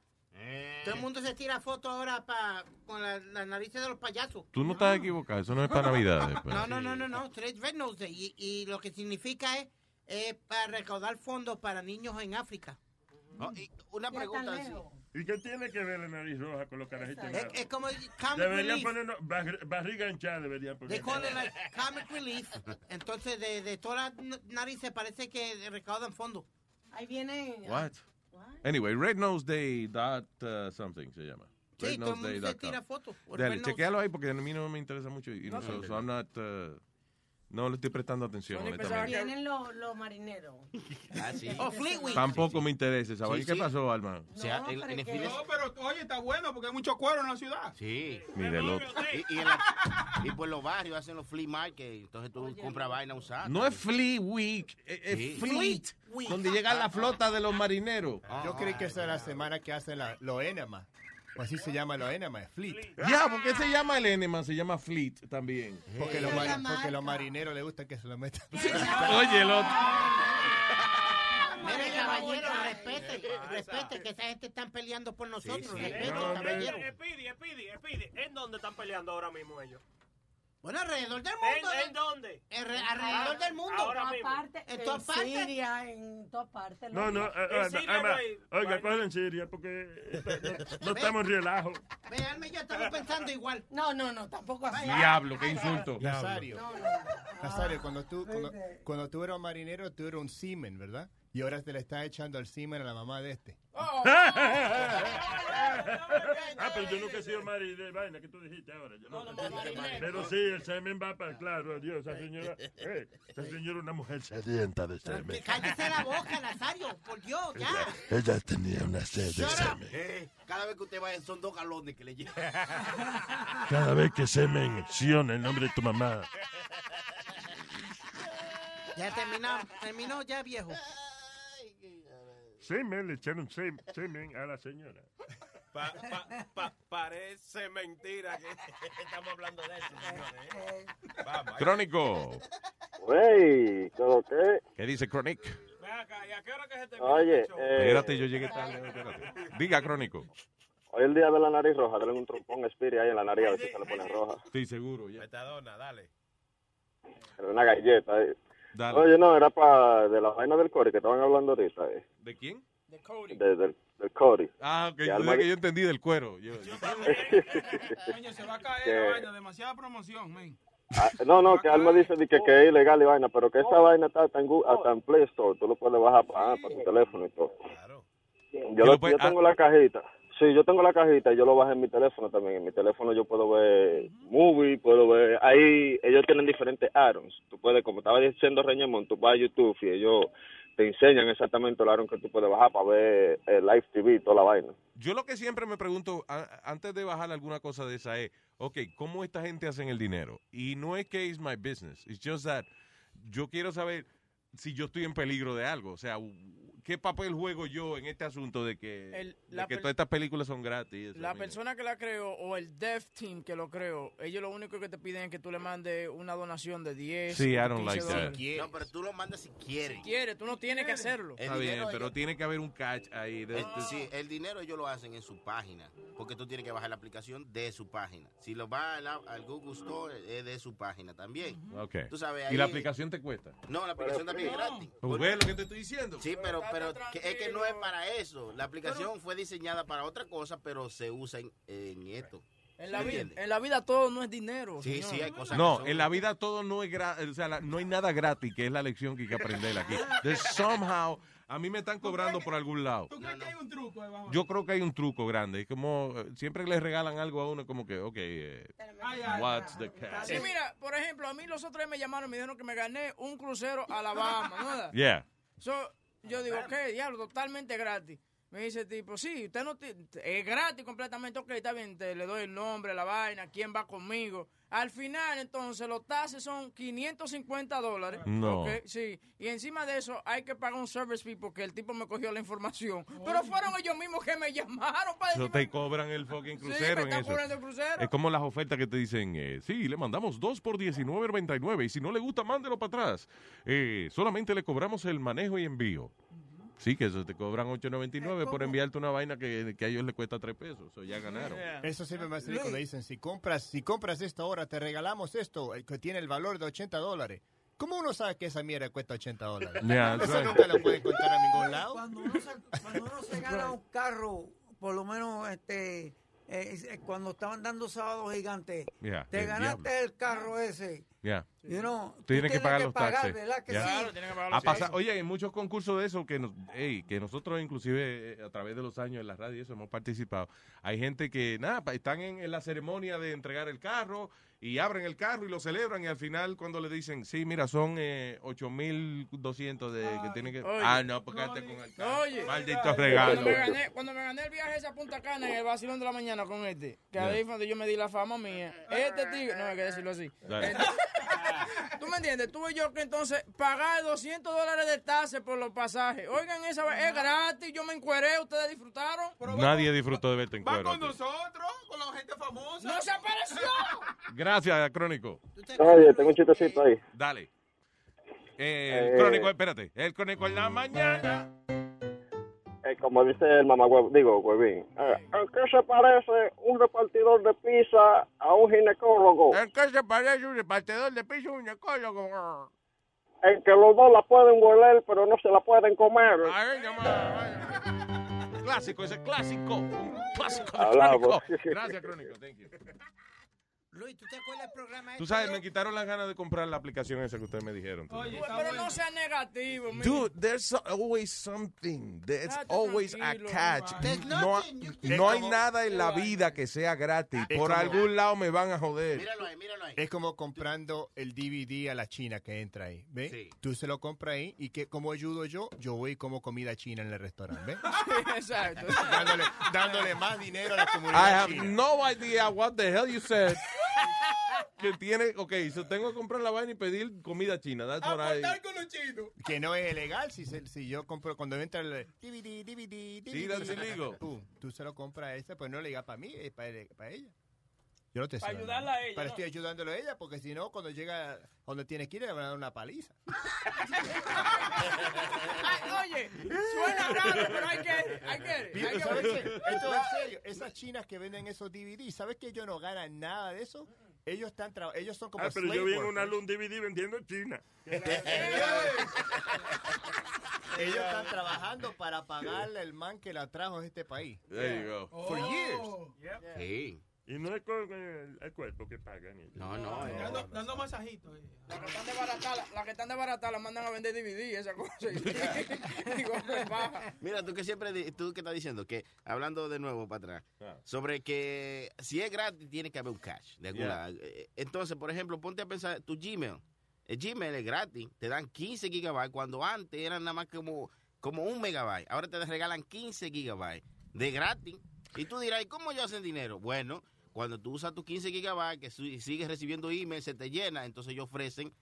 Todo el mundo se tira fotos ahora pa, con la- las narices de los payasos. Tú no estás equivocado, eso no es para Navidad. después. No, no, no, no, no. Es Red Nose Day. Y, y lo que significa es eh, para recaudar fondos para niños en África. una pregunta así. ¿Y qué tiene que ver la nariz roja con los carajitos? en Es, es como comic Deberían relief. ponernos bar- barriga hinchada, deberían They poner. call it like comic relief. Entonces, de, de todas las narices parece que recaudan fondos. Ahí viene. What? Anyway, Red Nose Day dot uh, something se llama. Sí, todo el mundo se tira fotos. Dale, Red Nose. chequealo ahí porque a mí no me interesa mucho y no, Ok. so, so I'm not, uh, no le estoy prestando atención. Vienen los los marineros. Ah, sí. O Fleetwood. Tampoco me interesa esa Sí. ¿Qué pasó, Alma? O sea, en, en el fin de- No, pero oye, está bueno porque hay mucho cuero en la ciudad. Sí. Y, y, en la- y por los barrios hacen los flea market, entonces tú compras vaina usada. No es Flea Week, es, es. Fleet, donde llega la flota de los marineros. Yo creí que esa era la semana que hacen la, lo enema. O así se llama lo enema, es fleet. Ya, ¿por qué se llama el enema? Se llama Fleet también. Porque los, porque los marineros les gusta que se lo metan. Oye, el otro. Mire, caballero, respete, respete, que esa gente están peleando por nosotros. Sí, sí. Respete, No, caballero. eh, Speedy, Speedy, Speedy, ¿en dónde están peleando ahora mismo ellos? Bueno, alrededor del mundo. ¿En, en dónde? Alre- alrededor del mundo. Ahora mismo. Aparte, En en todas partes. Siria, en todas partes. No, no, eh, eh, En Siria además, no hay oiga, cogen en Siria porque eh, no, no estamos en relajo. Veanme, yo estamos pensando igual. No, no, no, tampoco así. Diablo, qué insulto. Nazario. No, no. Nazario, cuando tú, cuando, cuando tú eras marinero, tú eras un seaman, ¿verdad? Y ahora te le estás echando el seaman a la mamá de este. ah, pero yo nunca he sido mari de vaina que tú dijiste ahora. Yo no, pero sí, el semen va para, claro, Dios, esa señora, eh, esa señora es una mujer sedienta de semen. Cállese la boca, Nazario, por Dios, ya. Ella tenía una sed de semen. Eh, cada vez que usted vaya son dos galones que le llevan. Cada vez que se menciona el nombre de tu mamá. Ya terminó, terminó ya, viejo. Semen, le echaron sem- semen a la señora. Pa- pa- pa- parece mentira que estamos hablando de eso, señores. ¿eh? Vamos. Crónico. Wey, ¿todo qué? ¿Qué dice Chronic? Ven acá, ¿y a qué hora que se termina Oye, este eh, Espérate, yo llegué tarde. espérate. Diga, Crónico. hoy es el día de la nariz roja, denle un trompón a Spirit ahí en la nariz a ver si se le pone roja. Estoy seguro, ya. Metadona, dale. Una galleta ahí. Dale. Oye, no, era para de la vaina del Cori que estaban hablando ahorita. eh, ¿De quién? De Cody. de- del, del Cori. Ah, ok. Yo, Alma- que yo entendí del cuero. Yo- Coño, se va a caer Que- la vaina, demasiada promoción, men. Ah, no, no, que Alma dice que, que es ilegal y vaina, pero que esa vaina está hasta en, Gu- hasta en Play Store. Tú lo puedes bajar para, para tu teléfono y todo. Yo, Que lo- lo puede- yo tengo la cajita. Sí, yo tengo la cajita y yo lo bajé en mi teléfono también. En mi teléfono yo puedo ver movie, puedo ver... Ahí ellos tienen diferentes add-ons. Tú puedes, como estaba diciendo Reñemón, tú vas a YouTube y ellos te enseñan exactamente el add-on que tú puedes bajar para ver el live TV y toda la vaina. Yo lo que siempre me pregunto, antes de bajar alguna cosa de esa es, ok, ¿cómo esta gente hacen el dinero? Y no es que es my business, it's just that yo quiero saber si yo estoy en peligro de algo. O sea, ¿qué papel juego yo en este asunto de que, El- de la que per- todas estas películas son gratis? La persona que la creó o el dev team que lo creó, ellos lo único que te piden es que tú le mandes una donación de 10. Sí, I 15 don't like that. No, pero tú lo mandas si quieres. Si quieres, tú no tienes que hacerlo. Está bien, pero ellos- tiene que haber un catch ahí. de- El- de- sí, el dinero ellos lo hacen en su página, porque tú tienes que bajar la aplicación de su página. Si lo vas al, al Google Store, es de su página también. Ok. Tú sabes, ¿Y la aplicación te cuesta? No, la aplicación también es gratis. Pues ve lo que te estoy diciendo. Sí, pero, pero que- es que no es para eso. La aplicación fue diseñada para otra cosa, pero se usa en, en esto. En la, ¿Sí vida, en la vida todo no es dinero. Sí, señor. sí, hay cosas No, en la vida todo no es gratis, o sea, la- no hay nada gratis, que es la lección que hay que aprender aquí. De somehow, a mí me están cobrando por algún lado. ¿Tú crees que hay un truco? de- Yo creo que hay un truco grande. Es como, eh, siempre les regalan algo a uno, como que, ok, eh, Ay, ay, what's the catch? Sí, mira, por ejemplo, a mí los otros me llamaron y me dijeron que me gané un crucero a Alabama, ¿no? Yeah. So, yo digo, ok, diablo, totalmente gratis. Me dice el tipo, sí, usted no ti- es gratis completamente, ok, está bien, te, le doy el nombre, la vaina, quién va conmigo. Al final, entonces, los taxes son 550 dólares. No. sí, y encima de eso hay que pagar un service fee porque el tipo me cogió la información. Pero fueron ellos mismos que me llamaron para decirme, te cobran el fucking Sí, crucero me en eso. el crucero. Es como las ofertas que te dicen, eh, sí, le mandamos dos por 19.99 y si no le gusta, mándelo para atrás. Eh, solamente le cobramos el manejo y envío. Sí, que eso te cobran 8.99 por enviarte una vaina que, que a ellos les cuesta 3 pesos. Eso ya ganaron. Eso siempre me hace cuando dicen, si compras, si compras esto ahora, te regalamos esto, eh, que tiene el valor de 80 dólares. ¿Cómo uno sabe que esa mierda cuesta 80 dólares? Yeah, Eso right. nunca lo puede encontrar a ningún lado. Cuando uno se, cuando uno se gana un carro, por lo menos este eh, es- eh, cuando estaban dando sábado gigante, Yeah, te el ganaste diablo. el carro ese. Ya. You know, tú Tienes que pagar los taxes. oye, hay muchos concursos de eso que, nos, ey, que nosotros inclusive eh, a través de los años en la radio y eso hemos participado. Hay gente que, nada, están en, en la ceremonia de entregar el carro y abren el carro y lo celebran y al final cuando le dicen, sí, mira, son eh, 8.200 de que tienen que... Oye. ah, no, porque quédate con el carro. Oye, Maldito cuando regalo. me, gané, cuando me gané el viaje ese a Punta Cana en el vacilón de la mañana con este, que Yeah. ahí fue donde yo me di la fama mía. Este tío, no hay que decirlo así. Dale. ¿Tú me entiendes? Tuve yo que entonces pagar 200 dólares de tasa por los pasajes. Oigan, esa vez es gratis, yo me encueré, ustedes disfrutaron. Nadie disfrutó de verte en Va cuero. con tío. nosotros, con la gente famosa. ¡No se apareció! Gracias, Crónico. Oye, tengo un chistecito ahí. Dale. Eh, Eh. Crónico, espérate. El Crónico en la mañana. Eh, como dice el mamá digo, huevín. Eh, ¿En qué se parece un repartidor de pizza a un ginecólogo? ¿En qué se parece un repartidor de piso y un ginecólogo? En que los dos la pueden hueler, pero no se la pueden comer. Ay. Clásico, ese clásico. Un clásico Hablamos. Crónico. Gracias, Crónico. Thank you. Luis, ¿tú te acuerdas del programa Tú este? sabes, me quitaron las ganas de comprar la aplicación esa que ustedes me dijeron. Pero no sea negativo, mi. Dude, there's always something. There's always a catch. No, no hay nada en la vida que sea gratis. Por algún lado me van a joder. Míralo ahí, míralo ahí. Es como comprando el DVD a la china que entra ahí, ¿ves? Sí. Tú se lo compras ahí y que como ayudo yo, yo voy y como comida china en el restaurante, ¿ves? Exacto. dándole, dándole más dinero a la I comunidad have china. no idea what the hell you said. Que tiene, ok, so tengo que comprar la vaina y pedir comida china. That's what I... Con los chinos. Que no es ilegal si, se- si yo compro, cuando entra el DVD, DVD, DVD. Sí, that's illegal. Tú se lo compras a esa, pues no le diga para mí, es para, para ella. Yo no te Para ayudarla a ella, Pero ¿no? estoy ayudándolo a ella, porque si no, cuando llega donde tiene que ir, le van a dar una paliza. Ay, oye, suena raro, pero hay que, hay que, hay que ¿sabes ver. qué? Esto es serio. Esas chinas que venden esos DVD, ¿sabes que ellos no ganan nada de eso? Ellos están tra- ellos son como Ah, pero yo vi en un DVD vendiendo China. Ellos están trabajando para pagarle el man que la trajo a este país. There you go. For years. Oh. Sí. Y no es con el, el cuerpo que pagan. ellos. No, no. eh. Dando, dando masajitos. eh. Las que están de barata, la- las que están de barata las mandan a vender DVD, esa cosa. Y me baja. Mira, tú que siempre, tú que estás diciendo que, hablando de nuevo para atrás, Ah. sobre que si es gratis tiene que haber un cash. De Yeah. lado. Eh, Entonces, por ejemplo, ponte a pensar, tu Gmail, el Gmail es gratis, te dan 15 gigabytes, cuando antes eran nada más como, como un megabyte, ahora te regalan 15 gigabytes de gratis. Y tú dirás, ¿y cómo ellos hacen dinero? Bueno, cuando tú usas tus 15 gigabytes, que sigues recibiendo email, se te llena, entonces ellos ofrecen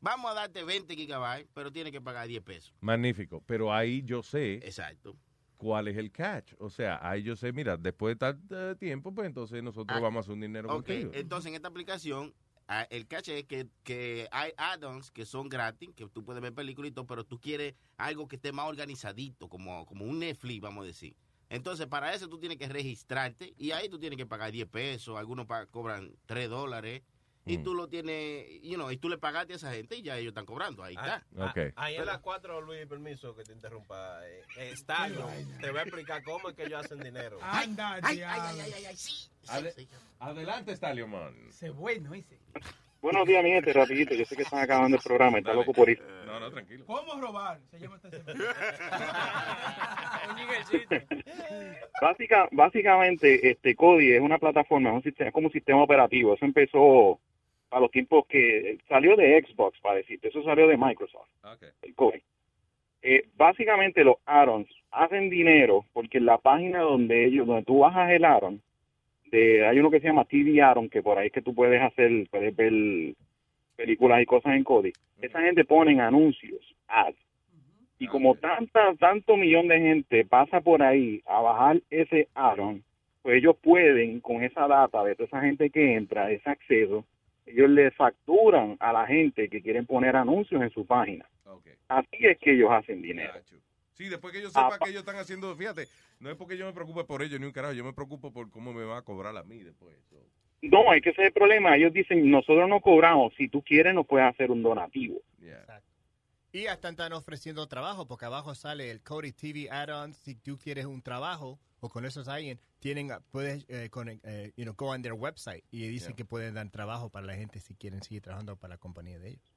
vamos a darte 20 gigabytes, pero tienes que pagar 10 pesos. Magnífico. Pero ahí yo sé. Exacto. ¿Cuál es el catch? O sea, ahí yo sé, mira, después de tanto tiempo, pues entonces nosotros Ah, vamos a hacer un dinero Ok, contigo. entonces en esta aplicación, ah, el cache es que, que hay add-ons que son gratis, que tú puedes ver películas y todo, pero tú quieres algo que esté más organizadito, como, como un Netflix, vamos a decir. Entonces, para eso tú tienes que registrarte y ahí tú tienes que pagar 10 pesos, algunos pa- cobran 3 dólares. Y Mm. tú lo tienes, you know, y tú le pagaste a esa gente y ya ellos están cobrando. Ahí está. Ok. Ahí en las cuatro, Luis, permiso que te interrumpa. Eh, eh, Stallion te va a explicar cómo es que ellos hacen dinero. Anda, ay, ay, ay, ay, ay, sí. Ade- adelante, Stallion Man. Ese bueno, ese. Buenos días, mi gente, rapidito. Yo sé que están acabando el programa, está loco por ir. No, no, tranquilo. ¿Cómo robar? Se llama este Básica, básicamente, este Cody es una plataforma, es, un sistema, es como un sistema operativo. Eso empezó a los tiempos que salió de Xbox, para decirte. Eso salió de Microsoft, el Kodi. Eh, básicamente los add-ons hacen dinero porque en la página donde ellos, donde tú bajas el add-on, de, hay uno que se llama TV add-on, que por ahí es que tú puedes hacer, puedes ver películas y cosas en Kodi. Esa gente ponen anuncios, ads. Y como tanta, tanto millón de gente pasa por ahí a bajar ese add-on, pues ellos pueden, con esa data de toda esa gente que entra, ese acceso, ellos le facturan a la gente que quieren poner anuncios en su página. Así es que ellos hacen dinero. Sí, después que yo sepa Ah, que ellos están haciendo, fíjate, no es porque yo me preocupe por ellos ni un carajo, yo me preocupo por cómo me va a cobrar a mí después. So, No, es que ese es el problema. Ellos dicen, nosotros no cobramos. Si tú quieres, nos puedes hacer un donativo. Y hasta están ofreciendo trabajo, porque abajo sale el Cody TV add-on. Si tú quieres un trabajo o con esos alguien, tienen, puedes, eh, conec- eh, you know, go on their website y dicen que pueden dar trabajo para la gente si quieren seguir trabajando para la compañía de ellos.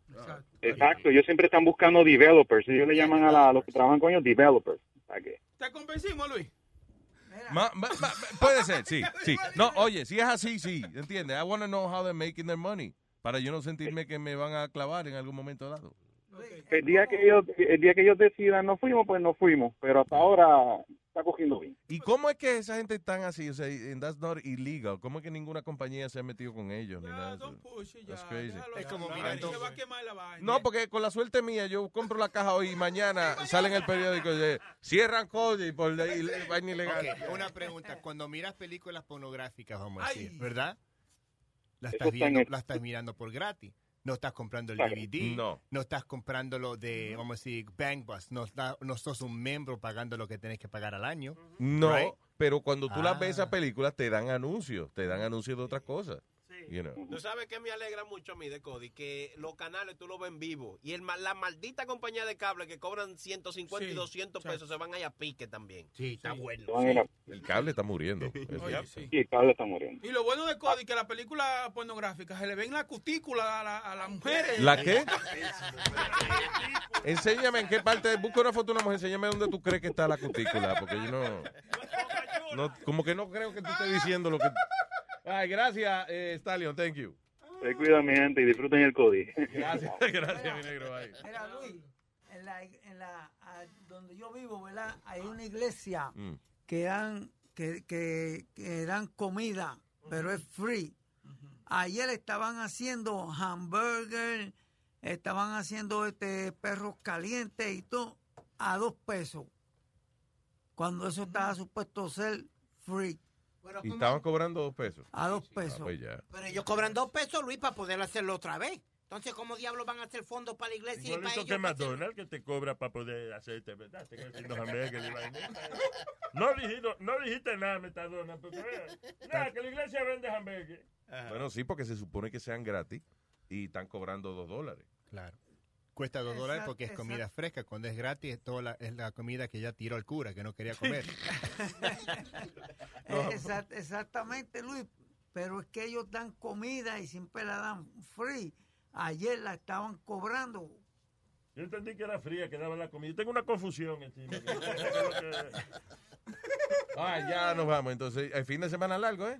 Exacto. Ellos siempre están buscando developers. Ellos le llaman a, la- a los que trabajan con ellos developers. Que- ¿Te convencimos, Luis? Ma- ma- ma- puede ser, sí, sí. No, oye, si es así, sí, ¿entiendes? I want to know how they're making their money. Para yo no sentirme que me van a clavar en algún momento dado. El día que ellos, el día que ellos decidan no fuimos, pues no fuimos. Pero hasta ahora está cogiendo bien. ¿Y cómo es que esa gente están así? O sea, and that's not illegal. ¿Cómo es que ninguna compañía se ha metido con ellos? Ni nada? That's crazy. Es como se va a quemar la vaina. No, porque con la suerte mía, yo compro la caja hoy y mañana sale en el periódico de cierran Cody por vaina ilegal. Una pregunta. Cuando miras películas pornográficas, vamos a decir, ¿verdad? La estás, está en viendo, la estás mirando por gratis. No estás comprando el. DVD. No. No estás comprándolo de, vamos a decir, Bang Bus. No, está- no sos un miembro pagando lo que tenés que pagar al año. No, Right? pero cuando tú las ves Ah. esas películas te dan anuncios, te dan anuncios de otras cosas. You know. Tú sabes que me alegra mucho a mí de Cody, que los canales tú los ves en vivo. Y el, la maldita compañía de cable que cobran 150 y Sí, 200 pesos se van ahí a pique también. Sí, está bueno. El cable está muriendo. Sí. Y el cable está muriendo. Y lo bueno de Cody que la película pornográfica se le ven la cutícula a, la- a las mujeres. ¿La qué? Enséñame en qué parte, busca una foto de una mujer, enséñame dónde tú crees que está la cutícula, porque yo no, no como que no creo que tú estés diciendo lo que... Ay, gracias, eh, Stallion, thank you. Se cuidan, mi gente, y disfruten el Cody. Gracias, gracias, mi negro. bye. Mira, Luis, en la, en la, a- donde yo vivo, ¿verdad? Hay una iglesia Mm. que dan, que, que, que dan comida, pero es free. Ayer estaban haciendo hamburger, estaban haciendo este perros calientes y todo a dos pesos. Cuando eso estaba supuesto ser free. Y estaban cobrando dos pesos. A dos Ah, pesos. pues ya. Pero ellos cobran dos pesos, Luis, para poder hacerlo otra vez. Entonces, ¿cómo diablos van a hacer fondos para la iglesia y para Igualito ellos? que McDonald's, que te cobra para poder hacerte, ¿verdad? Te. No dijiste, no dijiste nada, Metadona, porque. Nada, que la iglesia vende hamburgues. Bueno, sí, porque se supone que sean gratis y están cobrando dos dólares. Claro. Cuesta dos dólares porque es Exacto, comida fresca. Cuando es gratis, es, toda la, es la comida que ya tiró el cura, que no quería comer. Exact- exactamente, Luis. Pero es que ellos dan comida y siempre la dan free. Ayer la estaban cobrando. Yo entendí que era fría, que daba la comida. Yo tengo una confusión encima. Ah, ya nos vamos. Entonces, el fin de semana largo, ¿eh?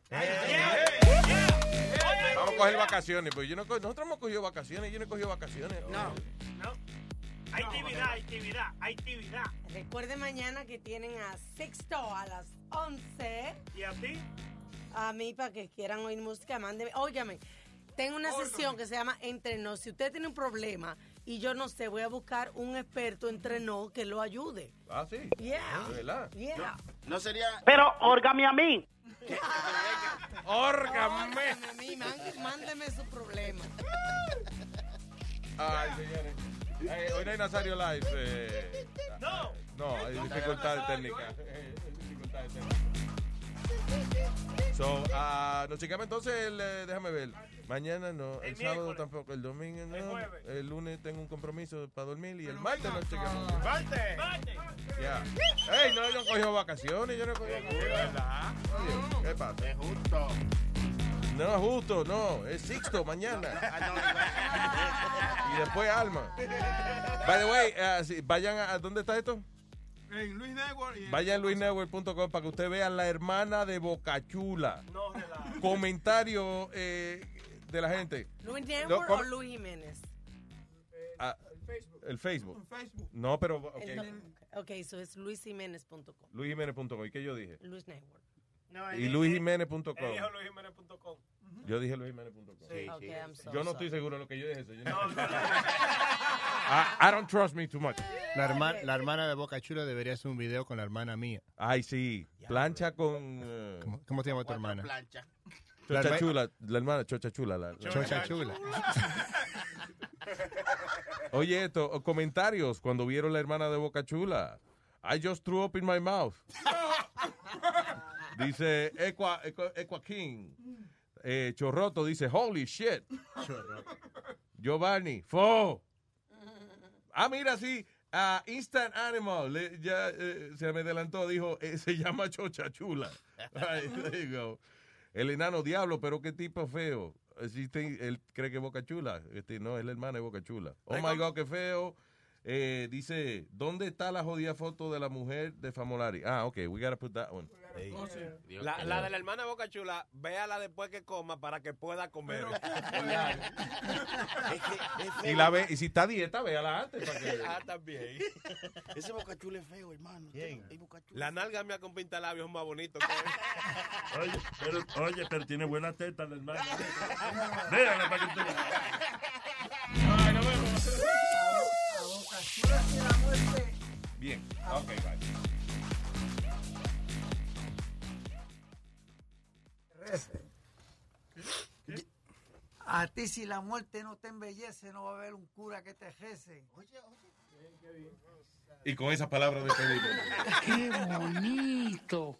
Coger vacaciones. Pues yo no, nosotros hemos cogido vacaciones. Yo no he cogido vacaciones. No. No. Hay actividad, actividad, actividad. Recuerde mañana que tienen a Sixto a las 11. ¿Y a ti? A mí, para que quieran oír música, mándeme. Óigame, tengo una sesión que se llama Entre Nos. Si usted tiene un problema y yo no sé, voy a buscar un experto entre nos que lo ayude. Ah, sí. Yeah. De verdad. Yeah. No sería. Pero órgame a mí. ¡Órgame! A mí, Mándeme su problema. Ay, señores. Eh, hoy no hay Nazario Live. eh. No. No, hay dificultades técnicas. Eh, dificultades técnicas. So, ah, nos checamos entonces el, eh, déjame ver. Mañana no, el, El sábado tampoco, el domingo no, El lunes tengo un compromiso para dormir y el martes nos checamos. ¡Marte! Ya. Ey, no, yo no cogido vacaciones, yo no he cogido vacaciones. Oye, ¿qué pasa? Es justo. No es justo, no, es Sixto mañana. y después Alma. By the way, ah, vayan a, ¿a ¿dónde está esto? En Luis Network y en- Vayan a luisnetwork.com para que usted vea la hermana de Bocachula. No, relaja. Comentario eh, de la gente. ¿Luis No, Network o Luis Jiménez? Ah, el Facebook. No, pero ok. El- ok, eso es luisjiménez.com. LuisJiménez.com. ¿Y qué yo dije? Luis Network. Y luisjiménez.com. Luisjiménez.com. Yo dije luisjiménez.com. Sí, Ok, I'm so Yo no sorry. estoy seguro de lo que yo dije. eso, yo no- I, I don't trust me too much. La, herma- la hermana de Boca Chula debería hacer un video con la hermana mía. Ay, sí. Plancha con... eh, ¿Cómo, cómo se llama tu hermana? Plancha. La Chocha Chula, la hermana Chocha Chula. La, la- Chocha Chula. Oye, esto, comentarios cuando vieron la hermana de Boca Chula. I just threw up in my mouth. dice Equa, Equa, Equa King. Eh, Chorroto dice, holy shit. Giovanni, fo. Ah, mira, sí. ah, Instant Animal. le- ya eh, se me adelantó, dijo, eh, se llama Chocha Chula. Ay, there you go. El enano diablo, pero qué tipo feo. Existe- él cree que es Boca Chula. Este, no, es la hermana de Boca Chula. Oh my God, qué feo. Eh, dice, ¿dónde está la jodida foto de la mujer de Famolari? Ah, ok, we gotta put that one. La, la de la hermana Boca Chula, véala después que coma para que pueda comer. Y, la ve, y si está dieta, véala antes. Para que... ah, también. Ese bocachula es feo, hermano. ¿Quién? La nalga mía con pintalabios es más bonito que Oye, pero, oye, pero tiene buena teta la hermana. Véala para que tú Bien, ok, bye. A ti si la muerte no te embellece, no va a haber un cura que te jece. Y con esas palabras despedimos. ¡Qué bonito!